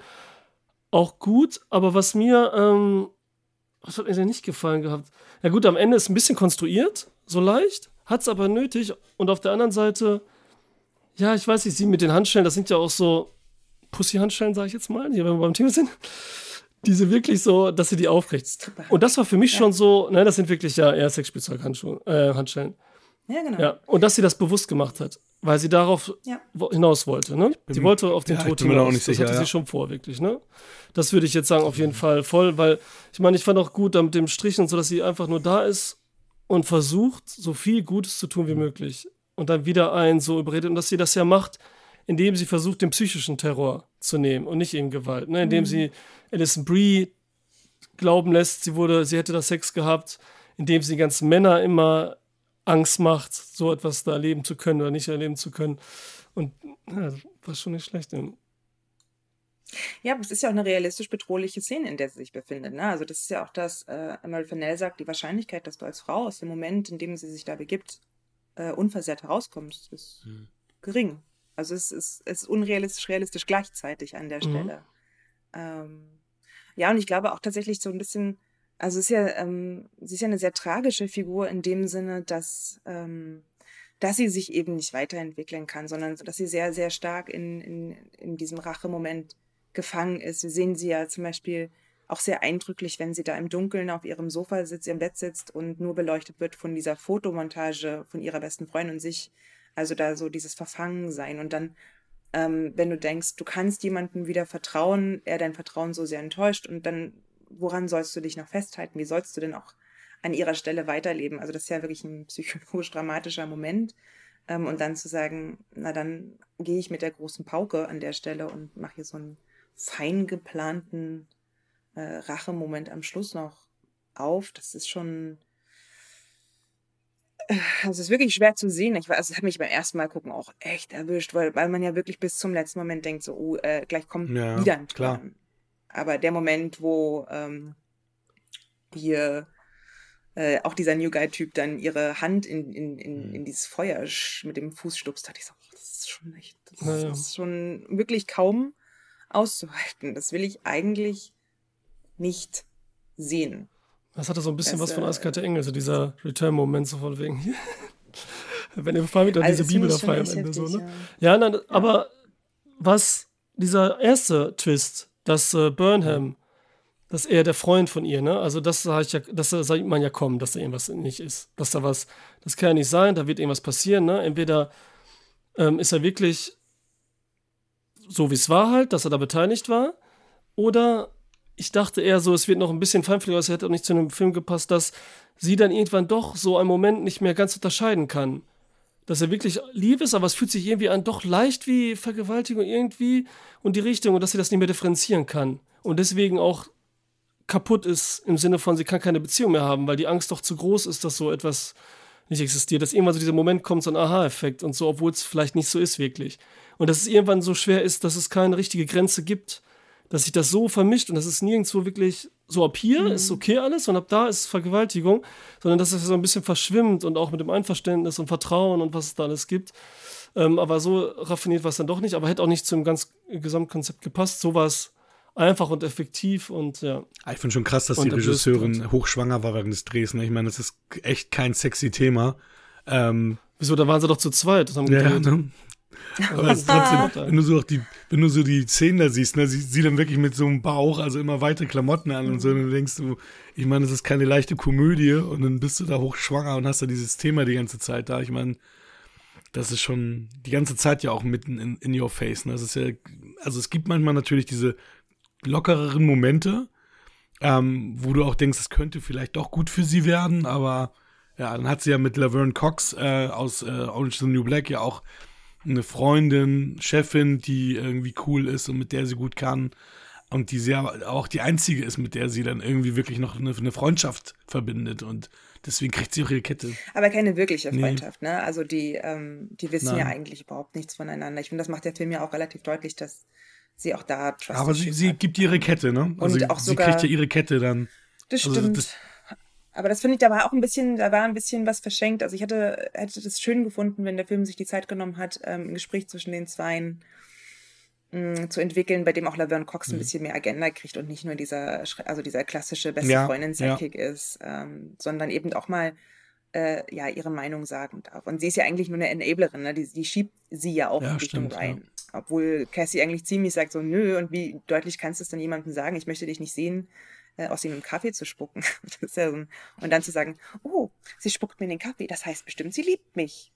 D: auch gut. Aber was mir, ähm, was hat mir denn nicht gefallen gehabt? Ja gut, am Ende ist ein bisschen konstruiert, so leicht, hat es aber nötig. Und auf der anderen Seite, ja, ich weiß nicht, sie mit den Handschellen, das sind ja auch so Pussy-Handschellen, sage ich jetzt mal, hier, wenn wir beim Thema sind. Diese wirklich so, dass sie die aufrecht. Und das war für mich schon so, ne, das sind wirklich ja eher Sexspielzeug-Handschellen. Äh, Handschellen.
E: Ja, genau.
D: Ja, und dass sie das bewusst gemacht hat, weil sie darauf
E: Ja.
D: wo- hinaus wollte. Ne? Sie wollte auf den
B: ja, ich
D: Tod
B: bin mir da auch
D: hinaus. das
B: sicher,
D: hatte
B: ja.
D: sie schon vor, wirklich. Ne? Das würde ich jetzt sagen, auf jeden Fall voll, weil ich meine, ich fand auch gut da mit dem Strich und so, dass sie einfach nur da ist und versucht, so viel Gutes zu tun wie möglich. Und dann wieder einen so überredet und dass sie das ja macht, indem sie versucht, den psychischen Terror zu nehmen und nicht eben Gewalt. Ne? Indem sie Alison Brie glauben lässt, sie wurde, sie hätte da Sex gehabt, indem sie die ganzen Männer immer Angst macht, so etwas da erleben zu können oder nicht erleben zu können. Und ja, das war schon nicht schlecht. ne?
E: Ja, aber es ist ja auch eine realistisch bedrohliche Szene, in der sie sich befindet. Ne? Also das ist ja auch das, äh, Emerald Fennell sagt, die Wahrscheinlichkeit, dass du als Frau aus dem Moment, in dem sie sich da begibt, äh, unversehrt herauskommst, ist gering. Also es ist, es ist unrealistisch, realistisch gleichzeitig an der
D: Mhm.
E: Stelle. Ähm, ja, und ich glaube auch tatsächlich so ein bisschen, also es ist ja, ähm, sie ist ja eine sehr tragische Figur in dem Sinne, dass, ähm, dass sie sich eben nicht weiterentwickeln kann, sondern so, dass sie sehr, sehr stark in, in, in diesem Rachemoment gefangen ist. Wir sehen sie ja zum Beispiel auch sehr eindrücklich, wenn sie da im Dunkeln auf ihrem Sofa sitzt, ihrem Bett sitzt und nur beleuchtet wird von dieser Fotomontage von ihrer besten Freundin und sich. Also da so dieses Verfangensein. Und dann, ähm, wenn du denkst, du kannst jemandem wieder vertrauen, er dein Vertrauen so sehr enttäuscht und dann, woran sollst du dich noch festhalten? Wie sollst du denn auch an ihrer Stelle weiterleben? Also das ist ja wirklich ein psychologisch dramatischer Moment. Ähm, und dann zu sagen, na dann gehe ich mit der großen Pauke an der Stelle und mache hier so einen fein geplanten äh, Rachemoment am Schluss noch auf. Das ist schon. Äh, Also es ist wirklich schwer zu sehen. Ich, war- also es hat mich beim ersten Mal gucken auch echt erwischt, weil, weil man ja wirklich bis zum letzten Moment denkt, so, oh, äh, gleich kommt
B: Ja,
E: wieder ein
B: klar.
E: Plan. Aber der Moment, wo ähm, hier äh, auch dieser New Guy-Typ dann ihre Hand in, in,
B: Mhm.
E: in, in dieses Feuer mit dem Fuß stupst, dachte ich so, oh, das ist schon echt, das
D: Ja, ja.
E: ist schon wirklich kaum auszuhalten. Das will ich eigentlich nicht sehen.
D: Das hatte so ein bisschen
E: Das,
D: was von Eiskalte Engel, so dieser Return-Moment, so von wegen. Wenn ihr Fahr wieder
E: Also
D: diese Bibel da am Ende. So, ne? Ja, nein, aber was dieser erste Twist, dass äh, Burnham, dass er der Freund von ihr, ne? Also das sah ich ja, das sah man ja kommen, dass da irgendwas nicht ist. Dass da was, das kann ja nicht sein, da wird irgendwas passieren, ne? Entweder ähm, ist er wirklich so wie es war halt, dass er da beteiligt war, oder ich dachte eher so, es wird noch ein bisschen feinfühliger, es hätte auch nicht zu einem Film gepasst, dass sie dann irgendwann doch so einen Moment nicht mehr ganz unterscheiden kann dass er wirklich lieb ist, aber es fühlt sich irgendwie an, doch leicht wie Vergewaltigung irgendwie und die Richtung und dass sie das nicht mehr differenzieren kann. Und deswegen auch kaputt ist im Sinne von, sie kann keine Beziehung mehr haben, weil die Angst doch zu groß ist, dass so etwas nicht existiert, dass irgendwann so dieser Moment kommt, so ein Aha-Effekt und so, obwohl es vielleicht nicht so ist wirklich. Und dass es irgendwann so schwer ist, dass es keine richtige Grenze gibt, dass sich das so vermischt und dass es nirgendwo wirklich so ab hier ist okay alles und ab da ist Vergewaltigung, sondern dass es so ein bisschen verschwimmt und auch mit dem Einverständnis und Vertrauen und was es da alles gibt. Ähm, aber so raffiniert war es dann doch nicht, aber hätte auch nicht zum ganz Gesamtkonzept gepasst. So war es einfach und effektiv und ja.
B: Ah, Ich finde schon krass, dass
D: Und
B: die Regisseurin hochschwanger war während des Drehs. Ne? Ich meine, das ist echt kein sexy Thema. Ähm,
D: Wieso, da waren sie doch zu zweit. Das haben
B: Ja, ne? Aber es ist trotzdem, wenn du so auch die, wenn du so die Szenen da siehst, ne, sie, sie dann wirklich mit so einem Bauch, also immer weite Klamotten an und so, und dann denkst du, ich meine, das ist keine leichte Komödie und dann bist du da hochschwanger und hast da dieses Thema die ganze Zeit da. Ich meine, das ist schon die ganze Zeit ja auch mitten in, in your face. Ne? Das ist ja, also es gibt manchmal natürlich diese lockereren Momente, ähm, wo du auch denkst, es könnte vielleicht doch gut für sie werden, aber ja, dann hat sie ja mit Laverne Cox äh, aus äh, Orange is the New Black ja auch eine Freundin, Chefin, die irgendwie cool ist und mit der sie gut kann. Und die sehr auch die einzige ist, mit der sie dann irgendwie wirklich noch eine, eine Freundschaft verbindet. Und deswegen kriegt sie auch ihre Kette.
E: Aber keine wirkliche
B: Nee.
E: Freundschaft, ne? Also die, ähm, die wissen ja
B: Nein.
E: eigentlich überhaupt nichts voneinander. Ich finde, das macht der Film ja auch relativ deutlich, dass sie auch da Trust
B: Aber sie, sie gibt ihre Kette, ne? Also
E: Und
B: sie,
E: auch
B: sie
E: sogar-
B: kriegt ja ihre Kette dann.
E: Das
B: Also
E: stimmt.
B: das-
E: aber das finde ich, da war auch ein bisschen, da war ein bisschen was verschenkt. Also ich hätte, hätte das schön gefunden, wenn der Film sich die Zeit genommen hat, ähm, ein Gespräch zwischen den Zweien mh, zu entwickeln, bei dem auch Laverne Cox ein bisschen mehr Agenda kriegt und nicht nur dieser, also dieser klassische beste
B: Ja,
E: Freundin
B: ja.
E: Sidekick ist, ähm, sondern eben auch mal äh, ja ihre Meinung sagen darf. Und sie ist ja eigentlich nur eine Enablerin, ne? die, die schiebt sie ja auch
B: Ja,
E: in Richtung
B: stimmt,
E: Ryan. Obwohl Cassie eigentlich ziemlich sagt so, nö, und wie deutlich kannst du es dann jemandem sagen, ich möchte dich nicht sehen, äh, aus ihm im Kaffee zu spucken. Das ist ja so ein, und dann zu sagen, oh, sie spuckt mir in den Kaffee, das heißt bestimmt, sie liebt mich.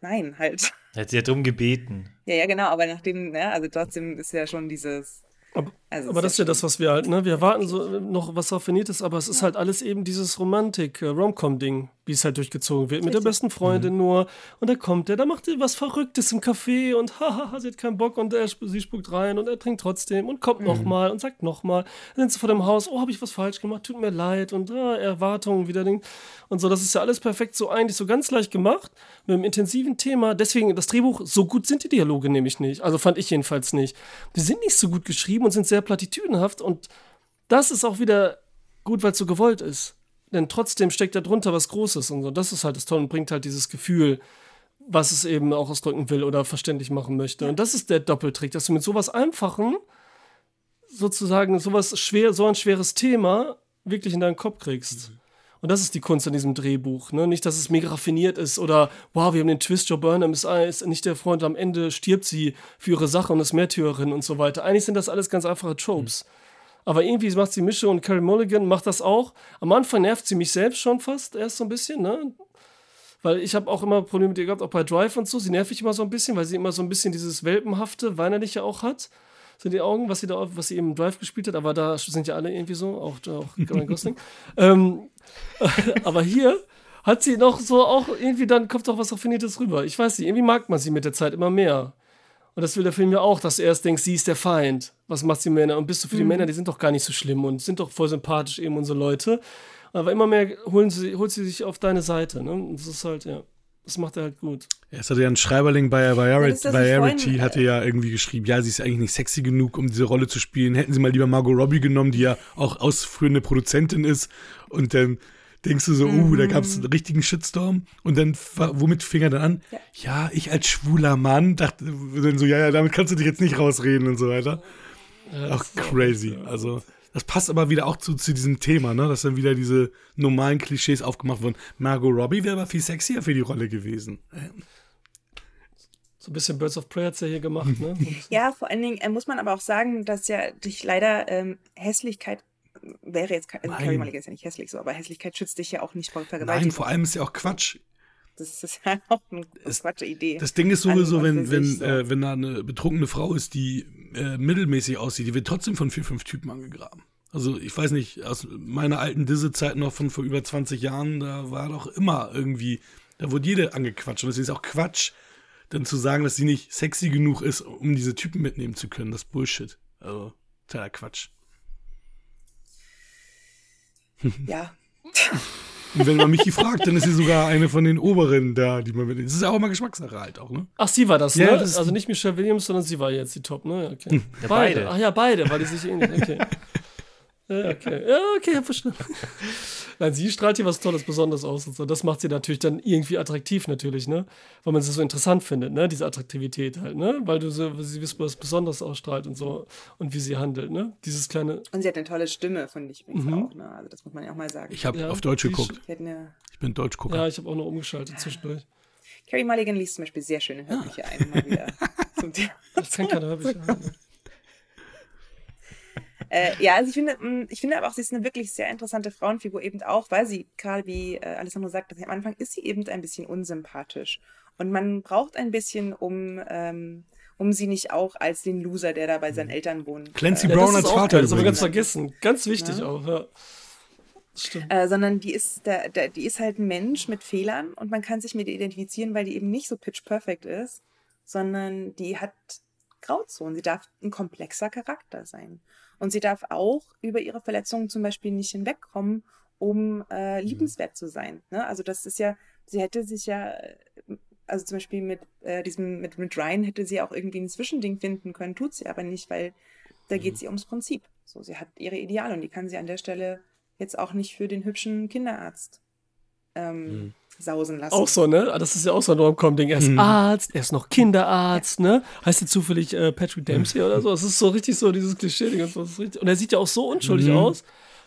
E: Nein, halt.
C: Er hat sie ja drum gebeten.
E: Ja, ja, genau, aber nachdem, ne, also trotzdem ist ja schon dieses.
D: Aber,
E: Also
D: aber
E: ist
D: das ist ja das, was wir halt, ne? Wir erwarten so noch was Raffiniertes, aber es ist halt alles eben dieses Romantik, äh, Rom-Com-Ding, wie es halt durchgezogen wird. Mit der besten Freundin nur. Und da kommt der, da macht er was Verrücktes im Café und hahaha, sie hat keinen Bock und er, sie spuckt rein und er trinkt trotzdem und kommt noch nochmal und sagt nochmal. Dann sind sie vor dem Haus, oh, habe ich was falsch gemacht, tut mir leid und ah, Erwartungen wieder Ding. Und so, das ist ja alles perfekt so eigentlich so ganz leicht gemacht, mit einem intensiven Thema. Deswegen, das Drehbuch, so gut sind die Dialoge nämlich nicht. Also fand ich jedenfalls nicht. Die sind nicht so gut geschrieben und sind sehr platitüdenhaft und das ist auch wieder gut, weil es so gewollt ist. Denn trotzdem steckt da drunter was Großes und so. Das ist halt das Tolle und bringt halt dieses Gefühl, was es eben auch ausdrücken will oder verständlich machen möchte. Und das ist der Doppeltrick, dass du mit sowas Einfachen sozusagen sowas schwer, so ein schweres Thema wirklich in deinen Kopf kriegst. Und das ist die Kunst an diesem Drehbuch. Ne? Nicht, dass es mega raffiniert ist oder, wow, wir haben den Twist, Joe Burnham ist, ist nicht der Freund, am Ende stirbt sie für ihre Sache und ist Märtyrerin und so weiter. Eigentlich sind das alles ganz einfache Tropes. Aber irgendwie macht sie Mische und Carrie Mulligan macht das auch. Am Anfang nervt sie mich selbst schon fast, erst so ein bisschen, ne? Weil ich habe auch immer Probleme mit ihr gehabt, auch bei Drive und so. Sie nervt mich immer so ein bisschen, weil sie immer so ein bisschen dieses Welpenhafte, Weinerliche auch hat. So in die Augen, was sie da, was sie eben im Drive gespielt hat. Aber da sind ja alle irgendwie so, auch, auch Ryan Gosling. ähm, aber hier hat sie noch so auch irgendwie, dann kommt doch was Raffiniertes rüber. Ich weiß nicht, irgendwie mag man sie mit der Zeit immer mehr. Und das will der Film ja auch, dass du erst denkst, sie ist der Feind. Was macht die Männer? Und bist du für die Männer, die sind doch gar nicht so schlimm und sind doch voll sympathisch, eben unsere Leute. Aber immer mehr holen sie, holt sie sich auf deine Seite. Ne? Und das ist halt, ja, das macht er halt gut.
B: Ja, es hatte ja ein Schreiberling bei Variety, Variety hatte ja irgendwie geschrieben, ja, sie ist eigentlich nicht sexy genug, um diese Rolle zu spielen. Hätten sie mal lieber Margot Robbie genommen, die ja auch ausführende Produzentin ist. Und dann denkst du so, uh, da gab es einen richtigen Shitstorm. Und dann, womit fing er dann an?
E: Ja.
B: Ja, ich als schwuler Mann dachte dann so, ja, ja, damit kannst du dich jetzt nicht rausreden und so weiter. Ach, crazy. Also, das passt aber wieder auch zu, zu diesem Thema, ne? Dass dann wieder diese normalen Klischees aufgemacht wurden. Margot Robbie wäre aber viel sexier für die Rolle gewesen.
D: So ein bisschen Birds of Prey hat ja hier gemacht. Ne?
E: Ja, vor allen Dingen äh, muss man aber auch sagen, dass ja dich leider ähm, Hässlichkeit wäre jetzt, also
B: Nein.
E: Carrie Mulligan ist ja nicht hässlich so, aber Hässlichkeit schützt dich ja auch nicht vor
B: Nein,
E: Vergewaltigung.
B: vor allem ist ja auch Quatsch.
E: Das ist ja auch eine Quatsche Idee.
B: Das Ding ist sowieso, wenn, wenn,
E: so.
B: äh, wenn da eine betrunkene Frau ist, die äh, mittelmäßig aussieht, die wird trotzdem von vier, fünf Typen angegraben. Also ich weiß nicht, aus meiner alten Disse-Zeit noch von vor über 20 Jahren, da war doch immer irgendwie, da wurde jede angequatscht. Und deswegen ist auch Quatsch, dann zu sagen, dass sie nicht sexy genug ist, um diese Typen mitnehmen zu können. Das ist Bullshit. Also, totaler Quatsch.
E: Ja,
B: Und wenn man mich fragt, dann ist sie sogar eine von den oberen da, die man. Das ist ja auch immer Geschmackssache halt auch, ne?
D: Ach, sie war das,
B: Ja,
D: ne?
B: das
D: also nicht Michelle Williams, sondern sie war jetzt die Top, ne? Ja, Okay.
C: Ja, beide.
D: Ach ja, beide, weil die sich ähnlich. Okay. Ja, okay. Ja, okay, hab verstanden. Nein, sie strahlt hier was Tolles, Besonderes aus und so. Das macht sie natürlich dann irgendwie attraktiv, natürlich, ne? Weil man sie so interessant findet, ne? Diese Attraktivität halt, ne? Weil du so, sie was Besonderes ausstrahlt und so und wie sie handelt, ne? Dieses kleine.
E: und sie hat eine tolle Stimme, finde ich übrigens
D: Mhm.
E: auch. Ne? Also das muss man ja auch mal sagen.
B: Ich habe
D: Ja,
B: auf Deutsch geguckt.
E: Hat eine,
B: Ich bin Deutschgucker.
D: Ja, ich habe auch noch umgeschaltet zwischendurch.
E: Carrie Mulligan liest zum Beispiel sehr schöne Hörbücher ein, mal wieder. zum Thema.
D: Das kann keiner Hörbücher haben.
E: Äh, ja, also ich finde, mh, ich finde aber auch, sie ist eine wirklich sehr interessante Frauenfigur, eben auch, weil sie, gerade wie äh, Alessandro sagt, am Anfang ist sie eben ein bisschen unsympathisch. Und man braucht ein bisschen, um, ähm, um sie nicht auch als den Loser, der da bei seinen Eltern wohnt.
B: Clancy
E: äh,
B: Brown
D: das
B: als
D: auch
B: Vater
D: das haben wir ganz vergessen. Ganz wichtig
E: Ja.
D: auch, ja. Stimmt.
E: äh, sondern die ist, der, der, die ist halt ein Mensch mit Fehlern und man kann sich mit ihr identifizieren, weil die eben nicht so pitch perfect ist, sondern die hat Grauzonen. Sie darf ein komplexer Charakter sein. Und sie darf auch über ihre Verletzungen zum Beispiel nicht hinwegkommen, um äh, liebenswert zu sein. Ne? Also das ist ja, sie hätte sich ja, also zum Beispiel mit äh, diesem, mit, mit Ryan hätte sie auch irgendwie ein Zwischending finden können, tut sie aber nicht, weil da geht sie ums Prinzip. So, sie hat ihre Ideale und die kann sie an der Stelle jetzt auch nicht für den hübschen Kinderarzt ähm, sausen lassen.
D: Auch so, ne? Das ist ja auch so ein Rom-Com-Ding. Er ist Arzt, er ist noch Kinderarzt, ne? Heißt er zufällig äh, Patrick Dempsey oder so? Das ist so richtig so dieses Klischee. die ganze- das ist richtig- Und er sieht ja auch so unschuldig aus.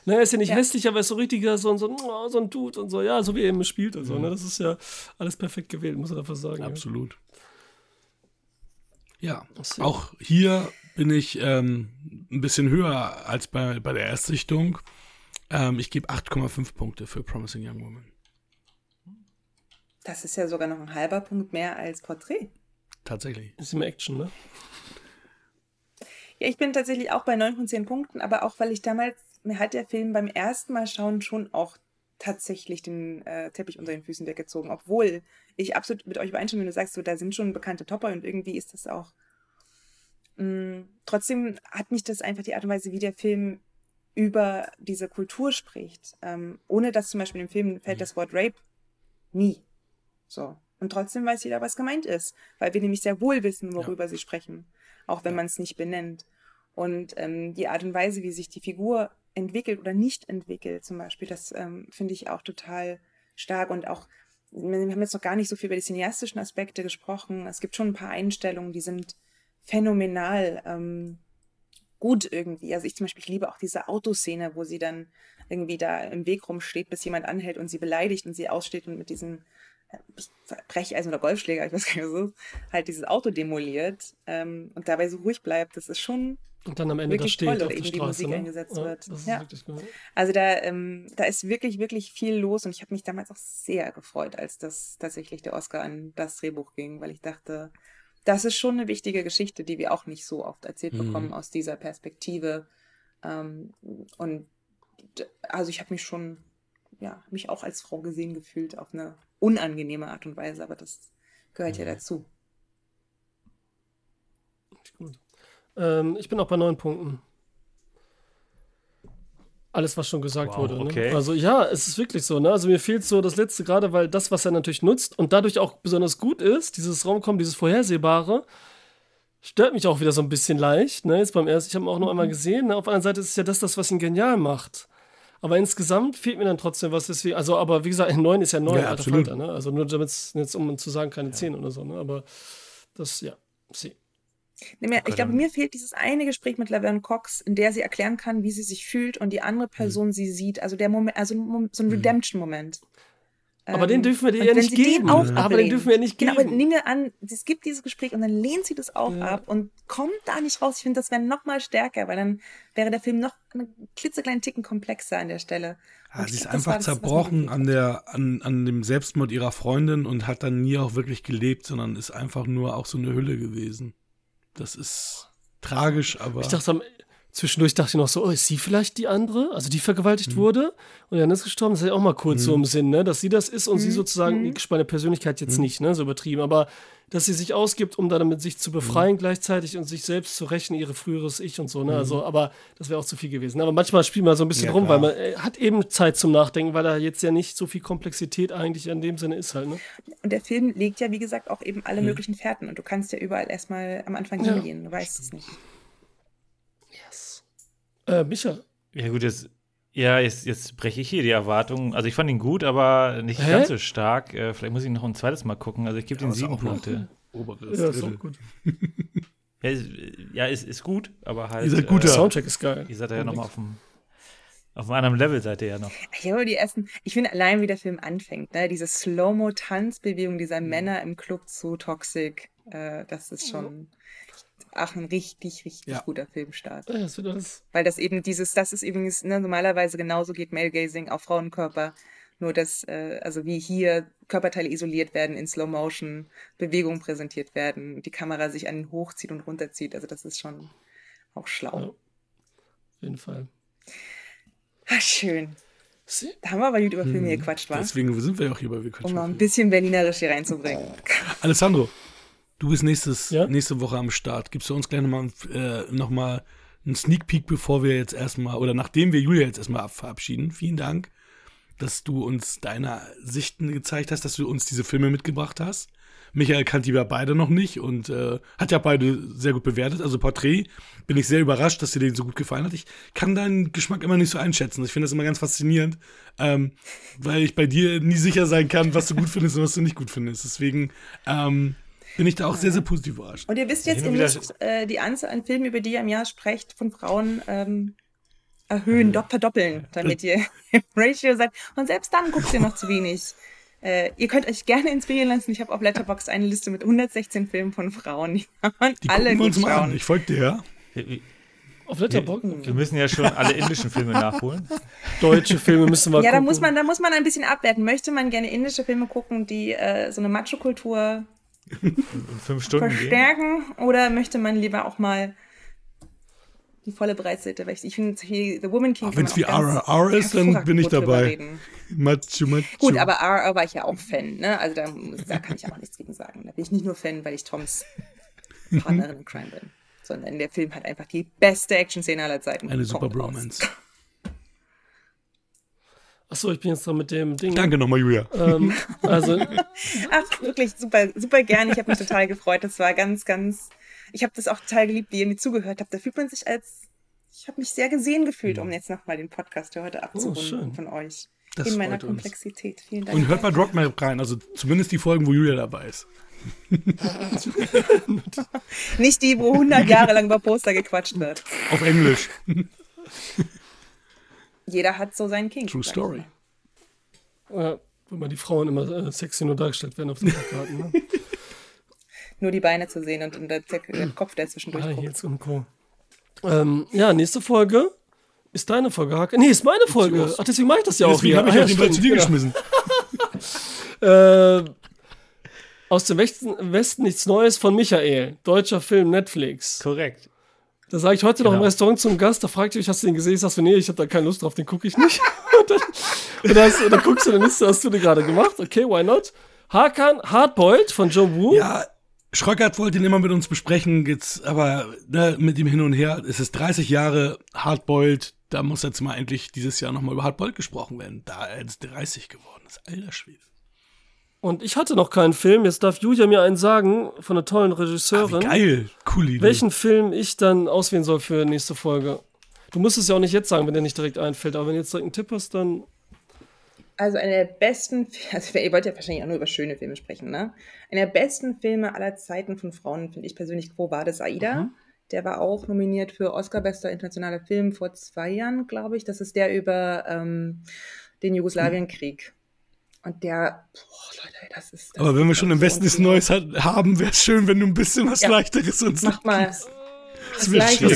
D: Ne, er ist ja nicht
E: Ja.
D: hässlich, aber er ist so richtiger, so, ein- so, ein- oh, so ein Dude und so, ja, so wie er eben spielt und so, ne? Das ist ja alles perfekt gewählt, muss man einfach sagen. ja.
B: Absolut. Ja,
D: so.
B: auch hier bin ich ähm, ein bisschen höher als bei, bei der Erstsichtung. Ähm, ich gebe 8,5 Punkte für Promising Young Woman.
E: Das ist ja sogar noch ein halber Punkt mehr als Porträt.
B: Tatsächlich.
D: Ist immer Action, ne?
E: Ja, ich bin tatsächlich auch bei 9 von 10 Punkten, aber auch weil ich damals, mir hat der Film beim ersten Mal schauen schon auch tatsächlich den äh, Teppich unter den Füßen weggezogen, obwohl ich absolut mit euch übereinstimme, wenn du sagst, so, da sind schon bekannte Topper und irgendwie ist das auch. Mh, trotzdem hat mich das einfach die Art und Weise, wie der Film über diese Kultur spricht, ähm, ohne dass zum Beispiel im Film fällt das Wort Rape nie. So. Und trotzdem weiß jeder, was gemeint ist, weil wir nämlich sehr wohl wissen, worüber sie sprechen, auch wenn man es nicht benennt. Und ähm, die Art und Weise, wie sich die Figur entwickelt oder nicht entwickelt, zum Beispiel, das ähm, finde ich auch total stark. Und auch, wir haben jetzt noch gar nicht so viel über die cineastischen Aspekte gesprochen. Es gibt schon ein paar Einstellungen, die sind phänomenal ähm, gut irgendwie. Also ich zum Beispiel, ich liebe auch diese Autoszene, wo sie dann irgendwie da im Weg rumsteht, bis jemand anhält und sie beleidigt und sie aussteht und mit diesem Brecheisen oder Golfschläger, ich weiß gar nicht, was es ist, halt dieses Auto demoliert ähm, und dabei so ruhig bleibt. Das ist schon,
D: Und dann am Ende da
E: Wirklich
D: steht
E: toll,
D: auf der
E: eben die
D: Straße,
E: Musik
D: ne?
E: eingesetzt
D: ja,
E: wird. Ja.
D: gut.
E: also da, ähm, da ist wirklich, wirklich viel los und ich habe mich damals auch sehr gefreut, als das tatsächlich der Oscar an das Drehbuch ging, weil ich dachte, das ist schon eine wichtige Geschichte, die wir auch nicht so oft erzählt
B: Mhm.
E: bekommen aus dieser Perspektive. Ähm, und also ich habe mich schon, ja, mich auch als Frau gesehen gefühlt auf eine unangenehme Art und Weise, aber das gehört ja dazu.
D: Gut. Ähm, ich bin auch bei neun Punkten. Alles, was schon gesagt
C: Wow,
D: wurde.
C: okay.
D: Ne? Also ja, es ist wirklich so. Ne? Also mir fehlt so das Letzte gerade, weil das, was er natürlich nutzt und dadurch auch besonders gut ist, dieses Raumkommen, dieses Vorhersehbare, stört mich auch wieder so ein bisschen leicht. Ne? Jetzt beim ersten, ich habe ihn auch noch einmal gesehen. Ne? Auf der anderen Seite ist es ja das, das, was ihn genial macht. Aber insgesamt fehlt mir dann trotzdem was. Deswegen, also, aber wie gesagt, 9 ist ja 9,
B: Ja,
D: alter
B: absolut.
D: Falter, ne? Also nur damit jetzt, um zu sagen, keine 10 oder so. Ne? Aber das, ja, sie.
E: Nee, ich glaube, mir fehlt dieses eine Gespräch mit Laverne Cox, in der sie erklären kann, wie sie sich fühlt und die andere Person sie sieht. Also der Moment, also so ein Redemption-Moment.
D: Aber den dürfen wir dir ja nicht geben.
E: auch
D: Aber den dürfen wir nicht
E: Genau, aber
D: geben.
E: nehmen wir an, es gibt dieses Gespräch und dann lehnt sie das auch
D: Ja.
E: ab und kommt da nicht raus. Ich finde, das wäre noch mal stärker, weil dann wäre der Film noch einen klitzekleinen Ticken komplexer an der Stelle.
B: Ja,
E: Und
B: sie ist einfach
E: das,
B: zerbrochen an, der, an, an dem Selbstmord ihrer Freundin und hat dann nie auch wirklich gelebt, sondern ist einfach nur auch so eine Hülle gewesen. Das ist tragisch, aber.
D: Ich dachte am, zwischendurch dachte ich noch so, oh, ist sie vielleicht die andere? Also die vergewaltigt
B: Mhm.
D: wurde und dann ist gestorben. Das ist ja auch mal kurz so im Sinn, ne? Dass sie das ist und sie
E: Mhm.
D: sozusagen,
E: Mhm.
D: ich meine Persönlichkeit jetzt nicht, ne? So übertrieben, aber dass sie sich ausgibt, um damit sich zu befreien gleichzeitig und sich selbst zu rächen, ihre früheres Ich und so, ne? Also, aber das wäre auch zu viel gewesen. Aber manchmal spielt man so ein bisschen
B: Ja,
D: rum,
B: klar.
D: weil man äh, hat eben Zeit zum Nachdenken, weil da jetzt ja nicht so viel Komplexität eigentlich in dem Sinne ist halt, ne?
E: Und der Film legt ja, wie gesagt, auch eben alle möglichen Fährten und du kannst ja überall erstmal am Anfang
D: Ja.
E: hingehen. Du weißt es nicht.
D: Äh, Micha,
C: Ja, gut, jetzt, ja, jetzt, jetzt breche ich hier die Erwartungen. Also, ich fand ihn gut, aber nicht
D: Hä?
C: ganz so stark. Äh, vielleicht muss ich noch ein zweites Mal gucken. Also, ich gebe
B: Ja,
C: ihm sieben Punkte.
B: Oberes
D: ja, ist auch gut.
C: Ja, ist, ja ist, ist gut, aber halt.
B: Ihr seid guter.
D: Der
C: Äh,
D: Soundtrack ist geil.
C: ihr seid ja nochmal auf dem. Auf einem anderen Level seid ihr ja noch.
E: Ich habe die ersten, ich finde allein, wie der Film anfängt, ne? diese Slow-Mo-Tanzbewegung dieser Männer im Club zu Toxic, äh, das ist schon auch ein richtig, richtig
B: Ja.
E: guter Filmstart.
D: Ja, das wird alles.
E: Weil das eben dieses, das ist übrigens, ne, normalerweise genauso geht Male-Gazing auf Frauenkörper. Nur dass, äh, also wie hier Körperteile isoliert werden, in Slow Motion Bewegungen präsentiert werden, die Kamera sich einen hochzieht und runterzieht. Also das ist schon auch schlau.
D: Ja. Auf jeden Fall.
E: Ah, schön. Da haben wir aber gut über Filme gequatscht, wa?
B: Deswegen sind wir ja auch hier bei Wir
E: Um mal ein bisschen Berlinerisch hier reinzubringen.
B: Alessandro, du bist nächstes,
D: Ja?
B: nächste Woche am Start. Gibst du uns gleich nochmal äh, noch mal einen Sneak Peek, bevor wir jetzt erstmal, oder nachdem wir Julia jetzt erstmal verabschieden. Vielen Dank, dass du uns deine Sichten gezeigt hast, dass du uns diese Filme mitgebracht hast. Michael kannte die ja beide noch nicht und äh, hat ja beide sehr gut bewertet. Also Porträt bin ich sehr überrascht, dass dir den so gut gefallen hat. Ich kann deinen Geschmack immer nicht so einschätzen. Ich finde das immer ganz faszinierend, ähm, weil ich bei dir nie sicher sein kann, was du gut findest und was du nicht gut findest. Deswegen ähm, bin ich da auch sehr, sehr positiv überrascht.
E: Und ihr wisst jetzt, ihr müsst äh, die Anzahl an Filmen, über die ihr im Jahr sprecht, von Frauen ähm, erhöhen, dopp verdoppeln, damit ihr im Ratio seid. Und selbst dann guckt ihr noch zu wenig. Äh, ihr könnt euch gerne inspirieren lassen. Ich habe auf Letterboxd eine Liste mit 116 Filmen von Frauen. Die kann alle
B: gucken wir
E: gut
B: uns mal an. Ich folge dir, ja.
C: Wir,
D: Auf Letterboxd.
C: wir müssen ja schon alle indischen Filme nachholen.
D: Deutsche Filme müssen wir
E: Ja, da
D: gucken.
E: muss, man, da muss man ein bisschen abwerten. Möchte man gerne indische Filme gucken, die äh, so eine Macho-Kultur
C: fünf Stunden gehen.
E: verstärken? Oder möchte man lieber auch mal die volle Breitseite wechseln? Ich finde, hier The Woman King.
B: Wenn's
E: man
B: wie RRR ist, dann bin ich dabei.
E: reden.
B: Macho, macho.
E: Gut, aber RR war ich ja auch Fan, ne? Also da, da kann ich auch nichts gegen sagen. Da bin ich nicht nur Fan, weil ich Toms Partnerin in Crime bin. Sondern der Film hat einfach die beste Action-Szene aller Zeiten.
B: Eine super
E: Kommt raus.
D: Achso, ich bin jetzt dran mit dem Ding.
B: Danke nochmal, Julia.
D: Ähm, also,
E: Ach, wirklich super, super gern. Ich habe mich total gefreut. Das war ganz, ganz. Ich habe das auch total geliebt, wie ihr mir zugehört habt. Da fühlt man sich als. Ich habe mich sehr gesehen gefühlt, um jetzt nochmal den Podcast für heute abzurunden
D: schön.
E: von euch.
B: Das
E: in meiner
B: freut uns.
E: Komplexität. Vielen Dank.
B: Und hört bei Dropmap rein, also zumindest die Folgen, wo Julia dabei ist.
E: Nicht die, wo 100 Jahre lang über Poster gequatscht wird.
B: Auf Englisch.
E: Jeder hat so seinen King.
B: True Story.
D: äh, wenn mal die Frauen immer äh, sexy nur dargestellt werden auf den Plakaten. Ne?
E: Nur die Beine zu sehen und, und der, der Kopf, der zwischendurch
D: Ah,
E: guckt.
D: jetzt und Co. Ähm, ja, nächste Folge ist deine Folge, Hake. Nee, ist meine Folge. Ach, deswegen mache ich das ja auch
B: Deswegen
D: hier.
B: habe ich
D: Ah,
B: Ball zu dir
D: stimmt,
B: geschmissen.
D: genau. Äh, aus dem Westen, Westen nichts Neues von Michael. Deutscher Film, Netflix.
C: Korrekt.
D: Da sage ich heute noch im
C: Genau.
D: Restaurant zum Gast, da fragt ihr mich, hast du den gesehen? Ich sag so, nee, ich habe da keine Lust drauf, den gucke ich nicht. und, dann, und, dann, und dann guckst du in der Liste, hast du den gerade gemacht? Okay, why not? Hakan Hardboiled von Joe Wu.
B: Ja, Schröckert wollte ihn immer mit uns besprechen, jetzt aber ne, mit ihm hin und her. Es ist 30 Jahre Hardboiled, da muss jetzt mal endlich dieses Jahr nochmal über Hardboiled gesprochen werden, da er jetzt 30 geworden ist. Alter Schwede.
D: Und ich hatte noch keinen Film, jetzt darf Julia mir einen sagen, von einer tollen
B: Ah, wie
D: Regisseurin,
B: geil, coole Idee.
D: welchen Film ich dann auswählen soll für nächste Folge. Du musst es ja auch nicht jetzt sagen, wenn dir nicht direkt einfällt, aber wenn du jetzt direkt einen Tipp hast, dann
E: Also einer der besten, also ihr wollt ja wahrscheinlich auch nur über schöne Filme sprechen, ne? Einer der besten Filme aller Zeiten von Frauen finde ich persönlich Quo Vadis Aida. Der war auch nominiert für Oscar bester internationaler Film vor zwei Jahren, glaube ich. Das ist der über ähm, den Jugoslawienkrieg. Und der, boah, Leute, ey, das ist. Das
B: aber wenn wir schon im Westen nichts. Neues hat, haben, wäre es schön, wenn du ein bisschen was
E: Ja.
B: Leichteres uns
E: Mach mal.
D: Hast du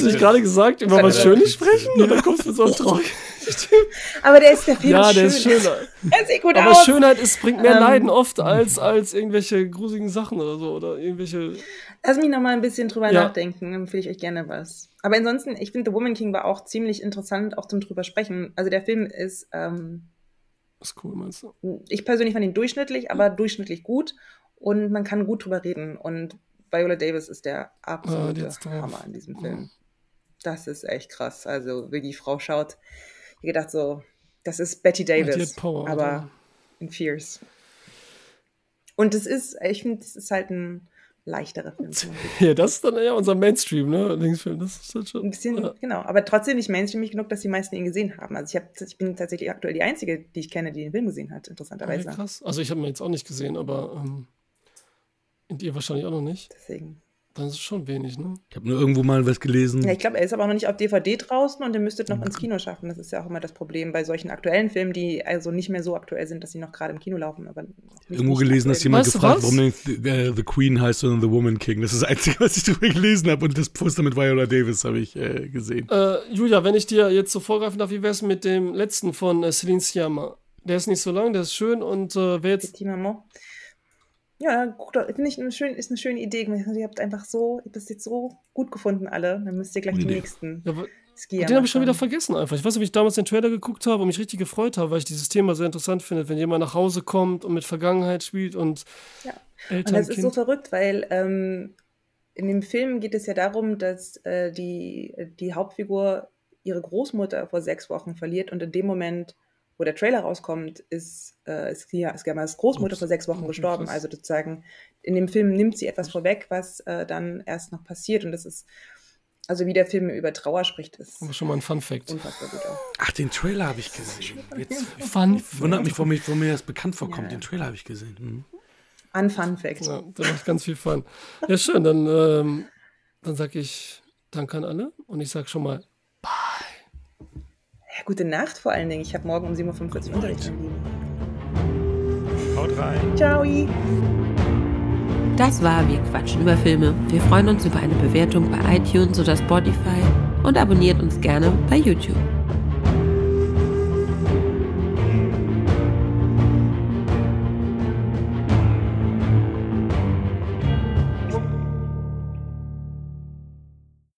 D: nicht gerade gesagt, über was Schönes sprechen? Und dann kommst du mit so einem Traurig.
E: Aber der ist der Film
D: Ja,
E: ist
D: der
E: schön.
D: ist schöner.
E: Er sieht gut
D: Aber
E: aus.
D: Schönheit ist, bringt mehr
E: Ähm.
D: Leiden oft als, als irgendwelche grusigen Sachen oder so. Oder irgendwelche.
E: Lass mich noch mal ein bisschen drüber
D: Ja.
E: nachdenken, dann empfehle ich euch gerne was. Aber ansonsten, ich finde, The Woman King war auch ziemlich interessant, auch zum drüber sprechen. Also der Film ist, ähm,
D: ist cool, meinst du?
E: ich persönlich fand ihn durchschnittlich, aber durchschnittlich gut und man kann gut drüber reden. Und Viola Davis ist der
D: Ah,
E: absolute
D: drauf.
E: Hammer in diesem Film. Das ist echt krass. Also, wie die Frau schaut, ich gedacht so, das ist Betty Davis,
D: hat Power,
E: aber
D: Alter.
E: in Fierce. Und es ist, ich finde, es ist halt ein leichterer Film.
D: Ja, das ist dann ja unser Mainstream, ne? Linksfilm. Das ist halt schon.
E: Ein bisschen,
D: Ja.
E: genau. Aber trotzdem nicht mainstreamig genug, dass die meisten ihn gesehen haben. Also ich, hab, ich bin tatsächlich aktuell die Einzige, die ich kenne, die den Film gesehen hat,
D: Ja,
E: interessanterweise.
D: krass. Also ich habe ihn jetzt auch nicht gesehen, aber ähm, und ihr wahrscheinlich auch noch nicht.
E: Deswegen.
D: Dann ist es schon wenig, ne?
B: Ich habe nur irgendwo mal was gelesen.
E: Ja, ich glaube, er ist aber auch noch nicht auf DVD draußen und ihr müsstet noch ins Kino schaffen. Das ist ja auch immer das Problem bei solchen aktuellen Filmen, die also nicht mehr so aktuell sind, dass sie noch gerade im Kino laufen. Aber
B: Irgendwo gelesen, dass jemand
D: du
B: gefragt,
D: was?
B: warum denn The, äh, The Queen heißt, sondern The Woman King. Das ist das Einzige, was ich darüber gelesen habe. Und das Poster mit Viola Davis habe ich äh, gesehen.
D: Äh, Julia, wenn ich dir jetzt so vorgreifen darf, wie wär's mit dem letzten von äh, Celine Sciamma? Der ist nicht so lang, der ist schön und äh, wer jetzt.
E: Petit Maman. Ja, guck doch, finde ich eine schön, ist eine schöne Idee. Ihr habt einfach so, ihr habt das jetzt so gut gefunden, alle. Dann müsst ihr gleich
B: Gute
E: die
B: Idee.
E: nächsten
D: Ja, wa-
E: Skier.
D: den habe ich schon wieder vergessen einfach. Ich weiß, ob ich damals den Trailer geguckt habe und mich richtig gefreut habe, weil ich dieses Thema sehr interessant finde, wenn jemand nach Hause kommt und mit Vergangenheit spielt und
E: Ja.
D: Eltern,
E: Und das ist so
D: Kind.
E: verrückt, weil ähm, in dem Film geht es ja darum, dass äh, die, die Hauptfigur ihre Großmutter vor sechs Wochen verliert und in dem Moment, wo der Trailer rauskommt, ist, äh, ist, Sia- ist Gammas Großmutter
D: Ups.
E: vor sechs Wochen gestorben.
D: krass.
E: Also sozusagen, in dem Film nimmt sie etwas vorweg, was äh, dann erst noch passiert. Und das ist, also wie der Film über Trauer spricht, ist
D: Aber schon mal ein Fun Fact.
B: Ach, den Trailer habe ich gesehen. Jetzt
D: Fun
B: wundert mich, warum, ich, warum mir das bekannt vorkommt.
E: Ja.
B: Den Trailer habe ich gesehen. Mhm.
E: An Fun Fact.
D: Ja, da macht ganz viel Fun. Ja, schön, dann, ähm, dann sag ich Danke an alle und ich sag schon mal
E: Ja, gute Nacht vor allen Dingen. Ich habe morgen um 7.45 Uhr Unterricht.
C: Haut rein.
E: Ciao!
A: Das war Wir quatschen über Filme. Wir freuen uns über eine Bewertung bei iTunes oder Spotify und abonniert uns gerne bei YouTube.